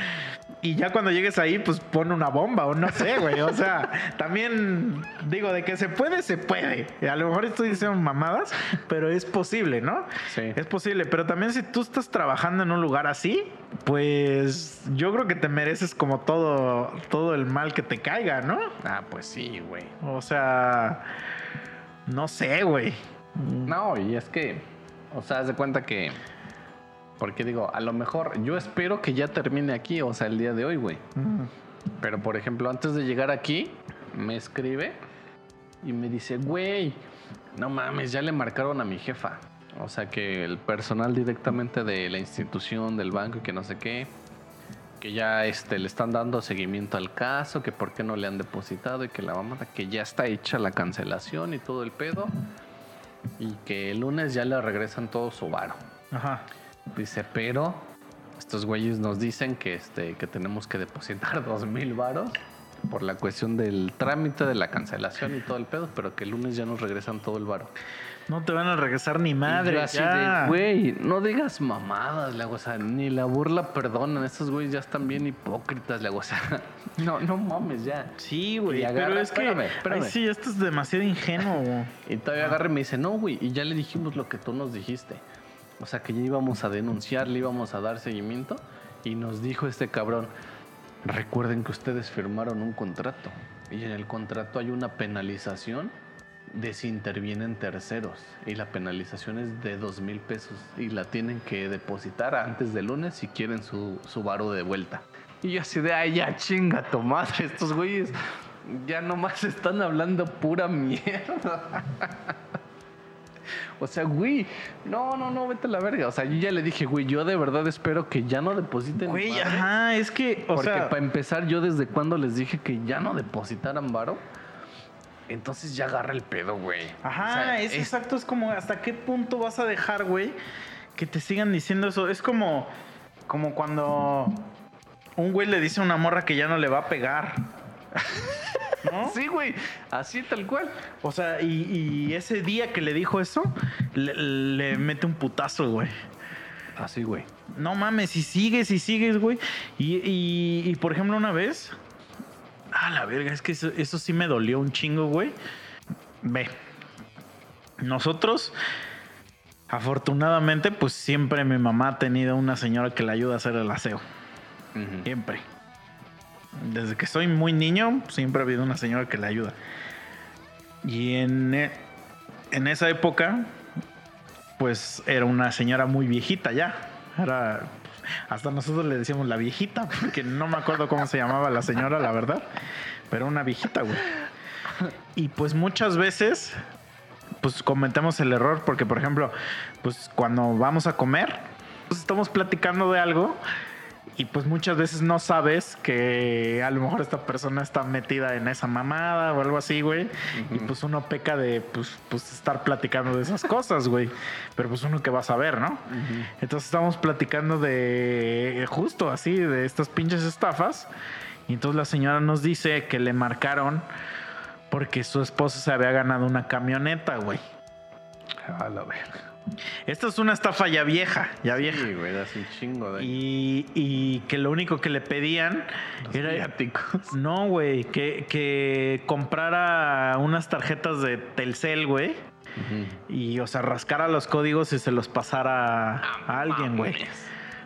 y ya cuando llegues ahí, pues pon una bomba o no sé, güey. O sea, también digo, de que se puede, se puede. A lo mejor estoy diciendo mamadas, pero es posible, ¿no? Sí. Es posible. Pero también si tú estás trabajando en un lugar así, pues yo creo que te mereces como todo, todo el mal que te caiga, ¿no? Ah, pues sí, güey. O sea, no sé, güey. No, y es que, o sea, haz de cuenta que. Porque digo, a lo mejor yo espero que ya termine aquí, o sea, el día de hoy, güey. Pero por ejemplo, antes de llegar aquí, me escribe y me dice, güey, no mames, ya le marcaron a mi jefa. O sea, que el personal directamente de la institución, del banco y que no sé qué, que ya este, le están dando seguimiento al caso, que por qué no le han depositado y que la mamada, que ya está hecha la cancelación y todo el pedo. Y que el lunes ya le regresan todo su varo. Ajá. Dice, pero estos güeyes nos dicen que, este, que tenemos que depositar dos mil varos por la cuestión del trámite de la cancelación y todo el pedo, pero que el lunes ya nos regresan todo el varo. No te van a regresar ni Y madre. yo así ya. de, güey, no digas mamadas, le hago, o sea, ni la burla perdonan, estos güeyes ya están bien hipócritas, le hago, o sea, no, no mames ya. Sí, güey. Pero es que. espérame. Ay, sí, esto es demasiado ingenuo. güey. Y todavía agarra y me dice, no, güey, y ya le dijimos lo que tú nos dijiste. O sea, que ya íbamos a denunciar, le íbamos a dar seguimiento. Y nos dijo este cabrón, recuerden que ustedes firmaron un contrato. Y en el contrato hay una penalización de si intervienen terceros. Y la penalización es de dos mil pesos. Y la tienen que depositar antes del lunes si quieren su, su varo de vuelta. Y yo así de, ay, ya chinga tu madre, estos güeyes ya nomás están hablando pura mierda. O sea, güey, no, no, no, vete a la verga. O sea, yo ya le dije, güey, yo de verdad espero que ya no depositen. Güey, ajá, es que, o Porque sea, para empezar, yo desde cuando les dije que ya no depositaran varo, entonces ya agarra el pedo, güey. ajá, O sea, es, es- exacto, es como hasta qué punto vas a dejar, güey, que te sigan diciendo eso. Es como, como cuando un güey le dice a una morra que ya no le va a pegar. ¿No? Sí, güey, así tal cual. O sea, y, y ese día que le dijo eso, le, le mete un putazo, güey. Así, güey. No mames, si sigues y sigues, güey. Y, y- y, por ejemplo, una vez. Ah, la verga, es que eso, eso sí me dolió un chingo, güey. Ve. Nosotros, afortunadamente, pues siempre mi mamá ha tenido una señora que le ayuda a hacer el aseo. Siempre. Desde que soy muy niño, siempre ha habido una señora que le ayuda. Y en, e- en esa época, pues era una señora muy viejita ya. Era. Hasta nosotros le decíamos la viejita, porque no me acuerdo cómo se llamaba la señora, la verdad. Pero una viejita, güey. Y pues muchas veces, pues cometemos el error, porque por ejemplo, pues cuando vamos a comer, pues estamos platicando de algo y pues muchas veces no sabes que a lo mejor esta persona está metida en esa mamada o algo así, güey. Y pues uno peca de pues, pues estar platicando de esas cosas, güey. Pero pues uno que va a saber, ¿no? Entonces estamos platicando de justo así, de estas pinches estafas. Y entonces la señora nos dice que le marcaron porque su esposo se había ganado una camioneta, güey. A la verga. Esta es una estafa ya vieja, ya vieja. Sí, güey, das un chingo de Y, y que lo único que le pedían los era. viáticos. No, güey, que, que comprara unas tarjetas de Telcel, güey. Y, o sea, rascara los códigos y se los pasara a alguien, güey.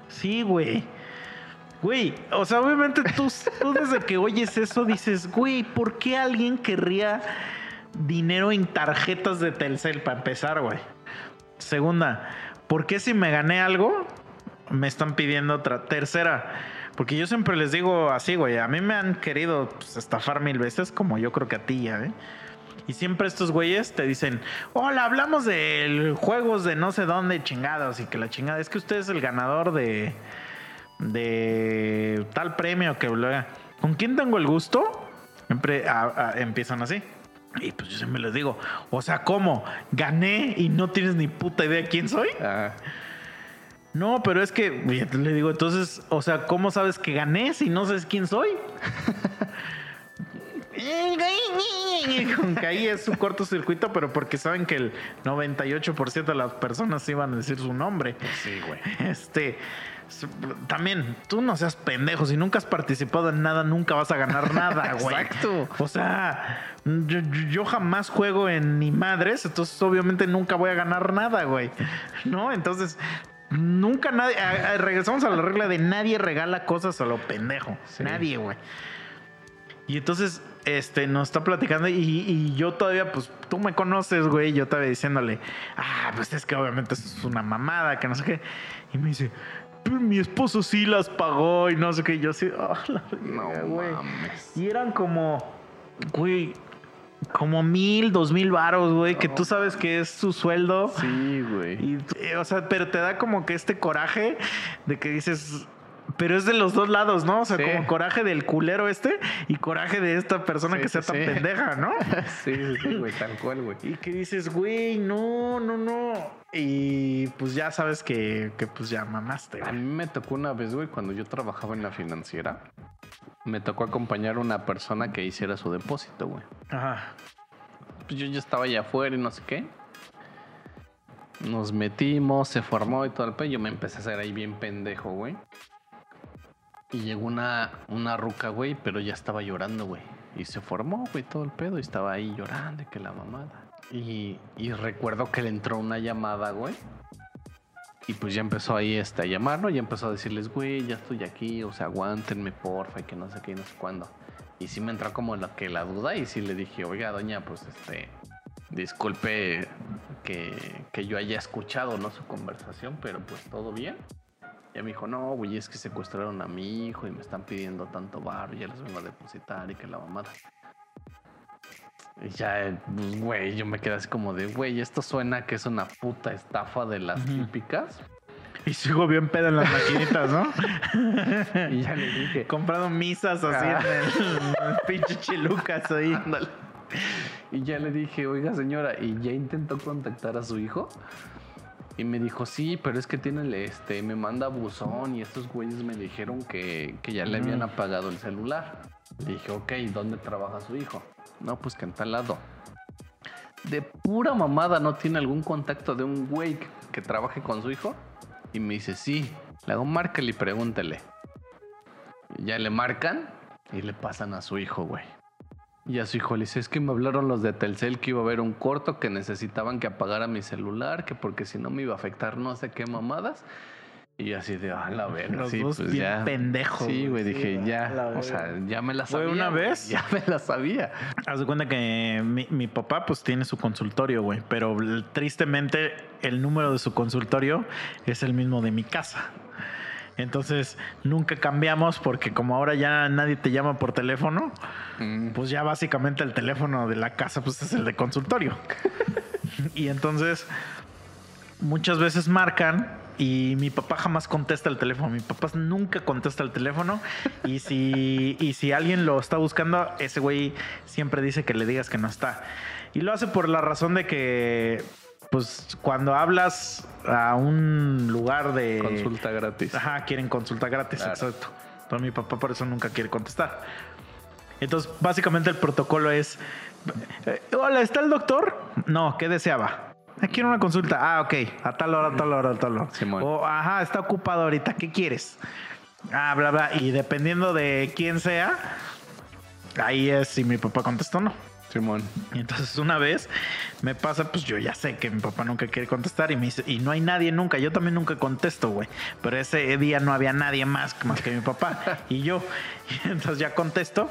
Sí, güey. Güey, o sea, obviamente tú, tú desde que oyes eso dices, güey, ¿por qué alguien querría dinero en tarjetas de Telcel para empezar, güey? Segunda, ¿por qué si me gané algo me están pidiendo otra? Tercera, porque yo siempre les digo así, güey, a mí me han querido pues, estafar mil veces, como yo creo que a ti ya, ¿eh? Y siempre estos güeyes te dicen, hola, hablamos de juegos de no sé dónde chingados y que la chingada es que usted es el ganador de, de tal premio que ¿Con quién tengo el gusto? Siempre empiezan así. Y pues yo siempre les digo, o sea, ¿cómo? ¿Gané y no tienes ni puta idea quién soy? No, pero es que, le digo, entonces, o sea, ¿cómo sabes que gané si no sabes quién soy? que ahí es su cortocircuito, pero porque saben que el 98% de las personas iban a decir su nombre. Sí, güey. Este, también, tú no seas pendejo. Si nunca has participado en nada, nunca vas a ganar nada, güey. Exacto. O sea, yo, jamás juego en ni madres, entonces obviamente nunca voy a ganar nada, güey. ¿No? Entonces, nunca nadie. regresamos a la regla de nadie regala cosas a lo pendejo. Nadie, güey. Y entonces, este, nos está platicando y, y, yo todavía, pues, tú me conoces, güey, yo estaba diciéndole, ah, pues es que obviamente eso es una mamada, que no sé qué. Y me dice, mi esposo sí las pagó y no sé qué. yo sí, oh, la no, güey. Y eran como, güey, como mil, dos mil varos, güey, que tú sabes que es su sueldo. Sí, güey. o sea, pero te da como que este coraje de que dices, pero es de los dos lados, ¿no? O sea, como coraje del culero este y coraje de esta persona que sea tan pendeja, ¿no? sí, sí, güey, tal cual, güey. Y que dices, güey, no, no, no. Y pues ya sabes que, que pues ya mamaste. A mí me tocó una vez, güey, cuando yo trabajaba en la financiera, me tocó acompañar a una persona que hiciera su depósito, güey. Ajá. Pues yo ya estaba allá afuera y no sé qué. Nos metimos, se formó y todo el pedo. Yo me empecé a hacer ahí bien pendejo, güey. Y llegó una, una ruca, güey, pero ya estaba llorando, güey. Y se formó, güey, todo el pedo. Y estaba ahí llorando, que la mamada. Y, y recuerdo que le entró una llamada, güey. Y pues ya empezó ahí este, a llamarlo, ya empezó a decirles, güey, ya estoy aquí, o sea, aguántenme, porfa, y que no sé qué, no sé cuándo. Y sí me entró como la, que la duda y sí le dije, oiga, doña, pues este, disculpe que, que yo haya escuchado, ¿no? Su conversación, pero pues todo bien. Y me dijo, no, güey, es que secuestraron a mi hijo y me están pidiendo tanto bar, y ya les vengo a depositar y que la mamada. Y ya, pues, güey, yo me quedé así como de, güey, esto suena que es una puta estafa de las típicas. Y sigo bien pedo en las maquinitas, ¿no? y ya le dije. Comprado misas así en el, el pinche chilucas ahí. Ándale. Y ya le dije, oiga señora, ¿y ya intentó contactar a su hijo? Y me dijo, sí, pero es que tiene, este, me manda buzón y estos güeyes me dijeron que, ya le habían apagado el celular. Le dije, ok, ¿dónde trabaja su hijo? No, pues que en tal lado. De pura mamada, ¿no tiene algún contacto de un güey que, trabaje con su hijo? Y me dice, sí. Le hago, márcale y pregúntele. Ya le marcan y le pasan a su hijo, güey. Y a su hijo le dice, es que me hablaron los de Telcel que iba a haber un corto, que necesitaban que apagara mi celular, que porque si no me iba a afectar no sé qué mamadas. Y así de, ah, la verga, sí, pues ya. pendejo. Sí, güey, dije, ya, o sea, ya me la sabía. ¿Fue una vez? Ya me la sabía. Haz de cuenta que mi, mi papá, pues, tiene su consultorio, güey, pero tristemente el número de su consultorio es el mismo de mi casa. Entonces nunca cambiamos porque como ahora ya nadie te llama por teléfono, mm. pues ya básicamente el teléfono de la casa pues es el de consultorio. y entonces muchas veces marcan y mi papá jamás contesta el teléfono. Mi papá nunca contesta el teléfono. Y si, y si alguien lo está buscando, ese güey siempre dice que le digas que no está. Y lo hace por la razón de que pues cuando hablas a un lugar de consulta gratis. Ajá, quieren consulta gratis, exacto. Entonces mi papá por eso nunca quiere contestar. Entonces, básicamente el protocolo es eh, Hola, ¿está el doctor? No, ¿qué deseaba? Ah, quiero una consulta. Ah, ok. A tal hora, a tal hora, a tal hora. O, ajá, está ocupado ahorita. ¿Qué quieres? Ah, bla, bla. Y dependiendo de quién sea, ahí es si mi papá contestó o no. Simón. Y entonces una vez me pasa, pues yo ya sé que mi papá nunca quiere contestar y me dice, y no hay nadie nunca, yo también nunca contesto, güey. Pero ese día no había nadie más más que mi papá y yo. Y entonces ya contesto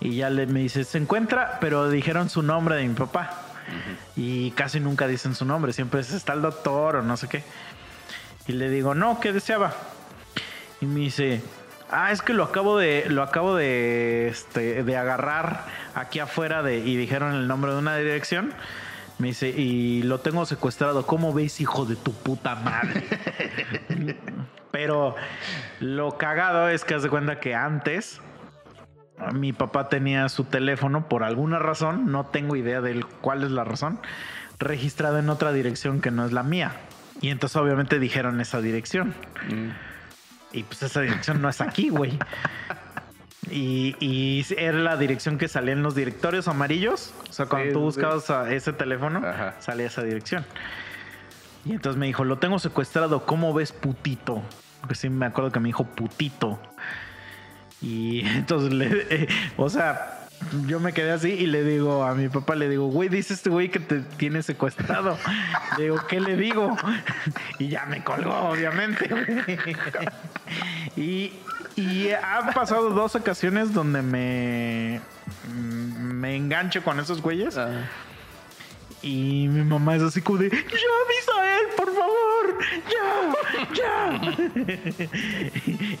y ya le me dice, se encuentra, pero dijeron su nombre de mi papá. Y casi nunca dicen su nombre, siempre es está el doctor o no sé qué. Y le digo, no, ¿qué deseaba? Y me dice, ah, es que lo acabo de, lo acabo de, este, de agarrar aquí afuera de, y dijeron el nombre de una dirección. Me dice, y lo tengo secuestrado. ¿Cómo ves, hijo de tu puta madre? Pero lo cagado es que haz de cuenta que antes mi papá tenía su teléfono por alguna razón, no tengo idea de cuál es la razón, registrado en otra dirección que no es la mía. Y entonces obviamente dijeron esa dirección. Mm. Y pues esa dirección no es aquí, güey. Y, y era la dirección que salía en los directorios amarillos. O sea, cuando Sí, tú sí. buscabas a ese teléfono, Ajá. salía esa dirección. Y entonces me dijo, lo tengo secuestrado, ¿cómo ves putito? Porque sí me acuerdo que me dijo putito. Y entonces le, eh, o sea, yo me quedé así y le digo a mi papá, le digo, güey, dice este güey que te tiene secuestrado. Le digo, ¿qué le digo? Y ya me colgó, obviamente. Y, y han pasado dos ocasiones donde me, me engancho con esos güeyes. Y mi mamá es así como de, ya, Misael, por favor, ya, ya.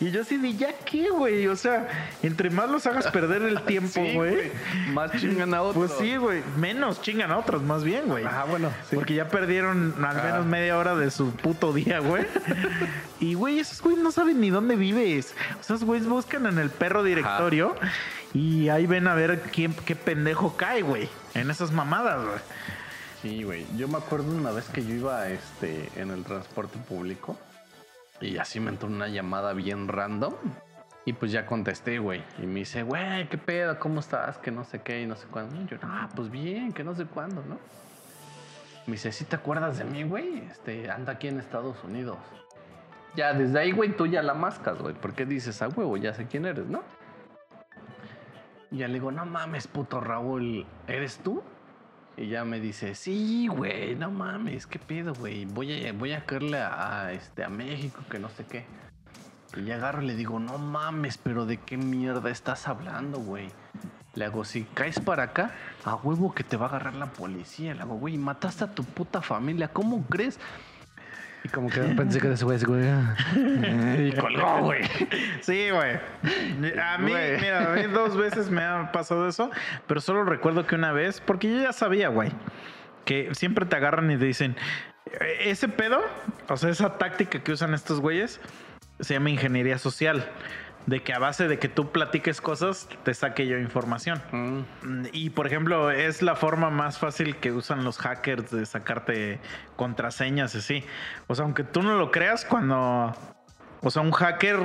y yo así de, ¿ya qué, güey? O sea, entre más los hagas perder el tiempo, Sí, güey. Más chingan a otros. Pues sí, güey. Menos chingan a otros, más bien, güey. Ah, bueno, sí. Porque ya perdieron al menos media hora de su puto día, güey. y, güey, esos güeyes no saben ni dónde vives. O sea, esos güeyes buscan en el perro directorio y ahí ven a ver quién, qué pendejo cae, güey. En esas mamadas, güey. Sí, güey. Yo me acuerdo una vez que yo iba este, en el transporte público y así me entró una llamada bien random. Y pues ya contesté, güey. Y me dice, güey, ¿qué pedo? ¿Cómo estás? Que no sé qué y no sé cuándo. Y yo, ah, pues bien, que no sé cuándo, ¿no? Me dice, ¿sí te acuerdas de mí, güey? Este, anda aquí en Estados Unidos. Ya, desde ahí, güey, tú ya la mascas, güey. Porque dices, a huevo, ya sé quién eres, ¿no? Y ya le digo, no mames, puto Raúl, ¿eres tú? Y ya me dice, sí, güey, no mames, qué pedo, güey. Voy a, voy a caerle a, este, a México, que no sé qué. Y ya agarro y le digo, no mames, pero ¿de qué mierda estás hablando, güey? Le hago, si caes para acá, a huevo que te va a agarrar la policía. Le hago, güey, mataste a tu puta familia, ¿cómo crees? Y como que pensé que ese güey, ese güey. Y colgó, güey. Sí, güey. A mí, Güey. mira, a mí dos veces me ha pasado eso, pero solo recuerdo que una vez, porque yo ya sabía, güey, que siempre te agarran y te dicen, "Eh, ese pedo, o sea, esa táctica que usan estos güeyes, se llama ingeniería social. De que a base de que tú platiques cosas, te saque yo información. Mm, Y por ejemplo, es la forma más fácil que usan los hackers de sacarte contraseñas así. O sea, aunque tú no lo creas, cuando. O sea, un hacker.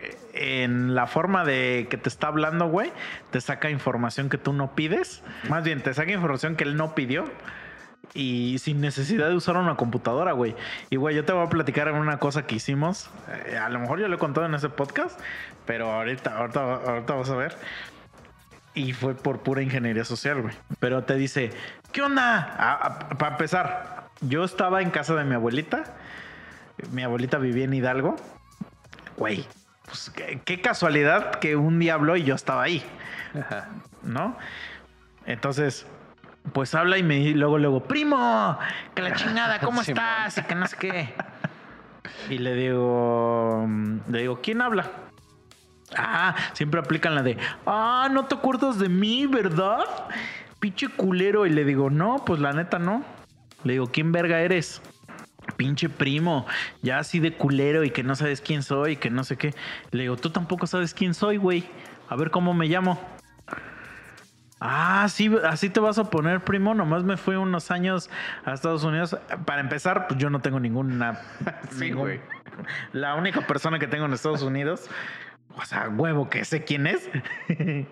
eh, En la forma de que te está hablando, güey, te saca información que tú no pides. Más bien, te saca información que él no pidió. Y sin necesidad de usar una computadora, güey. Y, güey, yo te voy a platicar una cosa que hicimos. Eh, a lo mejor yo lo he contado en ese podcast, pero ahorita, ahorita, ahorita vas a ver. Y fue por pura ingeniería social, güey. Pero te dice, ¿qué onda? para empezar, yo estaba en casa de mi abuelita. Mi abuelita vivía en Hidalgo. Güey, pues qué, qué casualidad que un día habló y yo estaba ahí, ajá. ¿no? Entonces, pues habla y me y luego, luego, primo, que la chingada, ¿cómo estás? Y que no sé qué. Y le digo, mm, le digo, ¿quién habla? Ah, siempre aplican la de, ah, no te acuerdas de mí, ¿verdad? Pinche culero. Y le digo, no, pues la neta no. Le digo, ¿quién verga eres? Pinche primo, ya así de culero y que no sabes quién soy, que no sé qué. Le digo, tú tampoco sabes quién soy, güey. A ver cómo me llamo. Ah, sí, así te vas a poner, primo. Nomás me fui unos años a Estados Unidos. Para empezar, pues yo no tengo ninguna. Sí, güey. La única persona que tengo en Estados Unidos. O sea, huevo que sé quién es.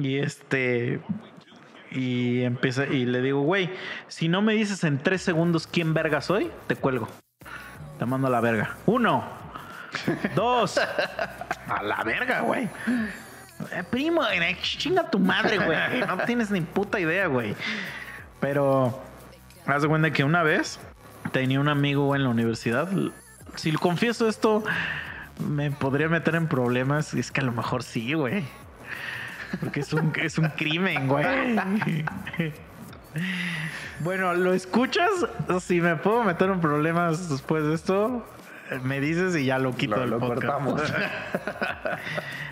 y este. Y empieza. Y le digo, güey, si no me dices en tres segundos quién verga soy, te cuelgo. Te mando a la verga. Uno. Dos. A la verga, güey. Eh, primo, eh, chinga tu madre, güey. No tienes ni puta idea, güey. Pero, haz de cuenta que una vez tenía un amigo en la universidad. Si lo confieso esto, me podría meter en problemas. Es que a lo mejor sí, güey. Porque es un, es un crimen, güey. Bueno, ¿lo escuchas? Si me puedo meter en problemas después de esto, me dices y ya lo quito Lo- del lo podcast. cortamos.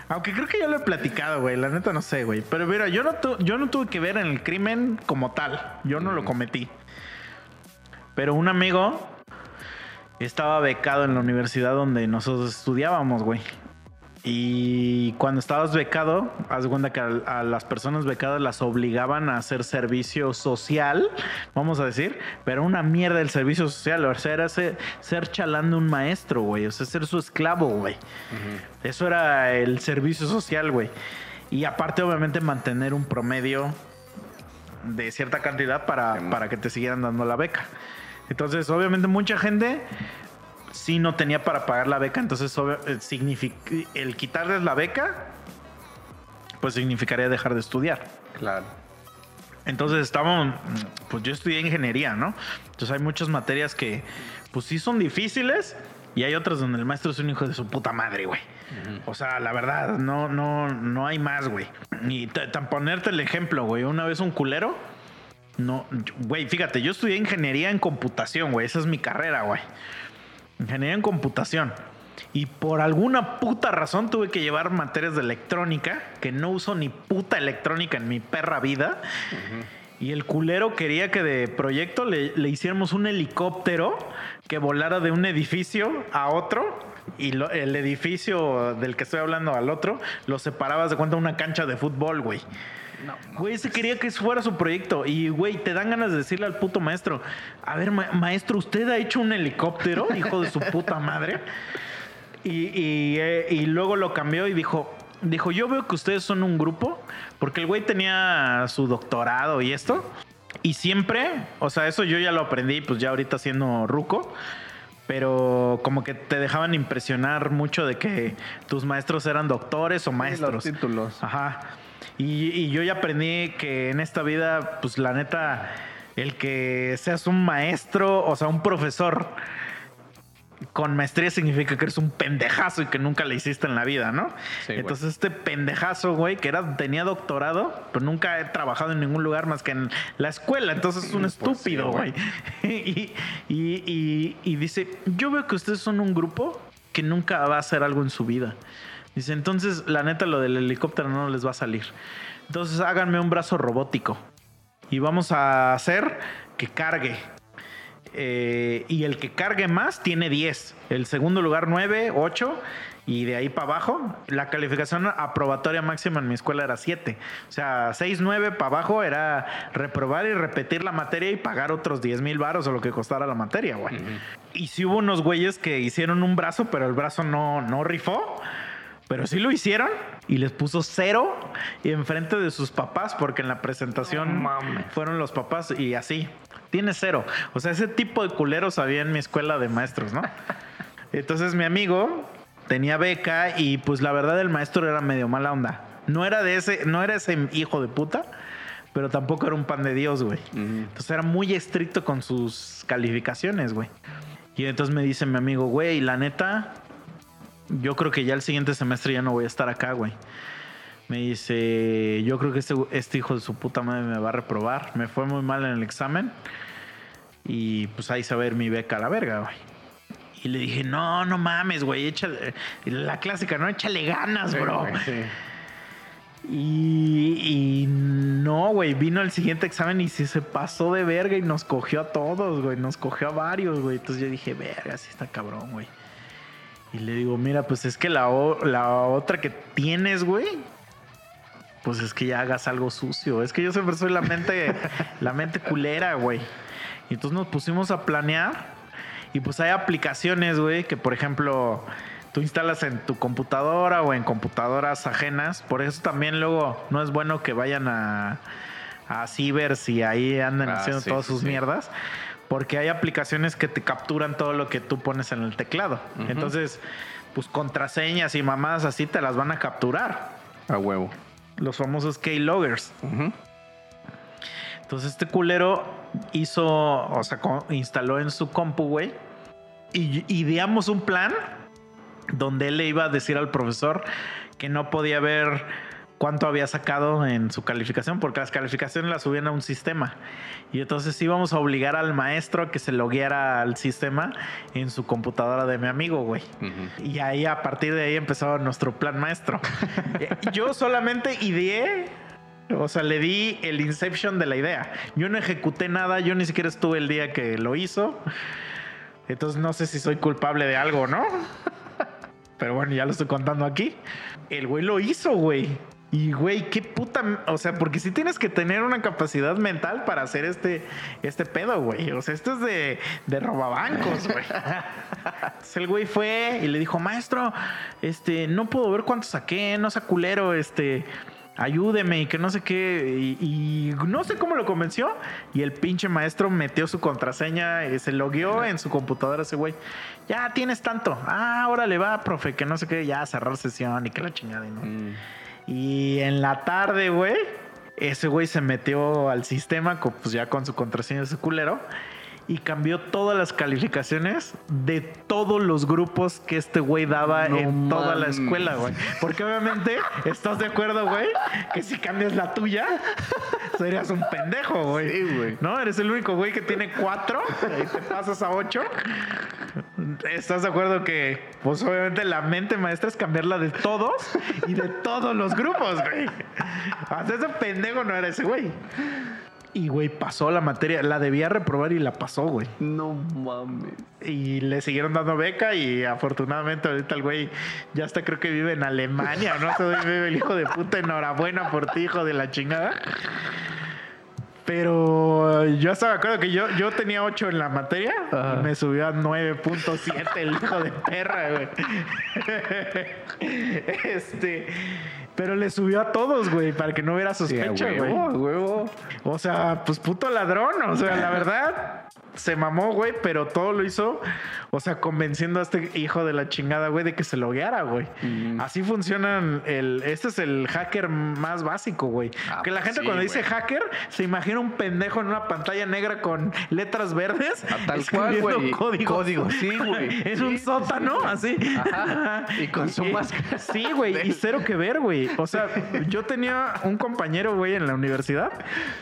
Aunque creo que ya lo he platicado, güey. La neta no sé, güey. Pero mira, yo no, tu- yo no tuve que ver en el crimen como tal. Yo no lo cometí. Pero un amigo estaba becado en la universidad donde nosotros estudiábamos, güey. Y cuando estabas becado, haz de cuenta que a, a las personas becadas las obligaban a hacer servicio social, vamos a decir, pero una mierda el servicio social. O sea, era ser, ser chalán de un maestro, güey. O sea, ser su esclavo, güey. Eso era el servicio social, güey. Y aparte, obviamente, mantener un promedio de cierta cantidad para, para que te siguieran dando la beca. Entonces, obviamente, mucha gente sí no tenía para pagar la beca. Entonces, eh, el quitarles la beca, pues significaría dejar de estudiar. Claro. Entonces estábamos, pues yo estudié ingeniería, ¿no? Entonces hay muchas materias que, pues sí son difíciles y hay otras donde el maestro es un hijo de su puta madre, güey. O sea, la verdad, no, no, no hay más, güey. Y tan ponerte el ejemplo, güey. Una vez un culero, no, güey, fíjate, yo estudié ingeniería en computación, güey. Esa es mi carrera, güey. Ingeniería en computación. Y por alguna puta razón tuve que llevar materias de electrónica, que no uso ni puta electrónica en mi perra vida. Y el culero quería que de proyecto le, le hiciéramos un helicóptero que volara de un edificio a otro. Y lo- el edificio del que estoy hablando al otro lo separabas de cuenta una cancha de fútbol, güey. Güey, ese quería que fuera su proyecto. Y, güey, te dan ganas de decirle al puto maestro: A ver, ma- maestro, ¿usted ha hecho un helicóptero, hijo de su puta madre? Y, y, eh, y luego lo cambió y dijo: Dijo, yo veo que ustedes son un grupo, porque el güey tenía su doctorado y esto. Y siempre, o sea, eso yo ya lo aprendí, pues ya ahorita siendo ruco. Pero como que te dejaban impresionar mucho de que tus maestros eran doctores o maestros. Los títulos. Ajá. Y, y yo ya aprendí que en esta vida, pues la neta, el que seas un maestro, o sea, un profesor con maestría significa que eres un pendejazo y que nunca le hiciste en la vida, ¿no? Sí. Entonces este pendejazo, güey, que era, tenía doctorado, pero nunca he trabajado en ningún lugar más que en la escuela. Entonces es un Pues sí, estúpido, güey. y, y- y- y dice, yo veo que ustedes son un grupo que nunca va a hacer algo en su vida. Dice, entonces la neta lo del helicóptero no les va a salir. Entonces háganme un brazo robótico y vamos a hacer que cargue. Eh, y el que cargue más tiene 10. El segundo lugar 9, 8. Y de ahí para abajo, la calificación aprobatoria máxima en mi escuela era 7. O sea, 6, 9 para abajo era reprobar y repetir la materia y pagar otros 10 mil baros o lo que costara la materia, güey. Y sí hubo unos güeyes que hicieron un brazo, pero el brazo no, no rifó. Pero sí lo hicieron y les puso cero y enfrente de sus papás, porque en la presentación fueron los papás y así. Tiene cero. O sea, ese tipo de culeros había en mi escuela de maestros, ¿no? Entonces mi amigo tenía beca y pues la verdad el maestro era medio mala onda. No era de ese, no era ese hijo de puta, pero tampoco era un pan de Dios, güey. Entonces era muy estricto con sus calificaciones, güey. Y entonces me dice mi amigo, güey, la neta, yo creo que ya el siguiente semestre ya no voy a estar acá, güey. Me dice, yo creo que este, este hijo de su puta madre me va a reprobar. Me fue muy mal en el examen. Y pues ahí se va a ir mi beca a la verga, güey. Y le dije, no, no mames, güey, échale. La clásica, ¿no? Échale ganas, bro. Sí. Y, y no, güey, vino el siguiente examen y sí se pasó de verga y nos cogió a todos, güey, nos cogió a varios, güey. Entonces yo dije, verga, sí está cabrón, güey. Y le digo, mira, pues es que la, la otra que tienes, güey, pues es que ya hagas algo sucio. Es que yo siempre soy la mente, la mente culera, güey. Y entonces nos pusimos a planear y pues hay aplicaciones, güey, que por ejemplo tú instalas en tu computadora o en computadoras ajenas. Por eso también luego no es bueno que vayan a, a cibers y ahí anden Ah, haciendo sí, todas sus sí. mierdas. Porque hay aplicaciones que te capturan todo lo que tú pones en el teclado. Entonces, pues contraseñas y mamadas así te las van a capturar. A huevo. Los famosos Keyloggers. Ujú. Entonces este culero hizo, o sea, instaló en su compu, güey, y ideamos un plan donde él le iba a decir al profesor que no podía ver cuánto había sacado en su calificación, porque las calificaciones las subían a un sistema. Y entonces íbamos a obligar al maestro a que se logueara al sistema en su computadora de mi amigo, güey. Y ahí, a partir de ahí, empezó nuestro plan maestro. Eh, Yo solamente ideé, o sea, le di el inception de la idea. Yo no ejecuté nada, yo ni siquiera estuve el día que lo hizo. Entonces no sé si soy culpable de algo, ¿no? Pero bueno, ya lo estoy contando aquí. El güey lo hizo, güey. Y güey, qué puta, o sea, porque sí tienes que tener una capacidad mental para hacer este, este pedo, güey. O sea, esto es de, de robabancos, güey. Entonces el güey fue y le dijo, maestro, este, no puedo ver cuánto saqué, no sea culero, este, ayúdeme y que no sé qué. Y, y no sé cómo lo convenció. Y el pinche maestro metió su contraseña, y se logueó en su computadora ese güey. Ya tienes tanto. Ah, órale va, profe, que no sé qué, ya cerrar sesión y que la chingada. y no. Mm. Y en la tarde, güey, ese güey se metió al sistema, pues ya con su contraseña de ese culero, y cambió todas las calificaciones de todos los grupos que este güey daba No en toda la escuela, güey. Porque obviamente, ¿estás de acuerdo, güey? Que si cambias la tuya, serías un pendejo, güey. Sí, güey. ¿No? Eres el único güey que tiene cuatro y te pasas a ocho. ¿Estás de acuerdo que, pues obviamente la mente maestra es cambiarla de todos y de todos los grupos, güey? Hasta ese pendejo no era ese güey. Y, güey, pasó la materia. La debía reprobar y la pasó, güey. No mames. Y le siguieron dando beca y afortunadamente ahorita el güey ya hasta creo que vive en Alemania, ¿no? Se vive el hijo de puta. Enhorabuena por ti, hijo de la chingada. Pero yo estaba acuerdo que yo, yo tenía 8 en la materia Ajá. y me subió a 9.7 el hijo de perra, güey. Este, pero le subió a todos, güey, para que no hubiera sospecha, güey. O sea, pues puto ladrón. O sea, la verdad, se mamó, güey, pero todo lo hizo, o sea, convenciendo a este hijo de la chingada, güey, de que se logueara, güey. Así funcionan el. Este es el hacker más básico, güey. Ah, que la pues gente sí, cuando dice hacker se imagina un pendejo en una pantalla negra con letras verdes. Ah, tal cual, escribiendo güey. Código. Código, sí, güey. en Sí, un sí, sótano, así. Ajá. Y con su máscara. Sí, güey. Y cero que ver, güey. O sea, yo tenía un compañero, güey, en la universidad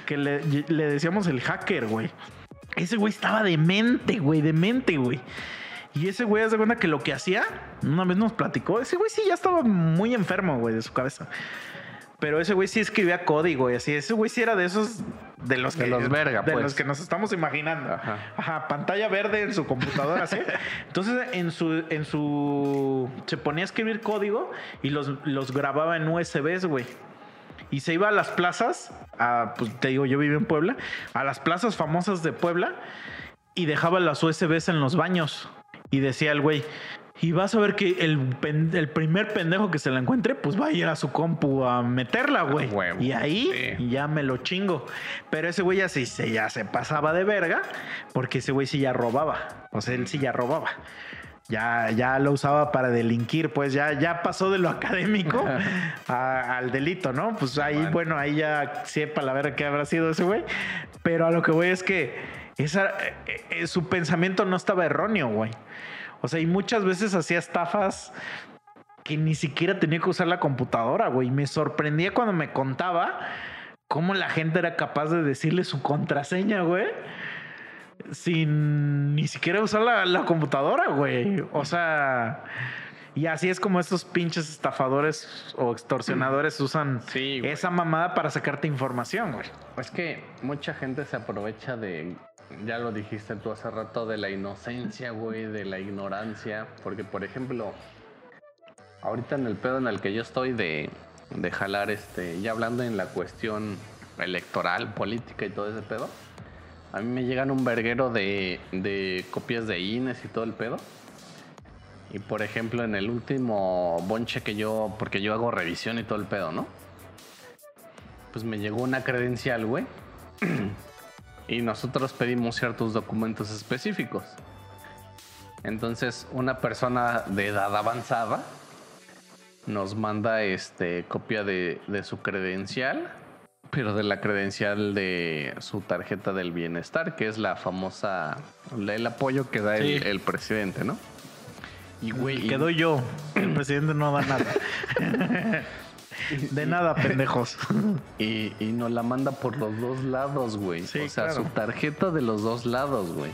que le, le decíamos el hacker, güey. Ese güey estaba demente, güey, demente, güey. Y ese güey, haz de cuenta que lo que hacía, una vez nos platicó, ese güey sí ya estaba muy enfermo, güey, de su cabeza. Pero ese güey sí escribía código y así. Ese güey sí era de esos, de los De que, los verga, de pues. los que nos estamos imaginando. Ajá. Ajá, pantalla verde en su computadora, ¿sí? Entonces, en su, en su, se ponía a escribir código y los, los grababa en USBs, güey. Y se iba a las plazas, a, pues te digo, yo vivo en Puebla, a las plazas famosas de Puebla y dejaba las USBs en los baños. Y decía el güey, y vas a ver que el, primer pendejo que se la encuentre, pues va a ir a su compu a meterla, güey. A huevo. Y ahí Sí. ya me lo chingo. Pero ese güey ya, sí, se, ya se pasaba de verga, porque ese güey sí ya robaba. O sea, él sí ya robaba. Ya, ya lo usaba para delinquir, pues ya, ya pasó de lo académico a- al delito, ¿no? Pues ahí, Bueno. bueno, ahí ya sepa la verga que habrá sido ese güey. Pero a lo que voy es que esa, eh, eh, su pensamiento no estaba erróneo, güey. O sea, y muchas veces hacía estafas que ni siquiera tenía que usar la computadora, güey. Me sorprendía cuando me contaba cómo la gente era capaz de decirle su contraseña, güey. Sin ni siquiera usar la, la computadora, güey. O sea, y así es como estos pinches estafadores o extorsionadores usan Sí, esa mamada para sacarte información, güey. Es que mucha gente se aprovecha de, ya lo dijiste tú hace rato, de la inocencia, güey, de la ignorancia. Porque, por ejemplo, ahorita en el pedo en el que yo estoy de, de jalar, este, ya hablando en la cuestión electoral, política y todo ese pedo, a mí me llegan un verguero de, de copias de INES y todo el pedo. Y por ejemplo, en el último bonche que yo, porque yo hago revisión y todo el pedo, ¿no? Pues me llegó una credencial, güey. y nosotros pedimos ciertos documentos específicos. Entonces, una persona de edad avanzada nos manda este copia de, de su credencial, pero de la credencial de su tarjeta del bienestar, que es la famosa, el apoyo que da el, Sí. el presidente, ¿no? Y güey, y- Que doy yo. El presidente no da nada. De nada, pendejos. Y, y nos la manda por los dos lados, güey. Sí, o sea, claro. su tarjeta de los dos lados, güey.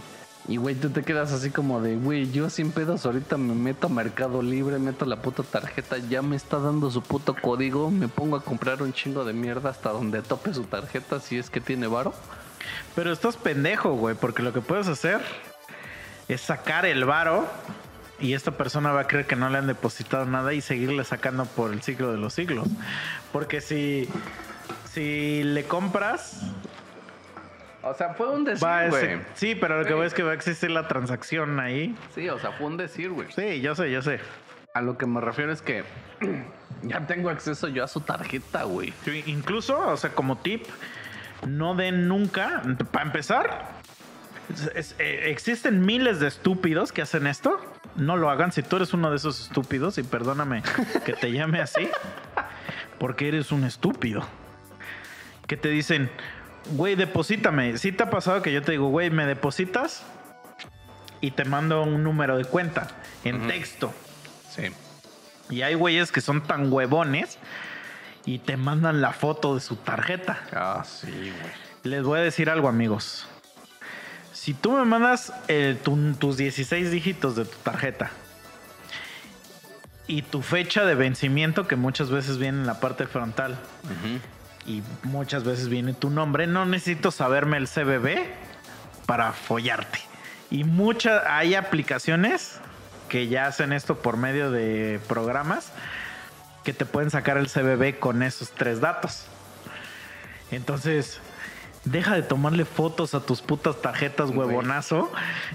Y, güey, tú te quedas así como de, güey, yo sin pedos ahorita me meto a Mercado Libre, meto la puta tarjeta, ya me está dando su puto código, me pongo a comprar un chingo de mierda hasta donde tope su tarjeta si es que tiene varo. Pero estás pendejo, güey, porque lo que puedes hacer es sacar el varo y esta persona va a creer que no le han depositado nada y seguirle sacando por el ciclo de los siglos. Porque si, si le compras, O sea, fue un decir, va a güey. Sí, pero lo que Sí. voy es que va a existir la transacción ahí. Sí, o sea, fue un decir, güey. Sí, yo sé, yo sé. A lo que me refiero es que ya tengo acceso yo a su tarjeta, güey. Sí, Incluso, o sea, como tip, no den nunca, para empezar, es- es- eh, existen miles de estúpidos que hacen esto. No lo hagan si tú eres uno de esos estúpidos y perdóname que te llame así, porque eres un estúpido. Que te dicen, güey, deposítame. Si te ha pasado que yo te digo, güey, ¿me depositas? Y te mando un número de cuenta en texto. Sí. Y hay güeyes que son tan huevones y te mandan la foto de su tarjeta. Ah, sí, güey. Les voy a decir algo, amigos. Si tú me mandas eh, tu- tus 16 dígitos de tu tarjeta y tu fecha de vencimiento, que muchas veces viene en la parte frontal Ujú. Y muchas veces viene tu nombre, no necesito saberme el CBB para follarte. Y muchas hay aplicaciones que ya hacen esto por medio de programas que te pueden sacar el CBB con esos tres datos. Entonces, deja de tomarle fotos a tus putas tarjetas, Güey. huevonazo,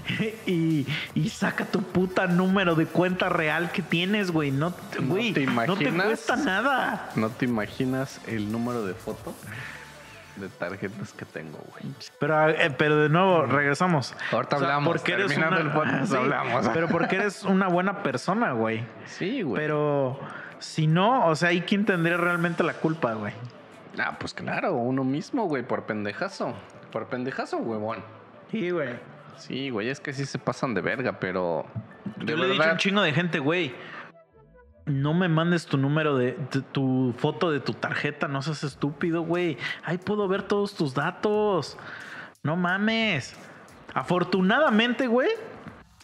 y, y saca tu puta número de cuenta real que tienes, güey. No, te- ¿No güey, te no te imaginas? cuesta nada. ¿No te imaginas el número de foto de tarjetas que tengo, güey? Pero, eh, pero de nuevo, regresamos. Ahorita hablamos, Porque eres terminando una, el podcast Sí, hablamos. Pero porque eres una buena persona, güey. Sí, güey. Pero si no, o sea, ¿y quién tendría realmente la culpa, güey? Ah, pues claro, uno mismo, güey, por pendejazo. Por pendejazo, huevón. Sí, güey. Sí, güey, es que sí se pasan de verga, pero. de Yo le he dicho a un chingo de gente, güey. No me mandes tu número de, de- tu foto de tu tarjeta, no seas estúpido, güey. Ahí puedo ver todos tus datos. No mames. Afortunadamente, güey.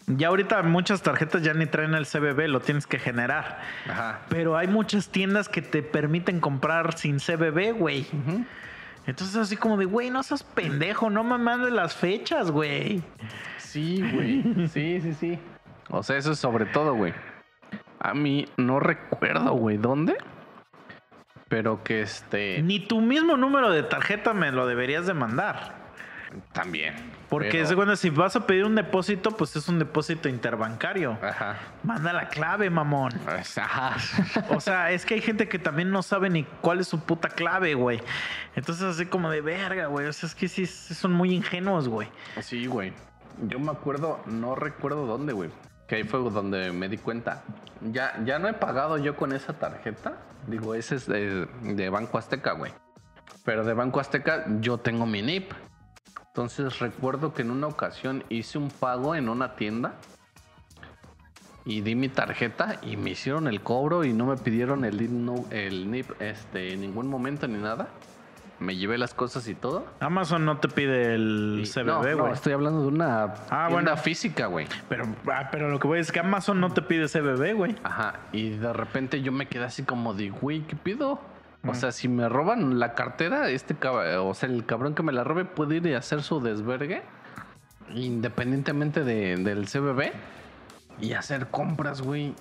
Ya ahorita muchas tarjetas ya ni traen el CBB, lo tienes que generar. Ajá. Pero hay muchas tiendas que te permiten comprar sin CBB, güey. Ujú. Entonces así como de, güey, no seas pendejo, no me mandes las fechas, güey. Sí, güey. Sí, sí, sí. O sea, eso es sobre todo, güey. A mí no recuerdo, güey, dónde. Pero que este. Ni tu mismo número de tarjeta me lo deberías de mandar. También. Porque pero- cuenta, si vas a pedir un depósito, pues es un depósito interbancario. Ajá. Manda la clave, mamón. Ajá. O sea, es que hay gente que también no sabe ni cuál es su puta clave, güey. Entonces así como de verga, güey. O sea, es que sí, sí son muy ingenuos, güey. Sí, güey. Yo me acuerdo, no recuerdo dónde, güey. Que ahí fue donde me di cuenta. Ya, ya no he pagado yo con esa tarjeta. Digo, ese es de, de Banco Azteca, güey. Pero de Banco Azteca yo tengo mi NIP. Entonces recuerdo que en una ocasión hice un pago en una tienda. Y di mi tarjeta y me hicieron el cobro y no me pidieron el, NIP no- el NIP este, en ningún momento ni nada. Me llevé las cosas y todo. Amazon no te pide el Y- CBB, no, güey. no, estoy hablando de una Ah, tienda bueno. física, güey. Pero, ah, pero lo que voy es que Amazon no te pide CBB, güey. Ajá. Y de repente yo me quedé así como de, güey, ¿qué pido? O sea, si me roban la cartera, este o sea, el cabrón que me la robe puede ir y hacer su desvergue, independientemente de- del CBB, y hacer compras, güey.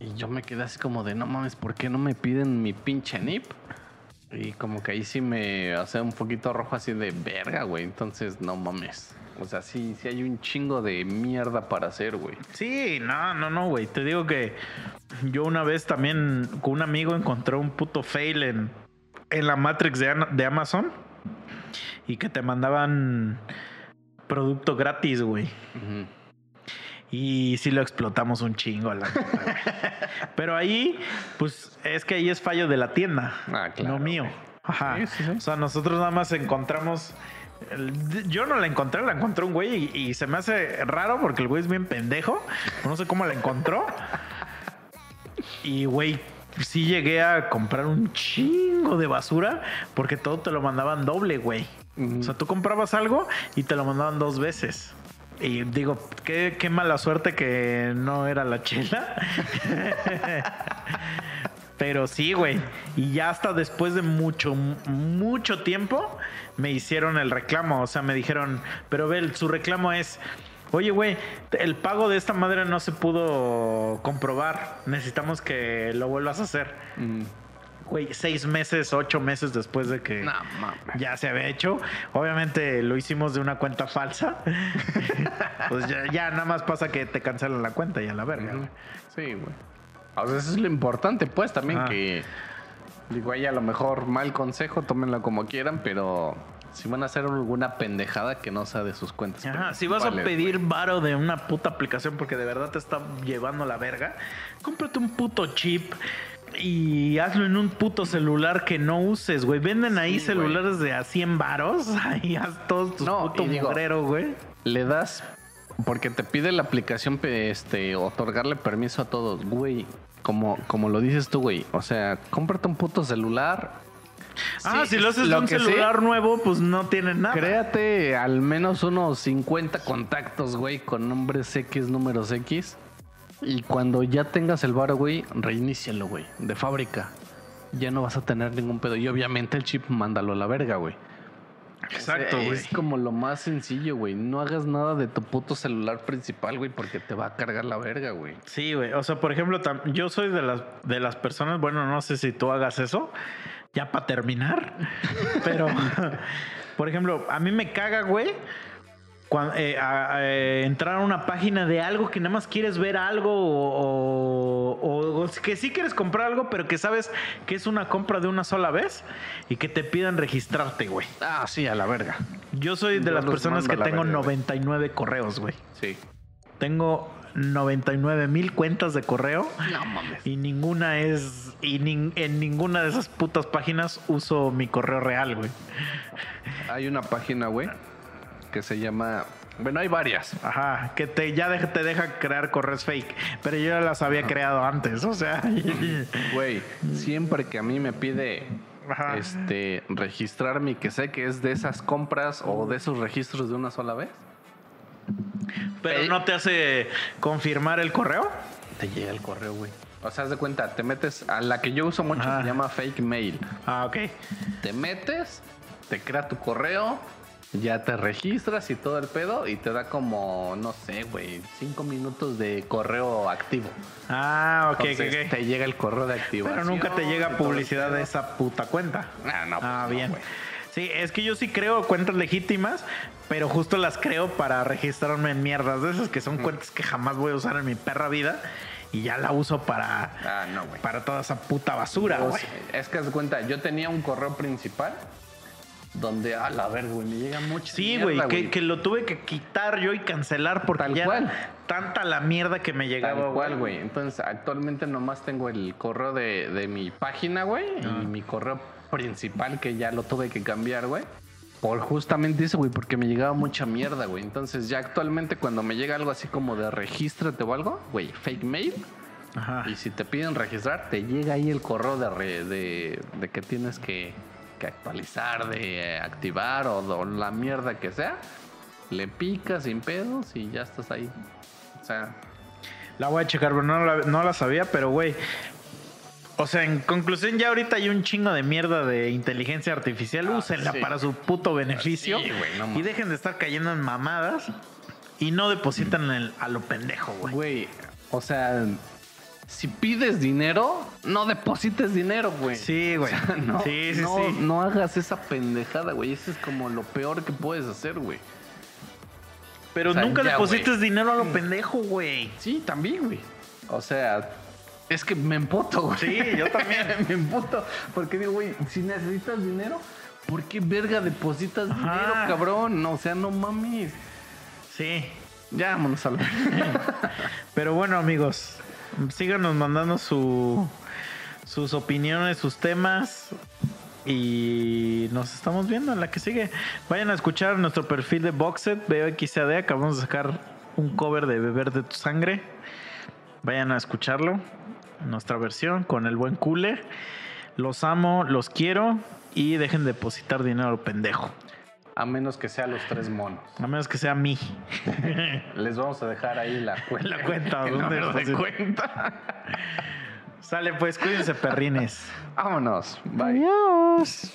Y yo me quedé así como de, no mames, ¿por qué no me piden mi pinche NIP? Y como que ahí sí me hace un poquito rojo así de verga, güey. Entonces, no mames. O sea, sí, sí hay un chingo de mierda para hacer, güey. Sí, no, no, no, güey. Te digo que yo una vez también con un amigo encontré un puto fail en, en la Matrix de, de Amazon y que te mandaban producto gratis, güey. Y sí lo explotamos un chingo, la neta, güey. Pero ahí, pues es que ahí es fallo de la tienda, Ah, claro, no mío. Ajá. Sí, sí, sí. O sea, nosotros nada más encontramos. Yo no la encontré, la encontró un güey y, y se me hace raro porque el güey es bien pendejo. No sé cómo la encontró. Y güey, sí llegué a comprar un chingo de basura porque todo te lo mandaban doble, güey. O sea, tú comprabas algo y te lo mandaban dos veces. Y digo, qué, qué mala suerte que no era la chela. Pero sí, güey. Y ya hasta después de mucho, mucho tiempo me hicieron el reclamo. O sea, me dijeron, pero ve, su reclamo es, oye, güey, el pago de esta madre no se pudo comprobar. Necesitamos que lo vuelvas a hacer. Mm. Güey, seis meses, ocho meses después de que No, ya se había hecho. Obviamente lo hicimos de una cuenta falsa. pues ya, ya nada más pasa que te cancelan la cuenta y a la verga. Sí, güey. O sea, eso es lo importante, pues, también Ah. que. Digo, ahí a lo mejor mal consejo, tómenlo como quieran, pero si van a hacer alguna pendejada que no sea de sus cuentas. Ajá, si vas a pedir varo de una puta aplicación porque de verdad te está llevando la verga, cómprate un puto chip y hazlo en un puto celular que no uses, güey. Venden ahí Sí, güey. celulares de a 100 varos. Ahí haz todos tus No, puto y digo- mugrero, güey. Le das. Porque te pide la aplicación, este, otorgarle permiso a todos, güey. Como, como lo dices tú, güey. O sea, cómprate un puto celular. Ah, Sí, si lo haces lo de un sí, celular nuevo, pues no tiene nada. Créate al menos unos 50 contactos, güey, con nombres X, números X. Y cuando ya tengas el bar, güey, reinícialo, güey, de fábrica. Ya no vas a tener ningún pedo. Y obviamente el chip, mándalo a la verga, güey. Exacto, O sea, güey. Es como lo más sencillo, güey. No hagas nada de tu puto celular principal, güey, porque te va a cargar la verga, güey. Sí, güey. O sea, por ejemplo, yo soy de las, de las personas, bueno, no sé si tú hagas eso, ya para terminar, pero, por ejemplo, a mí me caga, güey, eh, a- a- eh, entrar a una página de algo que nada más quieres ver algo o, o- o que sí quieres comprar algo, pero que sabes que es una compra de una sola vez y que te pidan registrarte, güey. Ah, sí, a la verga. Yo soy de Yo las personas que la tengo verga, güey. 99 correos, güey. Sí. Tengo 99 mil cuentas de correo. No mames. Y ninguna es. Y nin- en ninguna de esas putas páginas uso mi correo real, güey. Hay una página, güey, que se llama. Bueno, hay varias. Ajá. Que te, ya te deja crear correos fake. Pero yo ya las había creado antes. O sea. Güey, siempre que a mí me pide Ajá. este registrarme y que sé que es de esas compras o de esos registros de una sola vez, pero no te hace confirmar el correo. te llega el correo, güey. O sea, haz de cuenta, te metes a la que yo uso mucho Ajá. se llama fake mail. Ah, ok. Te metes, te crea tu correo, ya te registras y todo el pedo y te da como, no sé, güey, cinco minutos de correo activo. Ah, ok, Entonces, ok. Te llega el correo de activación. Pero nunca te llega publicidad de esa puta cuenta. Ah, no, pues Ah, no, bien. Sí, es que yo sí creo cuentas legítimas, pero justo las creo para registrarme en mierdas de esas que son cuentas que jamás voy a usar en mi perra vida y ya la uso para, Ah, no, para toda esa puta basura, güey. es que haz de cuenta, yo tenía un correo principal donde, a la verga, güey, me llega mucha Sí, güey, que, que lo tuve que quitar yo y cancelar porque Tal ya cual. tanta la mierda que me llegaba, Tal cual, güey. Entonces, actualmente nomás tengo el correo de, de mi página, güey, Ah. y mi correo principal que ya lo tuve que cambiar, güey. Por justamente eso, güey, porque me llegaba mucha mierda, güey. Entonces, ya actualmente cuando me llega algo así como de regístrate o algo, güey, fake mail, Ajá. y si te piden registrar, te llega ahí el correo de, re- de, de que tienes que, que actualizar, de eh, activar o, o la mierda que sea. Le picas sin pedos y ya estás ahí. O sea, La voy a checar, pero no la, no la sabía, pero güey. O sea, en conclusión, ya ahorita hay un chingo de mierda de inteligencia artificial. Ah, Úsenla sí. para su puto beneficio. Sí, güey, no y dejen de estar cayendo en mamadas. Y no depositan el- a lo pendejo, güey. güey, o sea, si pides dinero, no deposites dinero, güey. Sí, güey. O sea, no, sí, sí, no, sí. no hagas esa pendejada, güey. Eso es como lo peor que puedes hacer, güey. Pero o sea, nunca ya, deposites dinero a lo pendejo, güey. Sí, también, güey. O sea, es que me emputo, güey. Sí, yo también. me emputo. Porque digo, güey, si necesitas dinero, ¿por qué verga depositas Ajá. dinero, cabrón? No, o sea, no mames. Sí. Ya vámonos al Pero bueno, amigos, síganos mandando su, sus opiniones, sus temas. Y nos estamos viendo en la que sigue. Vayan a escuchar nuestro perfil de Boxet, BXAD. Acabamos de sacar un cover de Beber de tu sangre. Vayan a escucharlo. Nuestra versión con el buen Cule. Los amo, los quiero. Y dejen de depositar dinero pendejo. A menos que sea los tres monos. A menos que sea mí. Les vamos a dejar ahí la cuenta. La cuenta, ¿dónde de deposito? cuenta. Sale pues, cuídense perrines. Vámonos. Bye. Adiós.